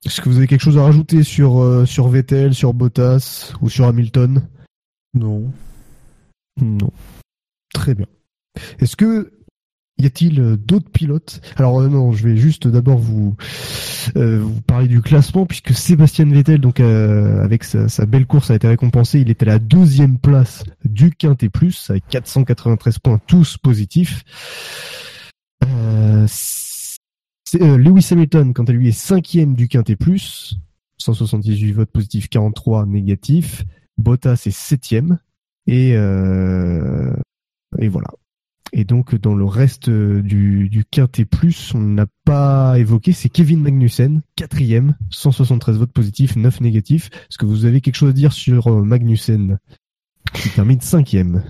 Est-ce que vous avez quelque chose à rajouter sur, euh, sur Vettel, sur Bottas ou sur Hamilton? Non. Non. Très bien. Est-ce que y a-t-il euh, d'autres pilotes? Alors euh, non, je vais juste d'abord vous euh, vous parler du classement puisque Sébastien Vettel, donc euh, avec sa, sa belle course, a été récompensé. Il était à la deuxième place du Quintet Plus avec 493 points, tous positifs. Euh, Lewis Hamilton, quant à lui, est cinquième du Quintet Plus, 178 votes positifs, 43 négatifs. Bottas est septième et et voilà. Et donc dans le reste euh, du, du quintet plus, on n'a pas évoqué, c'est Kevin Magnussen, quatrième, 173 votes positifs, 9 négatifs. Est-ce que vous avez quelque chose à dire sur euh, Magnussen? Qui termine cinquième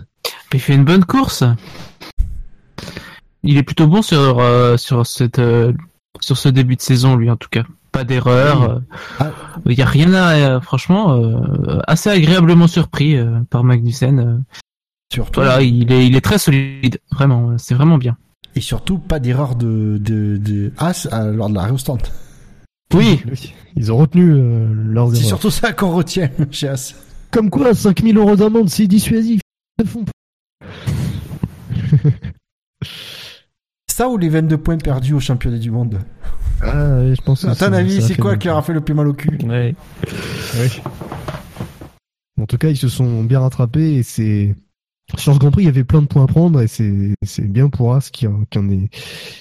Il fait une bonne course. Il est plutôt bon sur euh, sur cette euh, sur ce début de saison lui en tout cas. Pas d'erreur. euh, Ah. Il y a rien à franchement assez agréablement surpris par Magnussen. Euh. Surtout, Voilà, il est il est très solide, vraiment, euh, c'est vraiment bien. et surtout pas d'erreur de, de, de As à- lors de la réostante. Oui, Ils ont retenu euh, leurs C'est surtout ça qu'on retient chez As. Comme quoi, 5000 euros d'amende, c'est dissuasif. Ça ou les 22 points perdus au championnat du monde Ah, ouais, je pense. que À ça- ton avis, c'est quoi qui leur a fait le plus mal au cul Ouais. En tout cas, ils se sont bien rattrapés et c'est sur ce Grand Prix, il y avait plein de points à prendre et c'est c'est bien pour As qui en, qui en est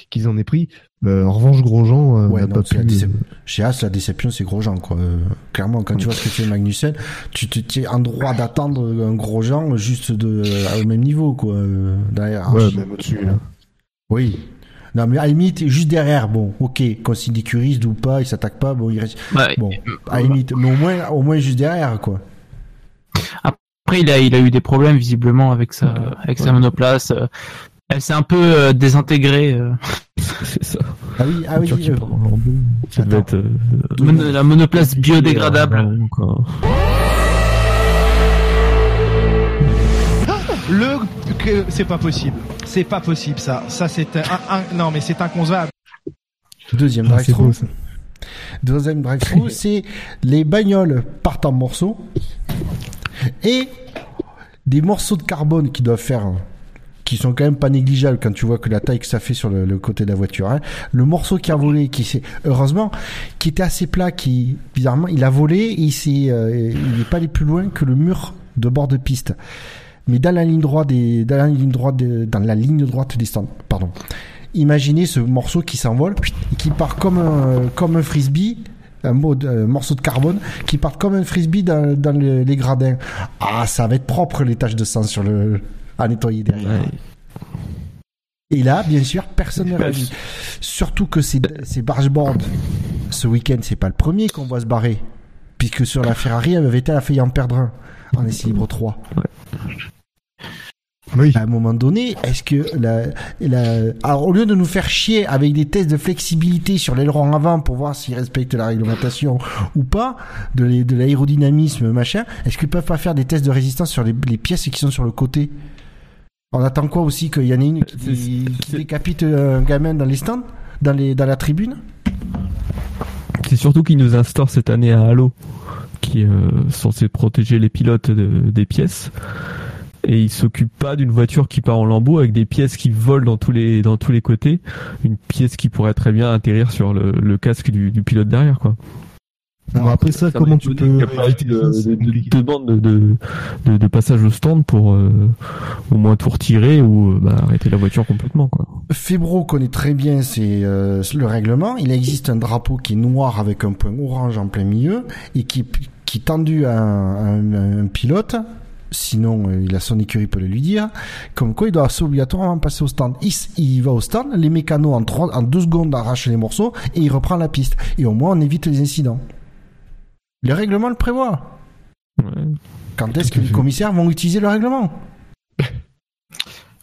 qu'ils en aient pris. Euh, en revanche, Grosjean euh, Ouais, n'a non, pas pu. décep- Chez As, la déception, c'est Grosjean, quoi. Euh, clairement, quand tu vois ce que fait Magnussen, tu te tiens en droit d'attendre un Grosjean juste de, euh, au même niveau, quoi. euh, derrière. Ouais, même au-dessus. là. Oui. Non, mais à la limite, juste derrière, bon, ok, quand c'est des curistes ou pas, il s'attaque pas, bon, il reste. Ouais. Bon, à la limite, mais au moins, au moins juste derrière, quoi. Après, il a, il a eu des problèmes visiblement avec sa, avec sa monoplace. euh, Elle s'est un peu euh, désintégrée. euh. C'est ça. Ah oui, ah euh, en lambeaux. Ça devait être. euh, Mon- la monoplace biodégradable. Le que- c'est pas possible. C'est pas possible ça. Ça c'est un, un- non mais c'est inconcevable. Deuxième Ah, ça. Deuxième drive-through, c'est les bagnoles partent en morceaux et des morceaux de carbone qui doivent faire, qui sont quand même pas négligeables quand tu vois que la taille que ça fait sur le, côté de la voiture. hein. Le morceau qui a volé, qui s'est, heureusement, qui était assez plat, qui bizarrement il a volé et il s'est, euh, il n'est pas allé plus loin que le mur de bord de piste. Mais dans la ligne droite des, dans la ligne droite dans la ligne droite des stands, pardon. Imaginez ce morceau qui s'envole et qui part comme comme un frisbee, un un morceau de carbone qui part comme un frisbee dans, dans le- les gradins. Ah, ça va être propre les taches de sang sur le, à nettoyer derrière. Ouais. Et là, bien sûr, personne ne réagit. Surtout que ces, ces bargeboards, ce week-end, c'est pas le premier qu'on voit se barrer. Puisque sur la Ferrari, Vettel a failli en perdre un en essai libre 3. Oui. À un moment donné, est-ce que la, la... Alors, au lieu de nous faire chier avec des tests de flexibilité sur l'aileron avant pour voir s'il respecte la réglementation ou pas, de, l'aérodynamisme, machin, est-ce qu'ils peuvent pas faire des tests de résistance sur les, les pièces qui sont sur le côté? On attend quoi aussi Qu'il y en ait une qui, C'est- qui c'est- décapite un gamin dans les stands dans, les, dans la tribune? C'est surtout qu'il nous instaure cette année un halo qui est euh, censé protéger les pilotes de- des pièces. Et il s'occupe pas d'une voiture qui part en lambeaux avec des pièces qui volent dans tous les dans tous les côtés. Une pièce qui pourrait très bien atterrir sur le, le casque du, du pilote derrière, quoi. Bon, après ça, Ça comment tu peux eu de, de- de- demande de, de, de- de passage au stand pour euh, au moins tout retirer ou euh, bah, arrêter la voiture complètement, quoi. Febro connaît très bien c'est le règlement. Il existe un drapeau qui est noir avec un point orange en plein milieu et qui, qui est tendu à un, à un pilote, sinon euh, il a son écurie peut le lui dire, comme quoi il doit obligatoirement passer au stand. Il, il va au stand, les mécanos en, trois, en deux secondes arrachent les morceaux et il reprend la piste. Et au moins on évite les incidents. Le règlement le prévoit. Ouais. Quand est-ce que les fait. commissaires vont utiliser le règlement?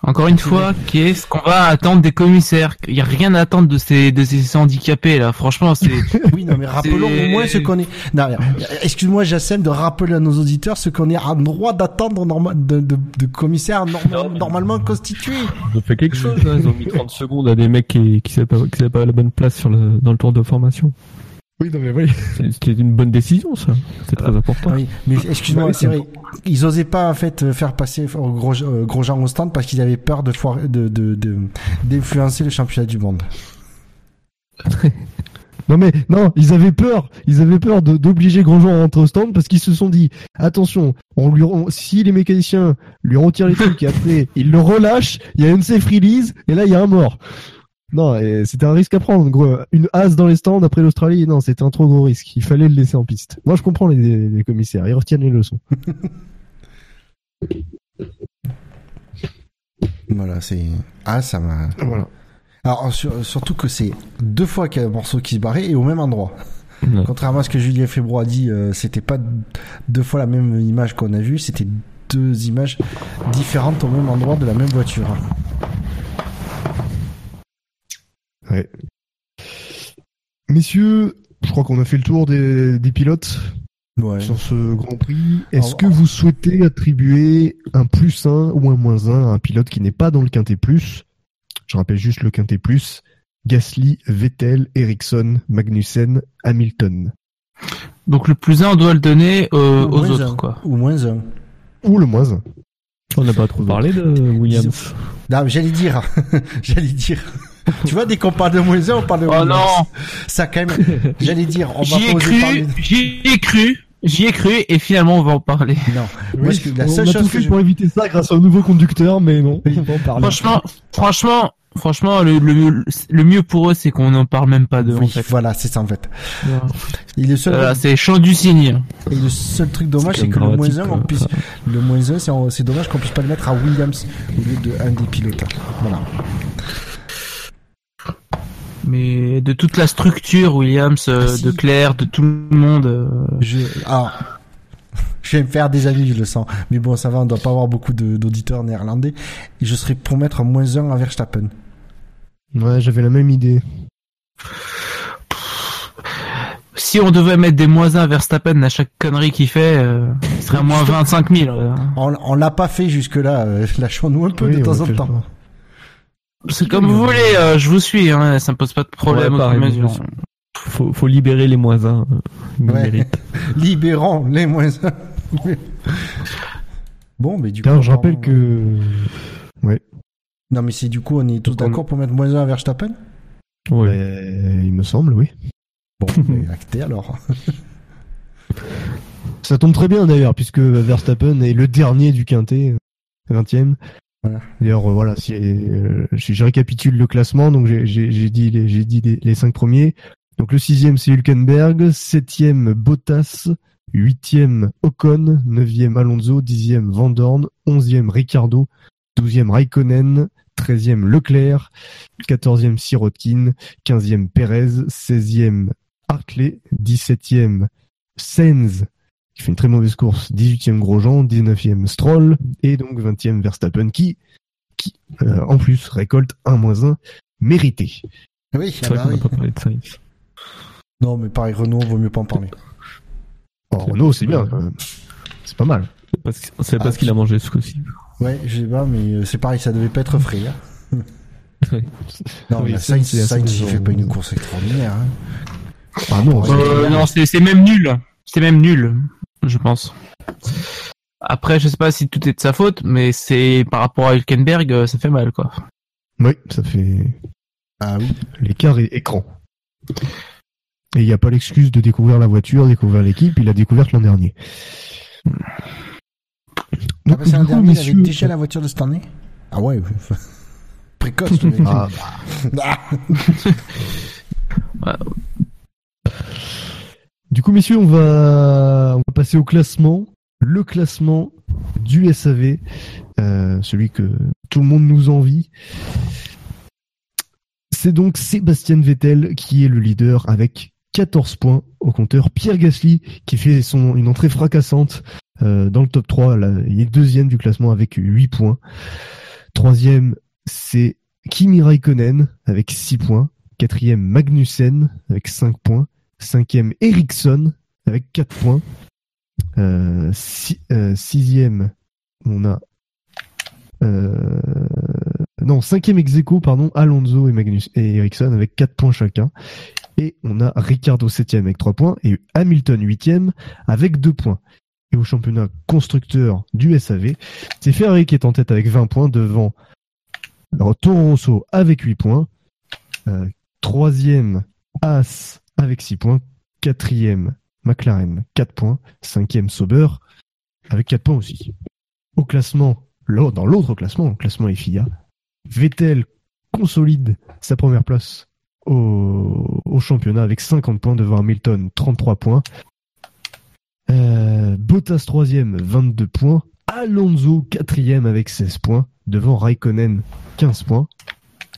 Encore une fois, qu'est-ce qu'on va attendre des commissaires Il y a rien à attendre de ces de ces handicapés là. Franchement, c'est Oui, non, mais rappelons au moins ce qu'on est. Non, rien. excuse-moi, Jacem, de rappeler à nos auditeurs ce qu'on est en droit d'attendre norma- de, de, de commissaires norma- normalement constitués. Ils ont fait quelque chose, hein. ils ont mis 30 secondes à des mecs qui, qui savaient pas, qui savaient pas la bonne place sur le, dans le tour de formation. Oui, non mais oui. C'est- C'était une bonne décision, ça. C'est très important. Oui, mais excuse-moi, Ouais, c'est vrai. Ils osaient pas en fait faire passer gros, euh, gros gens au stand parce qu'ils avaient peur de foirer- de de de- d'influencer le championnat du monde. Non mais non, ils avaient peur, ils avaient peur de- d'obliger Grosjean à rentrer au stand parce qu'ils se sont dit attention, on lui on- si les mécaniciens lui retirent les trucs et après ils le relâchent, il y a une safe release et là il y a un mort. Non, et c'était un risque à prendre. Gros. Une as dans les stands après l'Australie, non, c'était un trop gros risque. Il fallait le laisser en piste. Moi, je comprends les, les commissaires, ils retiennent les leçons. Voilà, c'est ah ça m'a. Voilà. Alors sur- surtout que c'est deux fois qu'il y a un morceau qui se barrait et au même endroit. Ouais. Contrairement à ce que Julien Febro a dit, euh, c'était pas deux fois la même image qu'on a vue, c'était deux images différentes au même endroit de la même voiture. Ouais. Messieurs, je crois qu'on a fait le tour des, des pilotes Ouais. sur ce Grand Prix. Est-ce que vous souhaitez attribuer un plus 1 ou un moins 1 à un pilote qui n'est pas dans le Quintet Plus? Je rappelle juste le Quintet Plus. Gasly, Vettel, Ericsson, Magnussen, Hamilton. donc le plus un on doit le donner euh, aux moins autres un. quoi. Ou moins un. Ou le moins 1. On n'a pas trop parlé de Williams. Non, mais j'allais dire, j'allais dire. Tu vois, dès qu'on parle de moins un, on parle de Oh Williams. non, Ça quand même, j'allais dire, on va j'y ai cru, parler j'y ai cru, j'y ai cru et finalement on va en parler. Non. Moi, que- la on seule a chose tout que fait je- pour éviter ça grâce au nouveau conducteur, mais non, on va en parler. Franchement, franchement, franchement, le, le, le mieux pour eux c'est qu'on n'en parle même pas de. en Oui, fait. voilà, c'est ça en fait. Seul, Voilà, c'est champ du cygne. et le seul truc dommage, C'est que le moins dramatique, un, on quoi. puisse, le moins c'est, c'est dommage qu'on puisse pas le mettre à Williams au lieu de un des pilotes. Voilà. Mais de toute la structure, Williams, euh, Ah, si. de Claire, de tout le monde. euh, Je, ah, je vais me faire des amis, je le sens. Mais bon, ça va, on doit pas avoir beaucoup d'auditeurs néerlandais. Et je serais pour mettre un moins un à Verstappen. Ouais, j'avais la même idée. Si on devait mettre des moins 1 à Verstappen à chaque connerie qu'il fait, euh, ce serait à moins 25 000. euh. On, on l'a pas fait jusque-là, euh, lâchons-nous un peu Oui, de temps a en temps. C'est comme vous voulez, euh, je vous suis, hein, ça me pose pas de problème. Ouais, pareil, Faut, faut libérer les moins 1. Ils Ouais. Libérons les moins un. bon, mais du coup. Je rappelle on- que Non, mais c'est du coup, on est tous d'accord pour mettre moins un à Verstappen? Ouais. euh, il me semble, oui. Bon, mais acté alors. Ça tombe très bien d'ailleurs, puisque Verstappen est le dernier du quintet, 20e. Voilà. D'ailleurs, euh, voilà, si, euh, je, récapitule le classement. Donc, j'ai- dit, les, dit les cinq premiers. Donc, le sixième, c'est Hülkenberg. Septième, Bottas. Huitième, Ocon. Neuvième, Alonso. Dixième, Van Dorn. Onzième, Ricardo. Douzième, Raikkonen. Treizième, Leclerc. Quatorzième, Sirotkin. Quinzième, Perez. Seizième, Hartley. Dix-septième, Sainz qui fait une très mauvaise course, 18e Grosjean, 19e Stroll, et donc 20e Verstappen qui, qui euh, en plus, récolte un moins 1 mérité. Oui, C'est ah vrai bah qu'on n'a oui. pas parlé de Sainz. Non, mais pareil, Renault, vaut mieux pas en parler. Oh, Renault, c'est bien quand même. C'est pas mal. C'est parce, Ah, qu'il a mangé ce coup-ci. Ouais, je sais pas, mais euh, c'est pareil, ça devait pas être frais. hein. Non, Oui, mais ça, Sainz, il fait pas une course extraordinaire. Hein. Ah non. Euh, non, c'est c'est même nul. C'est même nul, je pense. Après, je sais pas si tout est de sa faute, mais c'est par rapport à Hülkenberg, euh, ça fait mal, quoi. oui, ça fait Ah oui. l'écart est écran. Et il n'y a pas l'excuse de découvrir la voiture, découvrir l'équipe, il a découvert l'an dernier. Passé du un coup, dernier, il avait déjà la voiture de cette année? Ah ouais, oui. précoce. Ah, Ah. Du coup, messieurs, on va, va passer au classement. Le classement du SAV, euh, celui que tout le monde nous envie. C'est donc Sébastien Vettel qui est le leader avec 14 points au compteur. Pierre Gasly qui fait son une entrée fracassante euh, dans le top 3. Là, il est deuxième du classement avec 8 points. Troisième, c'est Kimi Raikkonen avec 6 points. Quatrième, Magnussen avec 5 points. Cinquième, Ericsson avec 4 points. Euh, si- euh, sixième, on a euh, non cinquième ex aequo, pardon Alonso et Magnus et Ericsson avec 4 points chacun. Et on a Ricardo septième avec 3 points et Hamilton huitième avec 2 points. Et au championnat constructeur du SAV c'est Ferrari qui est en tête avec 20 points devant alors, Toro avec 8 points. Euh, troisième As avec 6 points quatrième McLaren 4 points cinquième Sauber avec 4 points aussi au classement dans l'autre classement, le classement FIA, Vettel consolide sa première place au, championnat avec 50 points devant Hamilton, 33 points. Euh, Bottas troisième, 22 points. Alonso quatrième avec 16 points devant Raikkonen, 15 points.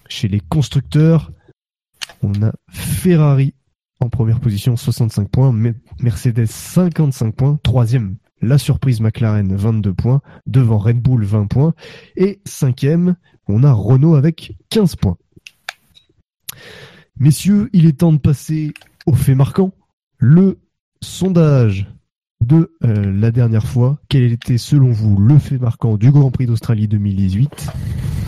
Chez les constructeurs, on a Ferrari en première position, 65 points. Me- Mercedes, 55 points. Troisième, la surprise McLaren, 22 points. Devant Red Bull, 20 points. Et cinquième, on a Renault avec 15 points. Messieurs, il est temps de passer au fait marquant. Le sondage de euh, la dernière fois. Quel était selon vous le fait marquant du Grand Prix d'Australie 2018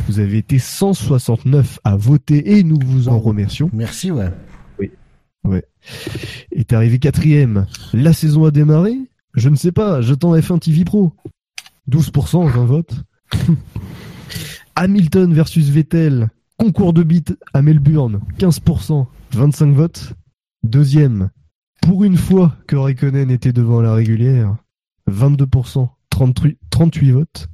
Vous avez été 169 à voter et nous vous en remercions. Merci, ouais. Ouais. Est arrivé quatrième. La saison a démarré Je ne sais pas, j'attends F1 TV Pro. 12%, 20 votes. Hamilton versus Vettel. Concours de beat à Melbourne. 15%, 25 votes. Deuxième. Pour une fois que Raikkonen était devant la régulière. 22%, 38, 38 votes.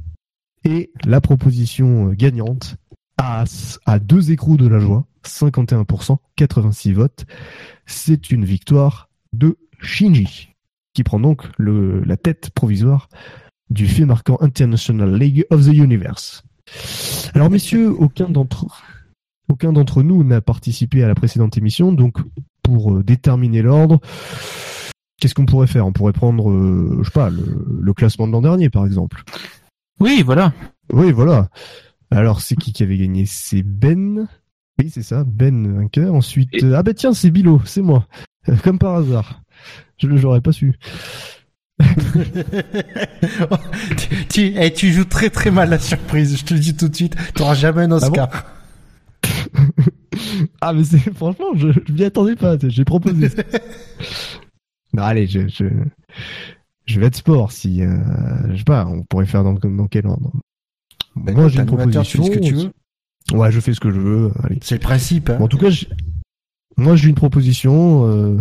Et la proposition euh, gagnante, À deux écrous de la joie, 51%, 86 votes. C'est une victoire de Shinji, qui prend donc le, la tête provisoire du fait marquant International League of the Universe. Alors messieurs, aucun d'entre aucun d'entre nous n'a participé à la précédente émission, donc pour euh, déterminer l'ordre, qu'est-ce qu'on pourrait faire? On pourrait prendre, euh, je sais pas, le, le classement de l'an dernier par exemple. Oui, voilà. Oui, voilà. Alors, c'est qui qui avait gagné? C'est Ben. Oui, c'est ça, Ben vainqueur. Ensuite, euh, ah ben tiens, c'est Bilo, c'est moi. Euh, Comme par hasard. Je le j'aurais pas su. tu, tu, eh, tu joues très très mal la surprise, je te le dis tout de suite. T'auras jamais un Oscar. Ah mais c'est franchement, je, je m'y attendais pas. tu J'ai proposé. non, allez, je, je je vais être sport. Si euh, je sais pas, on pourrait faire dans, dans quel ordre Ben, Moi, j'ai une animateur, tu proposition. fais ce que tu veux. Ouais, je fais ce que je veux. C'est le principe. Hein. Bon, en tout cas, moi j'ai une proposition. Euh...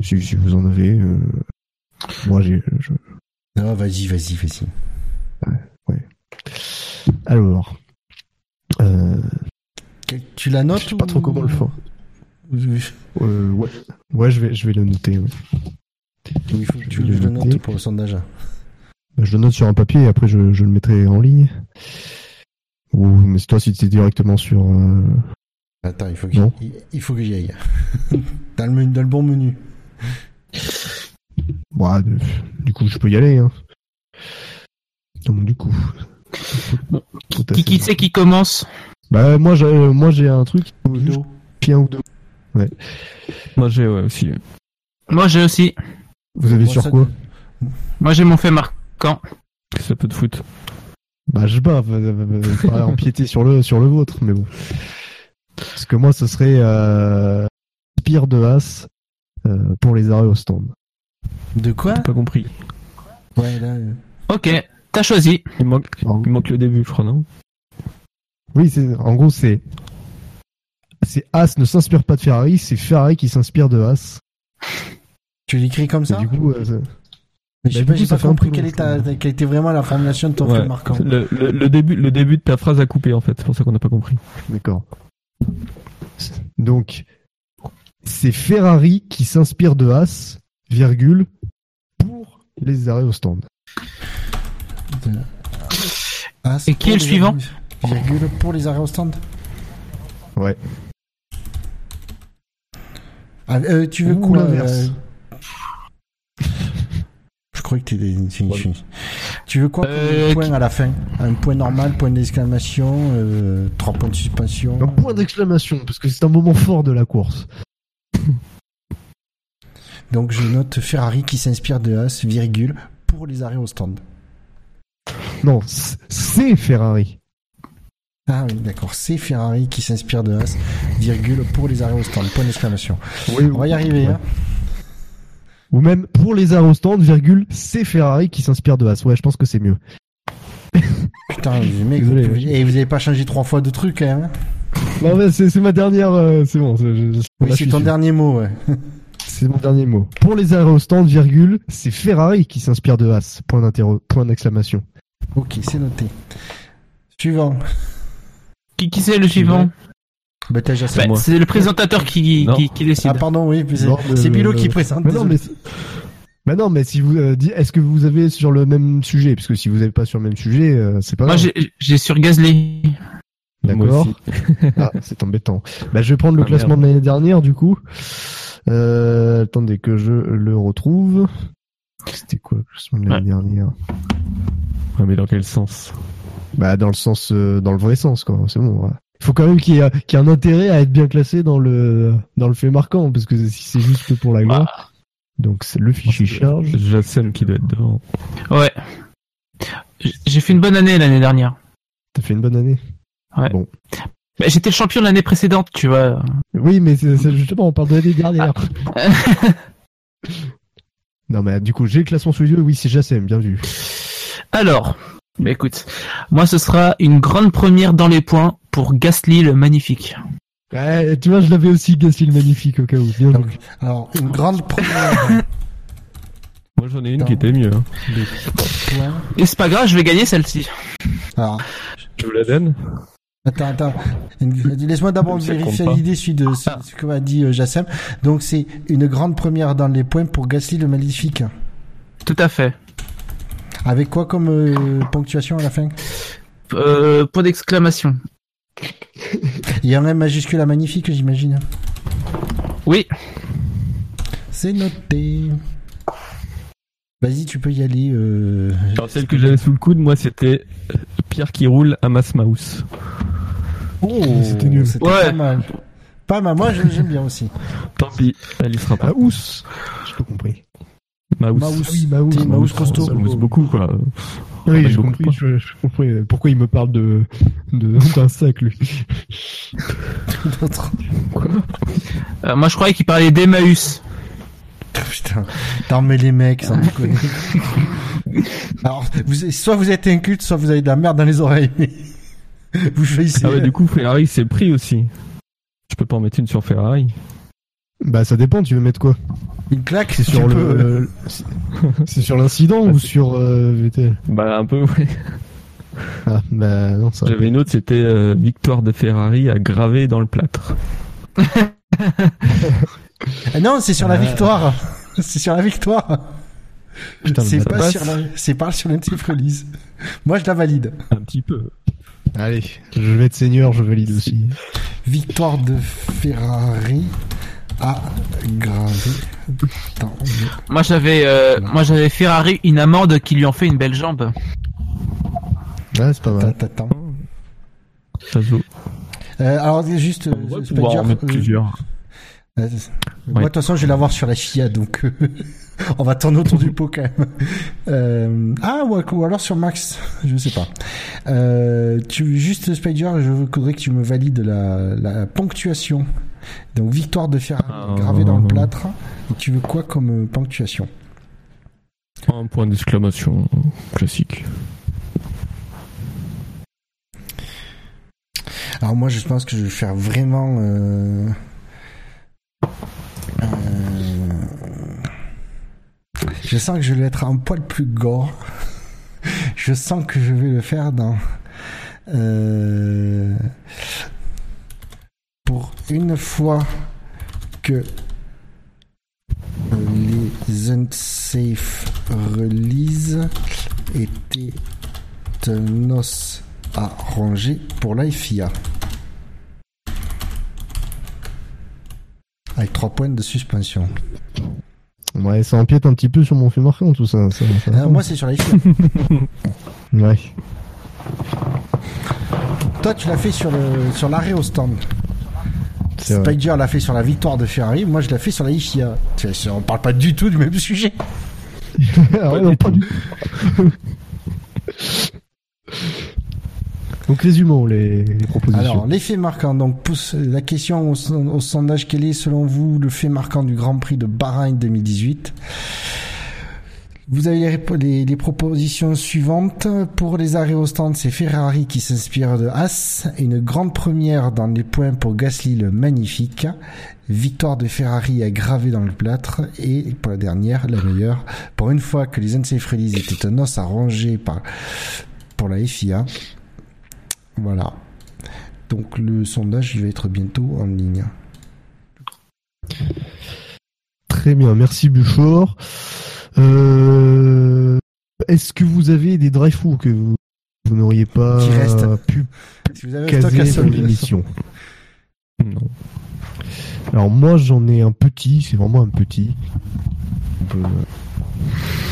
Si, si vous en avez, euh... moi j'ai. je- Non, vas-y, vas-y, vas-y. Alors, euh... Tu la notes je sais pas trop comment le faire. Euh, ouais, ouais, je vais, je vais le noter. ouais. il faut que tu le notes pour le sondage. Bah, Je le note sur un papier et après je, je le mettrai en ligne. Ou mais c'est toi si c'est directement sur. euh, Attends, il faut que Non. il, il faut que j'y aille. dans, le menu, dans le bon menu. bah, du coup, je peux y aller. Hein. Donc du coup. Tout Qui, qui c'est qui commence? Bah moi j'ai, moi j'ai un truc. Puis un ou deux. Ouais. Moi j'ai ouais, aussi. Moi j'ai aussi. Vous avez Moi, sur ça- quoi? Moi j'ai mon fait marquant. Ça peut de foot. Bah je sais pas, empiéter sur le sur le vôtre, mais bon. Parce que moi ce serait euh, pire de As euh, pour les arrêts au stand. De quoi Pas compris. Ouais, là. euh, Ok, t'as choisi. Il manque, il manque le début, je crois, non? Oui, c'est en gros c'est c'est As ne s'inspire pas de Ferrari, c'est Ferrari qui s'inspire de As. Tu l'écris comme Et ça? du coup, euh, bah, pas, j'ai ça pas un compris quelle, long, je quelle était vraiment la formulation de ton Ouais. fait marquant. le, le, le début, le début de ta phrase a coupé en fait, c'est pour ça qu'on n'a pas compris. D'accord. Donc, c'est Ferrari qui s'inspire de As, virgule, les arrêts au stand. Et qui pour est le suivant Virgule pour les arrêts au stand. Ouais. Ah, euh, tu veux Ou quoi l'inverse. Que tu- veux quoi comme Euh, point à la fin? Un point normal, point d'exclamation, euh, trois points de suspension. Un point d'exclamation, parce que c'est un moment fort de la course. Donc je note Ferrari qui s'inspire de Haas, virgule, pour les arrêts au stand. Non, c'est Ferrari. Ah oui, d'accord. C'est Ferrari qui s'inspire de Haas, virgule, pour les arrêts au stand, point d'exclamation. Oui, On va y arriver, hein. Ou même pour les arrêts au stand, virgule, c'est Ferrari qui s'inspire de Haas. Ouais, je pense que c'est mieux. Putain, Désolé, vous, et vous avez pas changé trois fois de truc, quand même. hein Non, mais c'est c'est ma dernière. euh, c'est bon. c'est- je- je- Oui, c'est suis ton dernier mot, ouais. C'est mon dernier mot. Pour les arrêts au stand, virgule, c'est Ferrari qui s'inspire de Haas. Point d'interro- point d'exclamation. Ok, c'est noté. Suivant. Qui, qui c'est le suivant? Bah, Bah. C'est le présentateur qui, qui, qui décide. Ah, pardon, oui, c'est Non, mais- c'est Bilo qui présente. Mais non, mais. Mais non, mais si vous euh, dites, est-ce que vous avez sur le même sujet? Parce que si vous n'avez pas sur le même sujet, euh, c'est pas Moi, grave. j'ai j'ai sur Gasly. Moi D'accord. aussi. Ah, c'est embêtant. Bah, je vais prendre le Ah, classement merde. de l'année dernière, du coup. Euh, attendez que je le retrouve. C'était quoi le classement de l'année dernière? Ouais, mais dans quel sens? Bah, dans le sens, euh, dans le vrai sens, quoi. C'est bon. ouais. Il faut quand même qu'il y, ait- un intérêt à être bien classé dans le dans le fait marquant, parce que si c'est juste que pour la gloire, donc c'est le fichier charge. Jassem qui doit être devant. Ouais. J'ai fait une bonne année l'année dernière. T'as fait une bonne année. Ouais. Bon. Bah, J'étais le champion l'année précédente, tu vois. Oui, mais justement, on parle de l'année dernière. non, mais du coup, j'ai le classement sous les yeux. Oui, c'est Jassem, bien vu. Alors, bah écoute, moi ce sera une grande première dans les points pour Gasly le magnifique. Ouais, tu vois, je l'avais aussi, Gasly le magnifique, au cas où. Bien Donc, vu. alors, une grande première. Moi j'en ai une Non. qui était mieux. Hein. Et c'est pas grave, je vais gagner celle-ci. Alors, Je vous la donne? Attends, attends. Laisse-moi d'abord vérifier l'idée suite de ce, ce que m'a dit euh, Jassem. Donc, c'est une grande première dans les points pour Gasly le magnifique. Tout à fait. Avec quoi comme euh, ponctuation à la fin? Euh, point d'exclamation. Il y a un M majuscule à magnifique, j'imagine. Oui. C'est noté. Vas-y, tu peux y aller. Euh... Alors celle que j'avais sous le coude, moi c'était euh, Pierre qui roule à Mass Mouse. Oh, C'était nul. C'était Ouais. pas mal. Pas mal. Moi, je- j'aime bien aussi. Tant pis, elle y sera pas. Maus. J'ai pas compris. Mouse. Mouse. Ah oui, Maus. Costaud. Ça beaucoup quoi. Oui, beaucoup compris, je, je compris euh, pourquoi il me parle de de- d'un sac, lui. Euh, moi je croyais qu'il parlait d'Emmaüs. Putain, non mais les mecs, sans déconner. Alors, vous, soit vous êtes inculte, soit vous avez de la merde dans les oreilles. vous choisissez. Ah ouais, du coup Ferrari c'est pris aussi. Je peux pas en mettre une sur Ferrari. Bah, ça dépend, tu veux mettre quoi? Une claque, C'est tu sur peux- le, c'est- c'est sur l'incident Ah, ou sur euh, VTL Bah un peu ouais. Ah, bah non, ça. J'avais une autre, c'était euh, victoire de Ferrari à graver dans le plâtre. Ah non, c'est sur la Euh. victoire. C'est sur la victoire. Putain, C'est pas passe. sur la, c'est pas sur l'anti-release. Moi, je la valide. Un petit peu. Allez, je vais être seigneur, je valide aussi. Victoire de Ferrari à dans le- Moi j'avais, euh, moi j'avais Ferrari une amende qui lui en fait une belle jambe. Ouais, c'est pas mal. Ça se joue. Euh, alors, juste, euh, va Spider, euh, Moi, de toute façon, je vais l'avoir sur la FIA, donc on va tourner autour du pot quand même. Euh, ah, ou, ou alors sur Max, je sais pas. Euh, tu juste Spider, je voudrais que tu me valides la, la ponctuation. Donc victoire de Ferrari Ah, gravée dans le plâtre. Et tu veux quoi comme euh, ponctuation? Un point d'exclamation classique. Alors moi, je pense que je vais faire vraiment. euh, euh, Je sens que je vais être un poil plus gore. Je sens que je vais le faire dans. euh, Pour une fois que les unsafe release était un os à ranger pour la FIA. Avec 3 points de suspension. Ouais, ça empiète un petit peu sur mon fait marquant tout ça. ça, ça- Ah, moi, c'est sur la FIA. Ouais. Toi, tu l'as fait sur le sur l'arrêt au stand. Spider l'a fait sur la victoire de Ferrari. Moi, je l'ai fait sur la FIA. Tu sais, On parle pas du tout du même sujet. Ah ouais, non, pas du tout. Donc résumons les, les propositions. Alors, les faits marquants. Donc, pousse la question au, au sondage quel est, selon vous, le fait marquant du Grand Prix de Bahreïn 2018 Vous avez les, propositions suivantes. Pour les arrêts au stand, c'est Ferrari qui s'inspire de Haas. Une grande première dans les points pour Gasly le magnifique. Victoire de Ferrari à graver dans le plâtre. Et pour la dernière, la meilleure, pour une fois que les unsafe release étaient un os à ronger par, pour la FIA. Voilà. Donc le sondage va être bientôt en ligne. Très bien, merci Buchor. Euh, Est-ce que vous avez des through que vous, vous n'auriez pas Qui restent. pu Si vous avez un stock à caser dans l'émission Non. Alors moi j'en ai un petit, c'est vraiment un petit. Peut-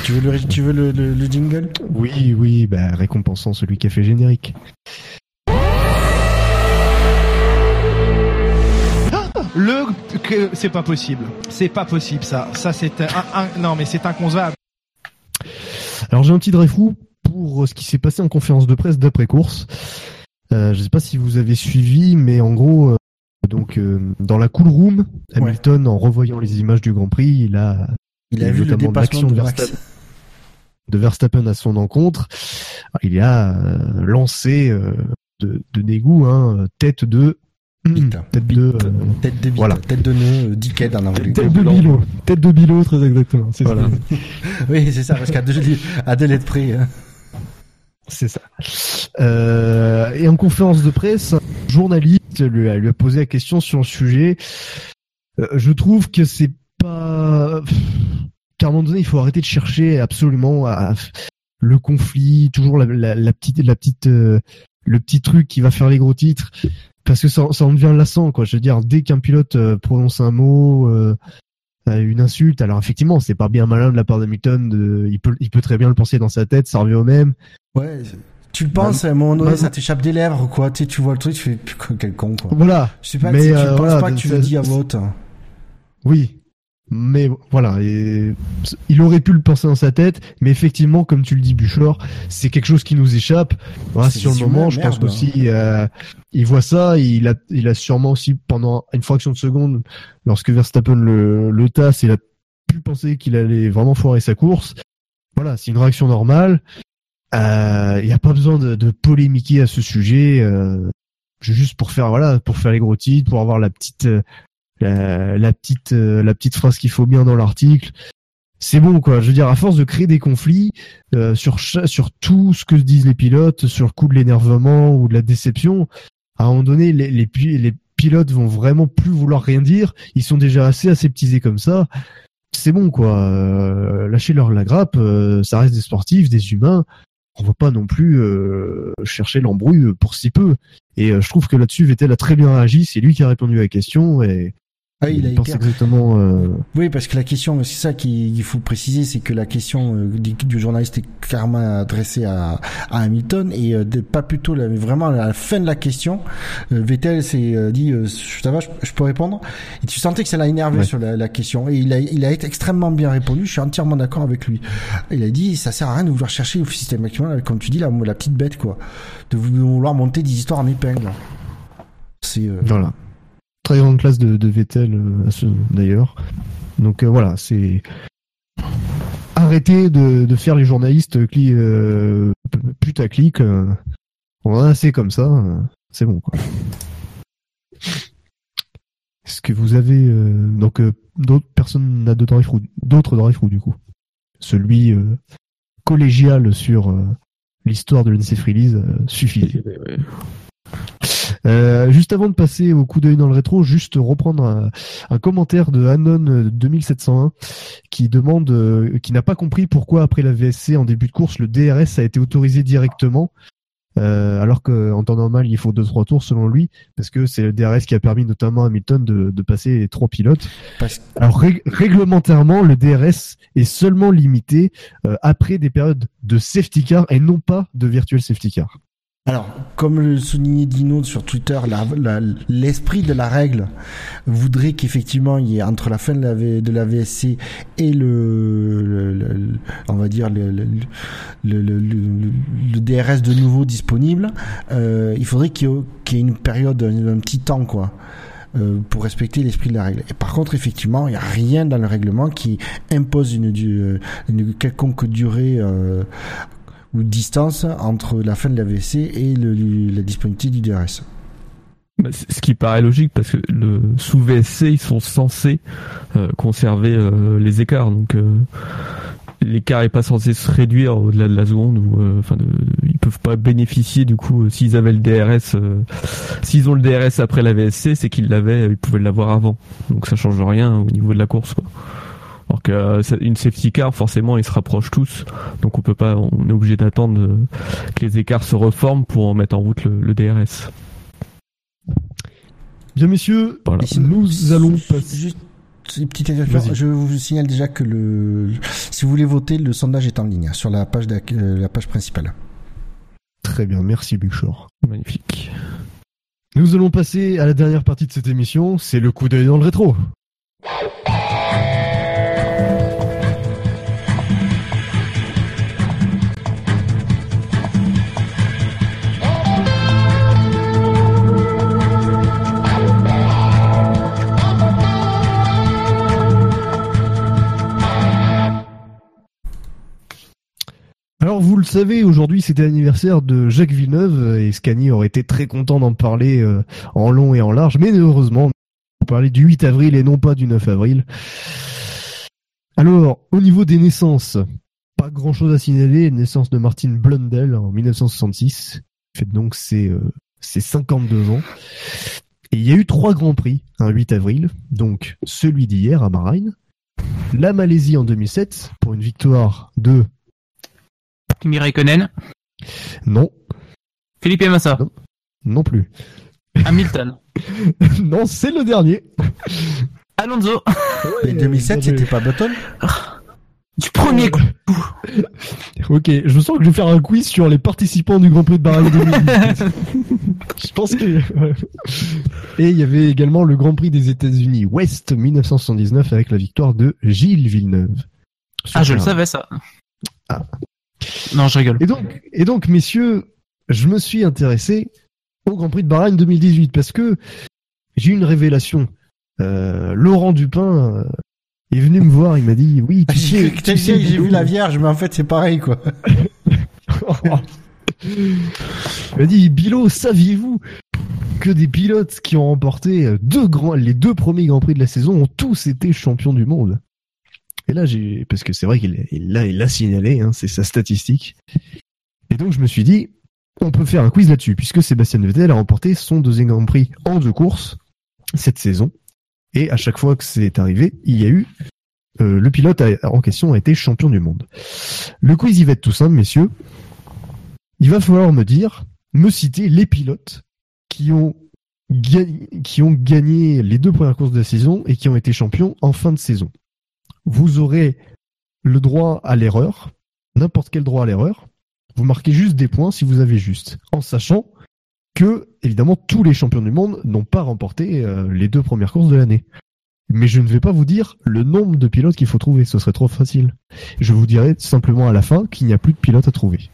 Tu veux le, tu veux le, le- le jingle? Oui, oui, bah, récompensant celui qui a fait générique. Le que c'est pas possible. C'est pas possible ça. Ça c'est un, un- non mais c'est inconcevable. Alors j'ai un petit drive through pour ce qui s'est passé en conférence de presse d'après course. Euh, je sais pas si vous avez suivi, mais en gros, euh, donc euh, dans la cool room, Hamilton, en revoyant les images du Grand Prix, il a, Il a vu le notamment dépassement l'action de. Verstappen, de Verstappen à son encontre. Alors, il a euh, lancé euh, de, de dégoût, hein, tête de tête de euh, Tête de bite, Voilà. tête de nœud, euh, dickhead en anglais. tête de bilo, tête de bilo très exactement. C'est Voilà. ça. oui, c'est ça, parce qu'à deux, à deux lettres près. hein. C'est ça. Euh, et en conférence de presse, un journaliste lui a, lui a posé la question sur le sujet. Euh, je trouve que c'est pas... Qu'à un moment donné, il faut arrêter de chercher absolument à... le conflit, toujours la, la, la petite, la petite, euh, le petit truc qui va faire les gros titres, parce que ça, ça en devient lassant, quoi. Je veux dire, dès qu'un pilote euh, prononce un mot, euh, euh, une insulte, alors effectivement, c'est pas bien malin de la part d'Hamilton, de... il peut, il peut très bien le penser dans sa tête, ça revient au même. Ouais, tu le penses, à un moment donné, ça t'échappe des lèvres quoi. Tu sais, tu vois le truc, tu fais, quel con, quoi. Voilà. Je sais pas, Mais, tu, tu euh, penses voilà, pas que tu le dis à vote. Oui. Mais voilà, et il aurait pu le penser dans sa tête, mais effectivement, comme tu le dis, Buchor, c'est quelque chose qui nous échappe. Voilà, sur le moment, je pense qu'aussi, euh, il voit ça, il a, il a sûrement aussi pendant une fraction de seconde, lorsque Verstappen le, le tasse, il a pu penser qu'il allait vraiment foirer sa course. Voilà, c'est une réaction normale. Euh, Il n'y a pas besoin de, de polémiquer à ce sujet. Euh, juste pour faire voilà, pour faire les gros titres, pour avoir la petite euh, la, la petite euh, la petite phrase qu'il faut bien dans l'article. C'est bon quoi. Je veux dire, à force de créer des conflits euh, sur sur tout ce que disent les pilotes, sur le coup de l'énervement ou de la déception, à un moment donné, les les, les pilotes vont vraiment plus vouloir rien dire. Ils sont déjà assez aseptisés comme ça. C'est bon quoi. Euh, lâchez leur la grappe. euh, ça reste des sportifs, des humains. On va pas non plus euh, chercher l'embrouille pour si peu. Et euh, je trouve que là-dessus, Vettel a très bien réagi. C'est lui qui a répondu à la question et Ah, il a pense été- exactement. euh, Oui, parce que la question, c'est ça qu'il faut préciser, c'est que la question euh, du, du journaliste est clairement adressée à, à Hamilton et euh, de- pas plutôt la- mais vraiment à la fin de la question, Vettel s'est dit ça va, je, je peux répondre? Et tu sentais que ça l'a énervé Ouais. sur la, la question et il a, il a été extrêmement bien répondu. Je suis entièrement d'accord avec lui. Il a dit ça sert à rien de vouloir chercher systématiquement, comme tu dis la, la petite bête quoi, de vouloir monter des histoires en épingle. C'est euh, Voilà. Très grande classe de, de Vettel euh, d'ailleurs. Donc euh, voilà, c'est arrêtez de, faire les journalistes cli, euh, putaclic. euh, on a assez comme ça. euh, c'est bon quoi. Est-ce que vous avez donc d'autres personnes n'a de drive d'autres drive du coup? Celui collégial sur l'histoire de l'NC Freelise suffit. Euh, juste avant de passer au coup d'œil dans le rétro, juste reprendre un, un commentaire de Anon 2701 qui demande, euh, qui n'a pas compris pourquoi après la VSC en début de course le DRS a été autorisé directement, euh, alors qu'en temps normal il faut deux trois tours selon lui, parce que c'est le DRS qui a permis notamment à Hamilton de, de passer les trois pilotes. Parce- Alors rég- réglementairement, le DRS est seulement limité euh, après des périodes de safety car et non pas de virtual safety car. Alors, comme le soulignait Dino sur Twitter, l'esprit de la règle voudrait qu'effectivement il y ait entre la fin de la, V- de la VSC et le, on va dire le, DRS de nouveau disponible, euh, il faudrait qu'il y, ait- une période, un, petit temps quoi. euh, pour respecter l'esprit de la règle. Et par contre, effectivement, il n'y a rien dans le règlement qui impose une, une quelconque durée euh, distance entre la fin de la VC et le- la disponibilité du DRS. Bah, ce qui paraît logique parce que le sous VSC ils sont censés euh, conserver euh, les écarts donc euh, l'écart est pas censé se réduire au-delà de la seconde ou enfin ils peuvent pas bénéficier du coup s'ils avaient le DRS s'ils ont le DRS après la VSC c'est qu'ils l'avaient ils pouvaient l'avoir avant donc ça change rien au niveau de la course. Alors que euh, safety car forcément ils se rapprochent tous donc on peut pas on est obligé d'attendre euh, que les écarts se reforment pour en mettre en route le- le DRS. Bien messieurs, Voilà. Nous allons passer. Juste une petite interruption. Je vous signale déjà que le, si vous voulez voter, le sondage est en ligne hein, sur la page, euh, la page principale. Très bien, merci Buchor. Magnifique. Nous allons passer à la dernière partie de cette émission, c'est le coup d'œil dans le rétro. Alors vous le savez, aujourd'hui c'était l'anniversaire de Jacques Villeneuve et Scani aurait été très content d'en parler euh, en long et en large, mais heureusement, on parlait du 8 avril et non pas du 9 avril. Alors, au niveau des naissances, pas grand chose à signaler, naissance de Martin Blundell en 1966, fait donc ses, euh, ses 52 ans. Et il y a eu trois grands prix, un 8 avril, donc celui d'hier à Bahreïn, la Malaisie en 2007 pour une victoire de Kimi Raikkonen, non, Philippe Massa, non plus. Hamilton, non, c'est le dernier. Alonso, Et 2007, bien joué. c'était pas Button du premier coup. Ok, je sens que je vais faire un quiz sur les participants du Grand Prix de Bahreïn 2018. je pense que... Et il y avait également le Grand Prix des États-Unis West 1979 avec la victoire de Gilles Villeneuve. Ah, je le savais ça. Ah. Non, je rigole. Et donc, et donc, messieurs, je me suis intéressé au Grand Prix de Bahreïn 2018 parce que j'ai eu une révélation. Euh, Laurent Dupin euh, est venu me voir, il m'a dit oui, tu sais, Tu tu sais, sais, j'ai vu la Vierge, mais en fait, c'est pareil, quoi. il m'a dit Bilo, saviez-vous que des pilotes qui ont remporté deux grands, les deux premiers Grands Prix de la saison ont tous été champions du monde? Et là, j'ai, parce que c'est vrai qu'il il l'a, signalé, hein, c'est sa statistique. Et donc, je me suis dit, on peut faire un quiz là-dessus, puisque Sébastien Vettel a remporté son deuxième Grand Prix en deux courses cette saison. Et à chaque fois que c'est arrivé, il y a eu euh, le pilote en question a été champion du monde. Le quiz, il va être tout simple, messieurs. Il va falloir me dire, me citer les pilotes qui ont gagné les deux premières courses de la saison et qui ont été champions en fin de saison. Vous aurez le droit à l'erreur, n'importe quel droit à l'erreur. Vous marquez juste des points si vous avez juste, en sachant que, évidemment, tous les champions du monde n'ont pas remporté euh, les deux premières courses de l'année. Mais je ne vais pas vous dire le nombre de pilotes qu'il faut trouver, ce serait trop facile. Je vous dirai simplement à la fin qu'il n'y a plus de pilotes à trouver.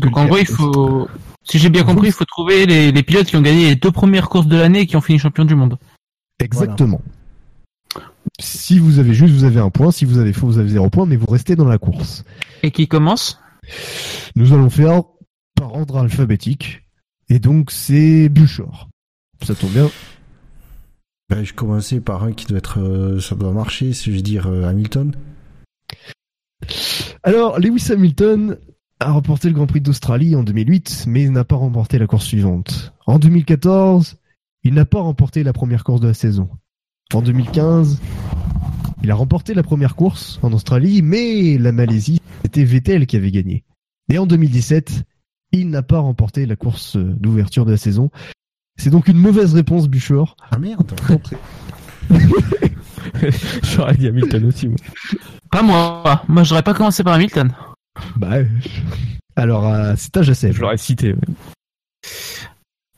Donc en gros, il faut, si j'ai bien compris, il faut trouver les, les pilotes qui ont gagné les deux premières courses de l'année et qui ont fini champion du monde. Exactement. Si vous avez juste, vous avez un point. Si vous avez faux, vous avez zéro point, mais vous restez dans la course. Et qui commence? Nous allons faire par ordre alphabétique. Et donc, c'est Buchor. Ça tombe bien. Ben, je commençais par un qui doit être, euh, ça doit marcher, si je veux dire euh, Hamilton. Alors, Lewis Hamilton a remporté le Grand Prix d'Australie en 2008, mais il n'a pas remporté la course suivante. En 2014, il n'a pas remporté la première course de la saison. En 2015, il a remporté la première course en Australie, mais la Malaisie, c'était Vettel qui avait gagné. Et en 2017, il n'a pas remporté la course d'ouverture de la saison. C'est donc une mauvaise réponse, Buchor. Ah merde. J'aurais dit Hamilton aussi, moi. Pas moi. Moi, j'aurais pas commencé par Hamilton. Bah, alors, euh, c'est à Jacem. Je l'aurais cité. ouais.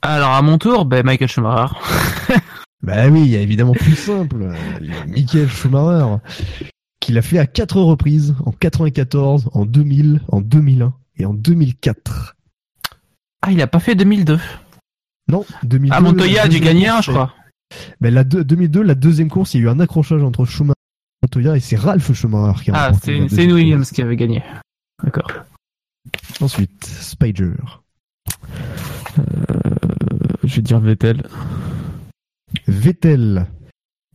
Alors, à mon tour, ben, Michael Schumacher. Bah oui, il y a évidemment plus simple. euh, il y a Michael Schumacher, qui l'a fait à quatre reprises, en 94, en 2000, en 2001 et en 2004. Ah, il a pas fait 2002. Non, 2002. Ah, Montoya la a dû gagner un, je crois. Ben, la deux- 2002, la deuxième course, il y a eu un accrochage entre Schumacher et Montoya et c'est Ralph Schumacher qui a Ah, c'est une Williams qui avait gagné. D'accord. Ensuite, Spider. Je vais dire Vettel. Vettel.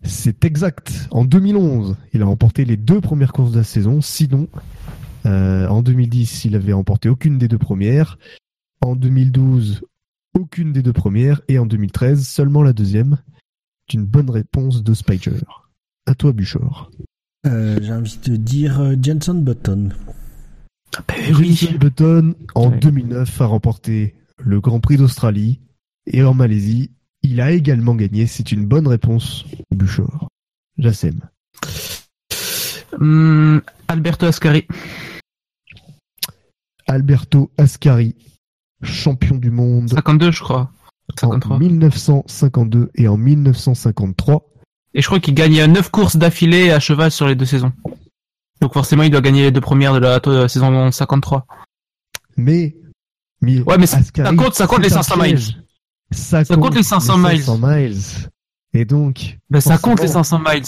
C'est exact. En 2011, il a remporté les deux premières courses de la saison. Sinon, euh, en 2010, il avait remporté aucune des deux premières. En 2012, aucune des deux premières. Et en 2013, seulement la deuxième. C'est une bonne réponse de Spider. À toi, Buchor. Euh, J'ai envie de dire euh, Jenson Button. Jenson Button, en Ouais. 2009, a remporté le Grand Prix d'Australie. Et en Malaisie, il a également gagné. C'est une bonne réponse, Buchor. Jacem. Hum, Alberto Ascari. Alberto Ascari, champion du monde 52, je crois. 53. en 1952 et en 1953. Et je crois qu'il gagne 9 courses d'affilée à cheval sur les deux saisons. Donc forcément, il doit gagner les deux premières de la, de la saison 53. Mais, mais Ouais, mais ça- Ascari, ça compte- ça compte les un 500 miles. Piège. Ça, Ça compte les 500 miles. 500 miles. Et donc, Ben, ça compte les forcément- 500 miles.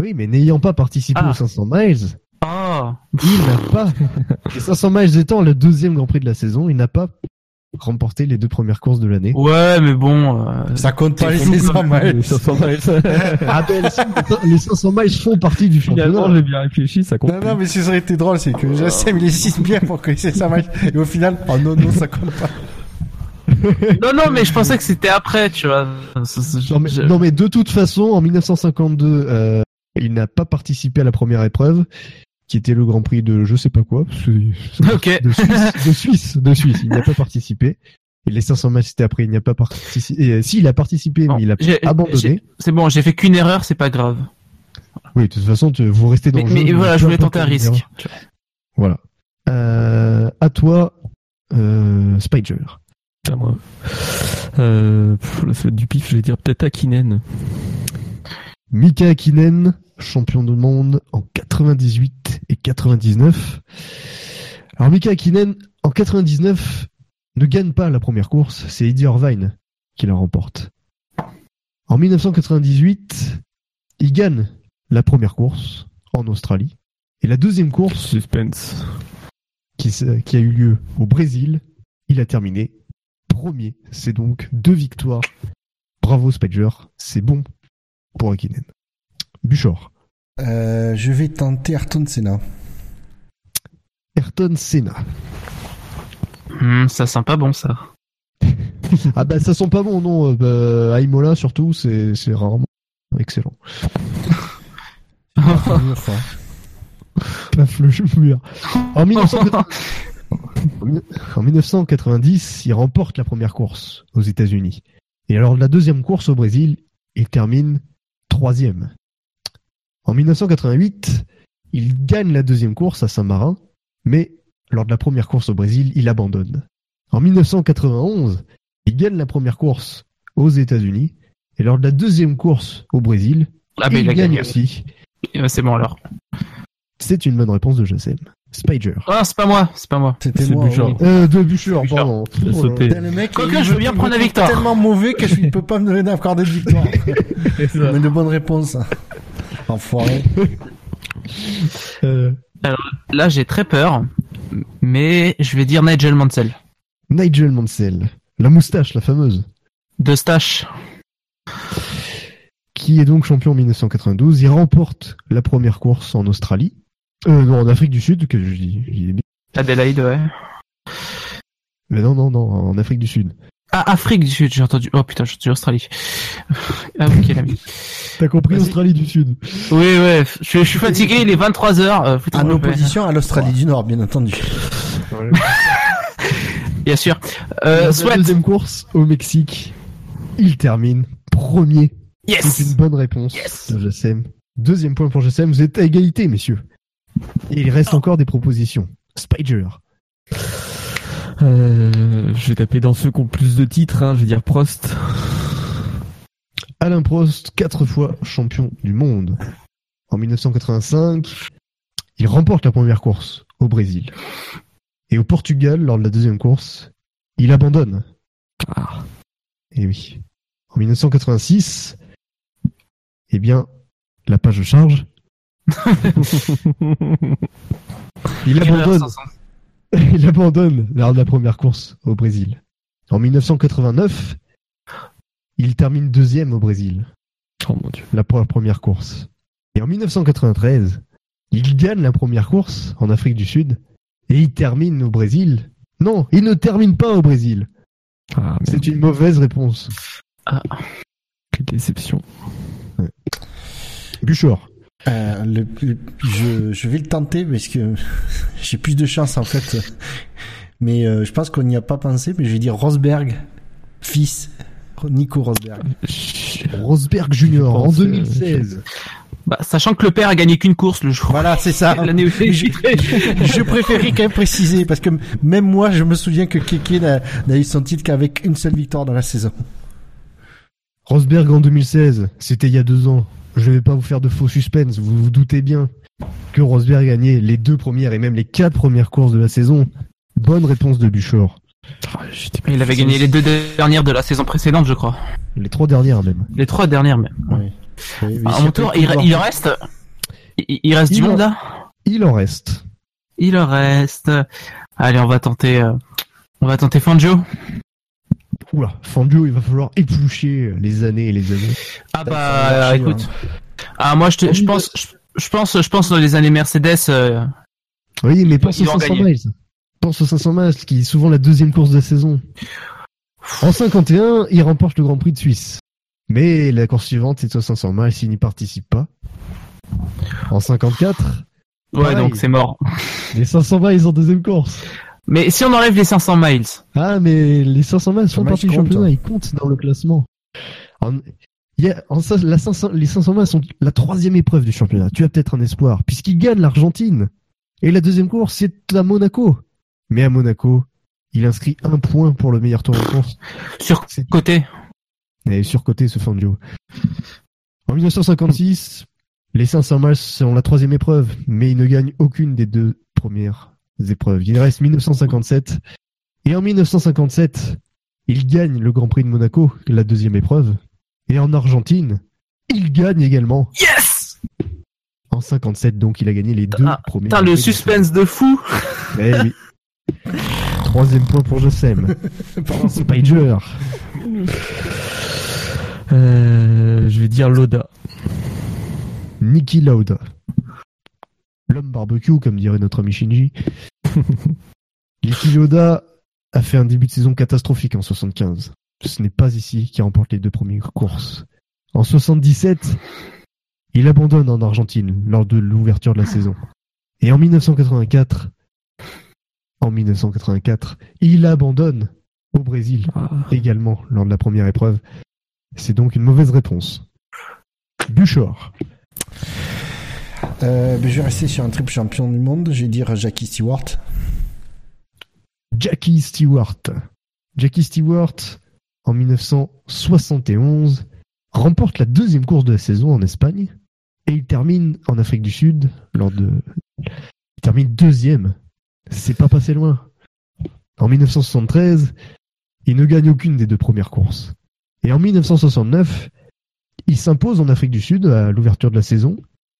Oui, mais n'ayant pas participé Ah. aux 500 miles, Ah. il n'a pas, les 500 miles étant le deuxième Grand Prix de la saison, il n'a pas remporté les deux premières courses de l'année. Ouais, mais bon. euh, Ça compte pas les fou, 500 miles. Les 500 miles. Ah ben, les 500 miles font partie du Finalement, championnat. j'ai bien réfléchi, ça compte. Non, non, mais ce qui aurait été drôle, c'est que Jassem, il est bien pour que les 500 miles. Et au final, oh non, non, ça compte pas. Non, non, mais je pensais que c'était après, tu vois. Non mais, je- non mais de toute façon, en 1952, euh, il n'a pas participé à la première épreuve, qui était le Grand Prix de je sais pas quoi, c'est- Ok. de Suisse, de Suisse, de Suisse. Il n'y a pas participé. Et les 500 matchs c'était après, il n'y a pas participé. Euh, si, il a participé, Bon, mais il a abandonné. C'est bon, j'ai fait qu'une erreur, c'est pas grave. Oui, de toute façon, tu- vous restez dans Mais, le jeu. mais voilà, je voulais tenter un risque. Voilà. Euh, à toi, euh, Spider. Moi. Euh, du pif, je vais dire peut-être Akinen. Mika Hakkinen, champion du monde en 98 et 99. Alors Mika Hakkinen, en 99, ne gagne pas la première course, c'est Eddie Irvine qui la remporte. En 1998, il gagne la première course en Australie. Et la deuxième course, Suspense. qui a eu lieu au Brésil, il a terminé premier. C'est donc deux victoires. Bravo Spider, c'est bon pour Hakkinen. Buchor. Euh, je vais tenter Ayrton Senna. Ayrton Senna. Hum, ça sent pas bon, ça. Ah bah ça sent pas bon non, euh, bah, à Imola surtout c'est c'est rarement excellent. Paf le mur. En, 1990 en 1990, il remporte la première course aux États-Unis. Et alors la deuxième course au Brésil, il termine troisième. En 1988, il gagne la deuxième course à Saint-Marin, mais lors de la première course au Brésil, il abandonne. En 1991, il gagne la première course aux États-Unis, et lors de la deuxième course au Brésil, Ah, il, gagne gagné. aussi. Ben, c'est bon alors. C'est une bonne réponse de Jacem. Spider. Ah, c'est pas moi, c'est pas moi. C'était moi. Bouchard. Euh, de Bûcheur, Bûcheur. pardon. Putain, le mec, Quoique, je veux bien prendre la victoire. tellement mauvais que je ne peux pas me donner d'accorder de victoire. Mais de bonnes réponses. Enfoiré. Euh, Là, j'ai très peur, mais je vais dire Nigel Mansell. Nigel Mansell. La moustache, la fameuse. De Stache. Qui est donc champion en 1992. Il remporte la première course en Australie. Euh, non, en Afrique du Sud, que je dis. Adelaide, ouais. Mais non, non, non, en Afrique du Sud. Ah, Afrique du Sud, j'ai entendu. Oh putain, j'ai entendu Australie. Ah, ok, l'ami. T'as compris. Australie du Sud Oui, ouais, je, je suis fatigué, il est 23h. Euh, foutez-moi En opposition à l'Australie du Nord, bien entendu. Bien sûr. Euh, La deuxième course au Mexique, il termine premier. Yes. C'est une bonne réponse de Jassem. Deuxième point pour Jassem, vous êtes à égalité, messieurs. Et il reste encore des propositions. Spider. Euh, je vais taper dans ceux qui ont plus de titres, hein, je vais dire Prost. Alain Prost, quatre fois champion du monde. En 1985, il remporte la première course au Brésil. Et au Portugal, lors de la deuxième course, il abandonne. Ah. Et oui. En 1986, eh bien, la page charge. Il abandonne. Il abandonne lors de la première course au Brésil. En 1989, il termine deuxième au Brésil. Oh mon dieu. La pre- première course. Et en 1993, il gagne la première course en Afrique du Sud et il termine au Brésil. Non, il ne termine pas au Brésil. Ah, C'est une mauvaise réponse. quelle déception. Buchor. Euh, le, le- je, je vais le tenter parce que j'ai plus de chance en fait. Mais euh, je pense qu'on n'y a pas pensé, mais je vais dire Rosberg, fils, Nico Rosberg. Rosberg Junior en pense, euh, 2016. Bah, sachant que le père a gagné qu'une course le jour. Voilà, c'est ça. L'année où je, je préférais quand même préciser parce que même moi, je me souviens que Keke n'a n'a eu son titre qu'avec une seule victoire dans la saison. Rosberg en 2016, c'était il y a deux ans. Je vais pas vous faire de faux suspense, vous vous doutez bien que Rosberg gagnait les deux premières et même les quatre premières courses de la saison. Bonne réponse de Buchor. Ah, Il avait gagné les deux dernières de la saison précédente, je crois. Les trois dernières même. Les trois dernières même. Oui. À c'est mon tour, il, il reste. Il, il reste Il du en- monde là Il en reste. Il en reste. Allez, on va tenter. euh, On va tenter Fangio. Oula, Fangio, il va falloir éplucher les années et les années. Ah bah, écoute. Ah moi, je, te, je pense, je, je pense, je pense dans les années Mercedes. euh, Oui, mais pense aux Ils vont 500 gagner. miles. Pense aux 500 miles, qui est souvent la deuxième course de la saison. En 51, il remporte le Grand Prix de Suisse. Mais la course suivante, c'est aux 500 miles, il n'y participe pas. En 54, Ouais, Pareil. donc c'est mort. les 500 miles en deuxième course. Mais si on enlève les 500 miles, Ah, mais les 500 miles font miles partie du championnat, hein. ils comptent dans le classement. En, il y a- en ça- la 500 les 500 miles sont la troisième épreuve du championnat. Tu as peut-être un espoir, puisqu'il gagne l'Argentine. Et la deuxième course, c'est à Monaco. Mais à Monaco, il inscrit un point pour le meilleur tour de course. sur C'est- côté. Et surcoté ce Fangio. En 1956, les 500 miles sont la troisième épreuve, mais il ne gagne aucune des deux premières épreuves. Il reste 1957. Et en 1957, il gagne le Grand Prix de Monaco, la deuxième épreuve. Et en Argentine, il gagne également. Yes En 57, donc, il a gagné les deux Ah, premiers. Putain, le suspense de fou. Eh oui. Troisième point pour Jossem. Spider. Euh, je vais dire Loda. Niki Lauda. L'homme barbecue, comme dirait notre ami Shinji. Lauda a fait un début de saison catastrophique en 75. Ce n'est pas ici qui remporte les deux premières courses. En 77, il abandonne en Argentine lors de l'ouverture de la saison. Et en 1984, en 1984, il abandonne au Brésil Ah. également lors de la première épreuve. C'est donc une mauvaise réponse. Buchor. Euh, ben, je vais rester sur un triple champion du monde. Je vais dire Jackie Stewart. Jackie Stewart. Jackie Stewart, en 1971, remporte la deuxième course de la saison en Espagne et il termine en Afrique du Sud lors de. Il termine deuxième. C'est pas passé loin. En 1973, il ne gagne aucune des deux premières courses. Et en 1969, il s'impose en Afrique du Sud à l'ouverture de la saison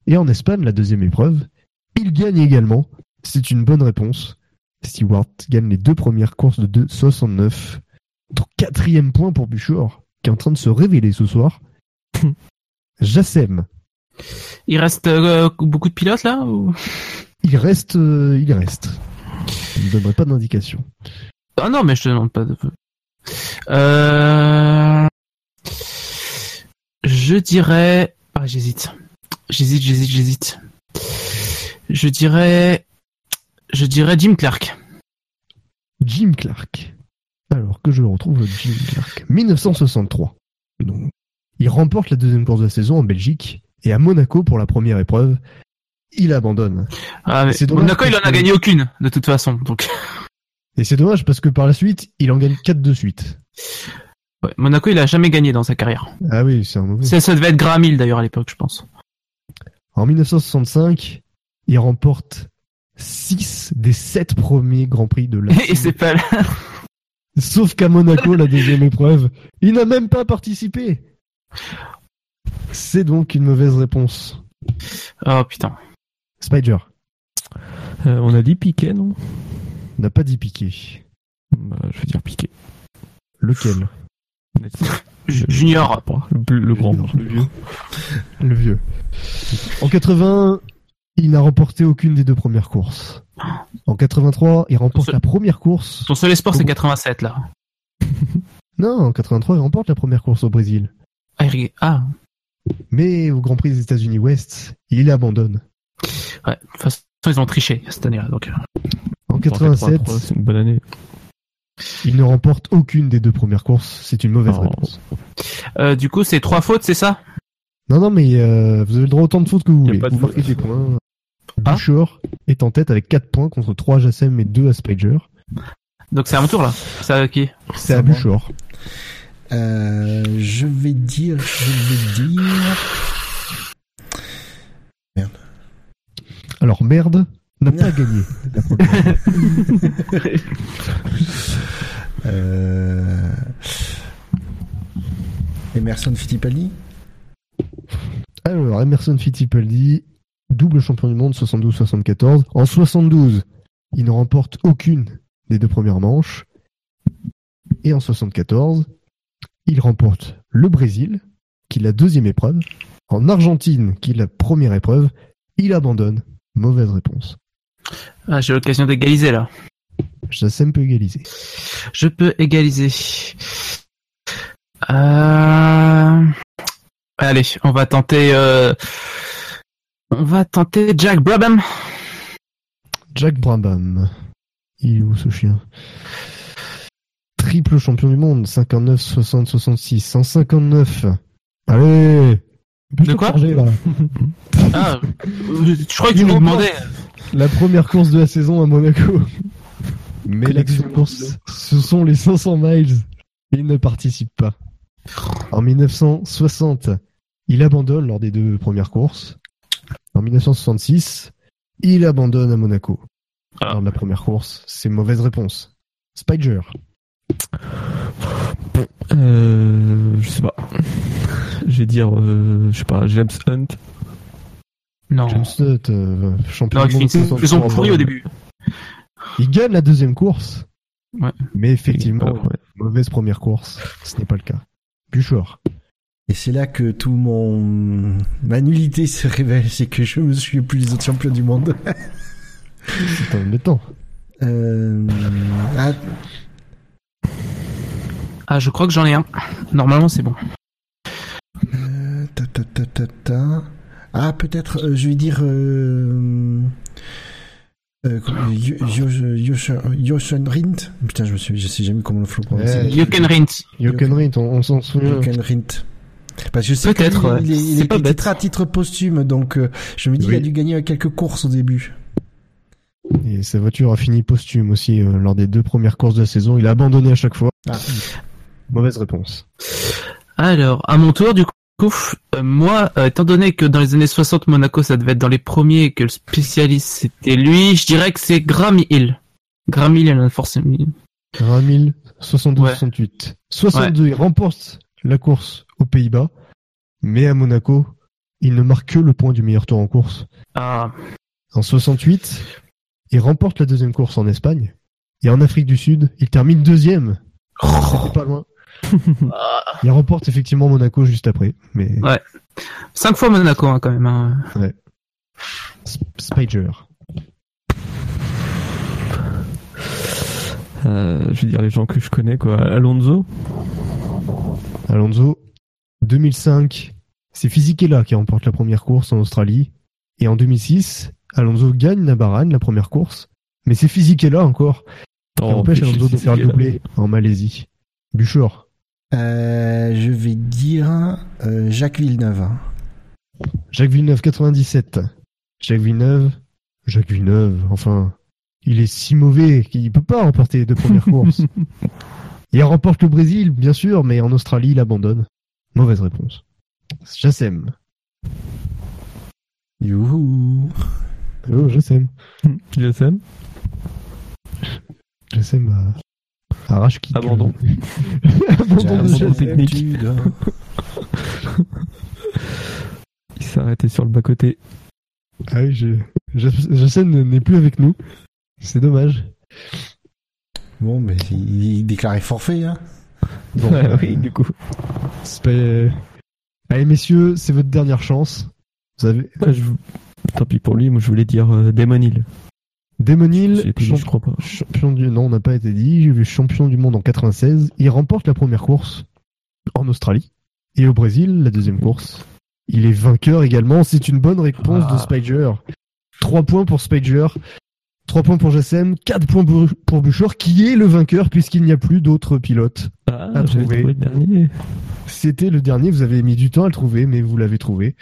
et en Espagne la deuxième épreuve. Il gagne également. C'est une bonne réponse. Stewart gagne les deux premières courses de 2,69. Donc quatrième point pour Buchor, qui est en train de se révéler ce soir. Jassem, Il reste euh, beaucoup de pilotes là ou... il reste, euh, il reste. Je ne donnerai pas d'indication. Ah non, mais je te demande pas de. Euh... Je dirais. Ah, j'hésite. J'hésite, j'hésite, j'hésite. Je dirais. Je dirais Jim Clark. Jim Clark. Alors que je retrouve Jim Clark. 1963. Donc, il remporte la deuxième course de la saison en Belgique et à Monaco pour la première épreuve. Il abandonne. Ah, mais Monaco, il en a gagné aucune, de toute façon. Donc, Et c'est dommage parce que par la suite, il en gagne 4 de suite. ouais, Monaco, il a jamais gagné dans sa carrière. Ah oui, c'est un mauvais. Ça, ça devait être Graham Hill, d'ailleurs, à l'époque, je pense. En 1965, il remporte 6 des 7 premiers Grands Prix de la Et c'est pas là. Sauf qu'à Monaco, la deuxième épreuve, il n'a même pas participé. C'est donc une mauvaise réponse. Oh putain. Spider, Euh, on a dit Piquet, non? On n'a pas dit piqué. Bah, Je veux dire Piquet. Lequel? Junior. Le, le grand. Le vieux. Le vieux. En 80, il n'a remporté aucune des deux premières courses. En 83, il remporte seul- la première course. Son seul espoir, c'est 87, là. Non, en 83, il remporte la première course au Brésil. Ah, il- Ah, Mais au Grand Prix des États-Unis Ouest, il abandonne. ouais. De toute façon, ils ont triché cette année-là. Donc, euh. En 87, c'est une bonne année. Il ne remporte aucune des deux premières courses. C'est une mauvaise Oh. réponse. Euh, du coup, c'est trois fautes, c'est ça? Non, non, mais euh, vous avez le droit autant de fautes que vous Y a voulez. pas de Vous marquez faute. des points. Ah. Bouchard est en tête avec 4 points contre 3 à Jassem et 2 à Spider. Donc c'est à mon tour, là. C'est à qui? C'est à Bouchard. Euh, je vais dire, je vais dire. Alors, merde, n'a pas gagné. la première. Euh... Emerson Fittipaldi Alors, Emerson Fittipaldi, double champion du monde 72-74. En 72, il ne remporte aucune des deux premières manches. Et en 74, il remporte le Brésil, qui est la deuxième épreuve. En Argentine, qui est la première épreuve, il abandonne. Mauvaise réponse. Ah, j'ai l'occasion d'égaliser, là. Jassem peut égaliser. Je peux égaliser. Euh... Allez, on va tenter. Euh... On va tenter Jack Brabham. Jack Brabham. Il est où ce chien? Triple champion du monde, 59, 60, 66, 159. Allez De quoi là Ah, je crois que tu remporte demandais. La première course de la saison à Monaco. Mais la deuxième course, ce sont les 500 miles. Il ne participe pas. En 1960, il abandonne lors des deux premières courses. En 1966, il abandonne à Monaco. Ah. Lors de la première course, c'est mauvaise réponse. Spider. Euh, je sais pas. Je vais dire, euh, je sais pas, James Hunt. Non. James Hunt, euh, champion Non, du monde. 63 saison pourrie au début. Il gagne la deuxième course. Ouais. Mais effectivement, Ouais, mauvaise première course. Ce n'est pas le cas. Bouchard. Et c'est là que tout mon ma nullité se révèle, c'est que je me souviens plus des autres champions du monde. C'est embêtant. Euh... Ah, Ah, je crois que j'en ai un. Normalement, c'est bon. euh, ta, ta, ta, ta, ta. Ah, peut-être, euh, je vais dire. Euh... Euh, comment- Yo- Yo- Yo- Yoshon Rindt Putain, je me suis, je sais jamais comment le prononcer. Jochen Rindt, on, on s'en souvient. Jochen Rindt. Parce que je sais Peut-être, qu'il ouais. il est, il C'est est pas bête. à titre posthume, donc euh, je me dis Oui. qu'il a dû gagner quelques courses au début. Et sa voiture a fini posthume aussi euh, lors des deux premières courses de la saison. Il a abandonné à chaque fois. Ah. Mauvaise réponse. Alors, à mon tour, du coup, euh, moi, euh, étant donné que dans les années 60, Monaco, ça devait être dans les premiers et que le spécialiste, c'était lui, je dirais que c'est Graham Hill. Graham Hill, il en a forcément... Ramil, 62, Ouais. 68. 62, il remporte la course aux Pays-Bas. Mais à Monaco, il ne marque que le point du meilleur tour en course. Ah, En 68, il remporte la deuxième course en Espagne. Et en Afrique du Sud, il termine deuxième. C'était pas loin. Il remporte effectivement Monaco juste après. Mais Ouais. cinq fois Monaco, hein, quand même. hein. Sp- Spider. Euh, je veux dire les gens que je connais quoi. Alonso. Alonso, 2005, c'est Fisichella qui remporte la première course en Australie. Et en 2006, Alonso gagne la Bahreïn, la première course. Mais c'est Fisichella encore qui Oh, empêche Alonso de faire le doublé en Malaisie. Buchor, Euh, je vais dire euh, Jacques Villeneuve. Jacques Villeneuve 97. Jacques Villeneuve, Jacques Villeneuve, enfin, il est si mauvais qu'il peut pas remporter les deux premières courses. Il remporte le Brésil, bien sûr, mais en Australie, il abandonne. Mauvaise réponse. Jassem. Youhou. Oh, Jassem. GSM. Jassem a... arrache qui Abandon. De dois- Il s'est arrêté sur le bas côté. Ah oui, je... N'est plus avec nous. C'est dommage. Bon, mais il, il déclarait forfait. Hein. Bon, Ouais, euh, oui, du coup. c'est pas- Allez, messieurs, c'est votre dernière chance. Vous avez Ouais, je... Tant pis pour lui, moi je voulais dire euh, Damon Hill. Je crois pas. champion du non, on n'a pas été dit. J'ai vu champion du monde en 96. Il remporte la première course en Australie et au Brésil la deuxième course. Il est vainqueur également. C'est une bonne réponse Ah. de Spiger. 3 points pour Spiger. 3 points pour Jassem, 4 points pour Buchor, qui est le vainqueur puisqu'il n'y a plus d'autres pilotes. Ah, À trouver. trouvé le dernier. C'était le dernier, vous avez mis du temps à le trouver, mais vous l'avez trouvé.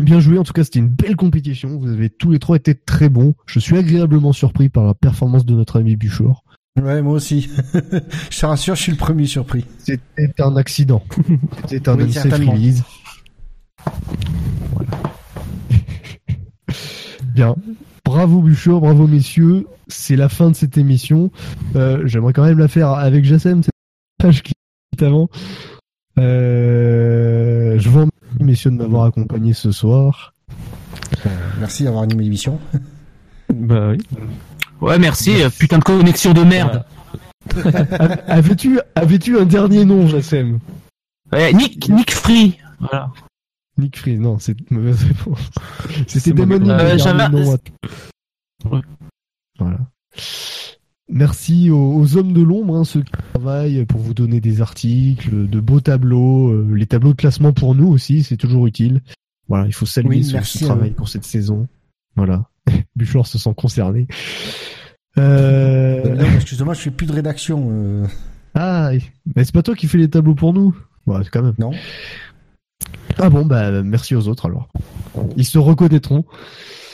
Bien joué, en tout cas c'était une belle compétition, vous avez tous les trois été très bons. Je suis agréablement surpris par la performance de notre ami Buchor. Ouais, moi aussi. je te rassure, je suis le premier surpris. C'était un accident. C'était un Oui, release. Voilà. Bien. Bravo Buchor, bravo messieurs. C'est la fin de cette émission. Euh, J'aimerais quand même la faire avec Jassem, cette page qui est avant. Euh, je vous remercie messieurs de m'avoir accompagné ce soir. Euh, merci d'avoir animé l'émission. Bah oui. Ouais, merci, euh, putain de connexion de merde. Avais-tu avais-tu un dernier nom, Jassem? Ouais, Nick, Nick Free. Voilà. Nick Freeze, non, c'est une mauvaise réponse. C'était. Hill, Euh, j'avais Ouais. Voilà. Merci aux, aux hommes de l'ombre, hein, ceux qui travaillent pour vous donner des articles, de beaux tableaux, euh, les tableaux de classement pour nous aussi, c'est toujours utile. Voilà, il faut saluer Oui, ceux qui travaillent pour cette saison. Voilà. Buchor se sent concerné. Euh... Non, excuse-moi, je fais plus de rédaction. euh, Ah, mais c'est pas toi qui fais les tableaux pour nous Ouais, quand même. Non. Ah bon, bah merci aux autres alors. Ils se reconnaîtront.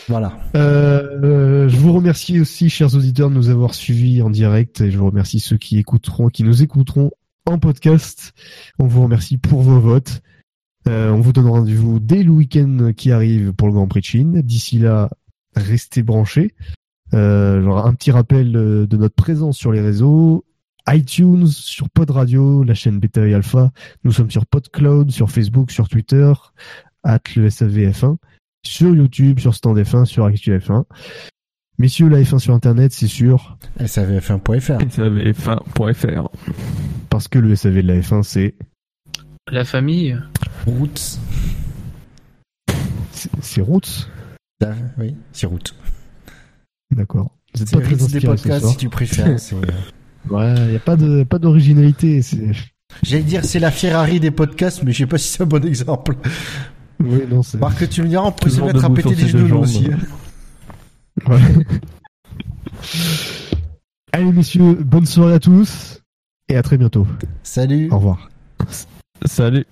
Voilà. Euh, je vous remercie aussi, chers auditeurs, de nous avoir suivis en direct et je vous remercie ceux qui écouteront, qui nous écouteront en podcast. On vous remercie pour vos votes. Euh, on vous donne rendez-vous dès le week-end qui arrive pour le Grand Prix de Chine. D'ici là, restez branchés. Euh, un petit rappel de notre présence sur les réseaux iTunes, sur Pod Radio, la chaîne Beta et Alpha. Nous sommes sur PodCloud, sur Facebook, sur Twitter, at le SAVF1, sur YouTube, sur Stand F1, sur ActuF1. Messieurs, la F1 sur Internet, c'est sûr, SAVF1.fr. SAVF1.fr. parce que le SAV de la F1, c'est La famille. Roots. c'est- Roots? Ah, Oui, c'est Roots. D'accord. C'est pas très des ce podcasts soir. si tu préfères. Ouais, y a pas de pas d'originalité. C'est J'allais dire c'est la Ferrari des podcasts, mais je sais pas si c'est un bon exemple. Oui, non, c'est. Marc, tu me diras, on peut se mettre à péter deux genoux nous aussi. Ouais. Allez, messieurs, bonne soirée à tous et à très bientôt. Salut. Au revoir. Salut.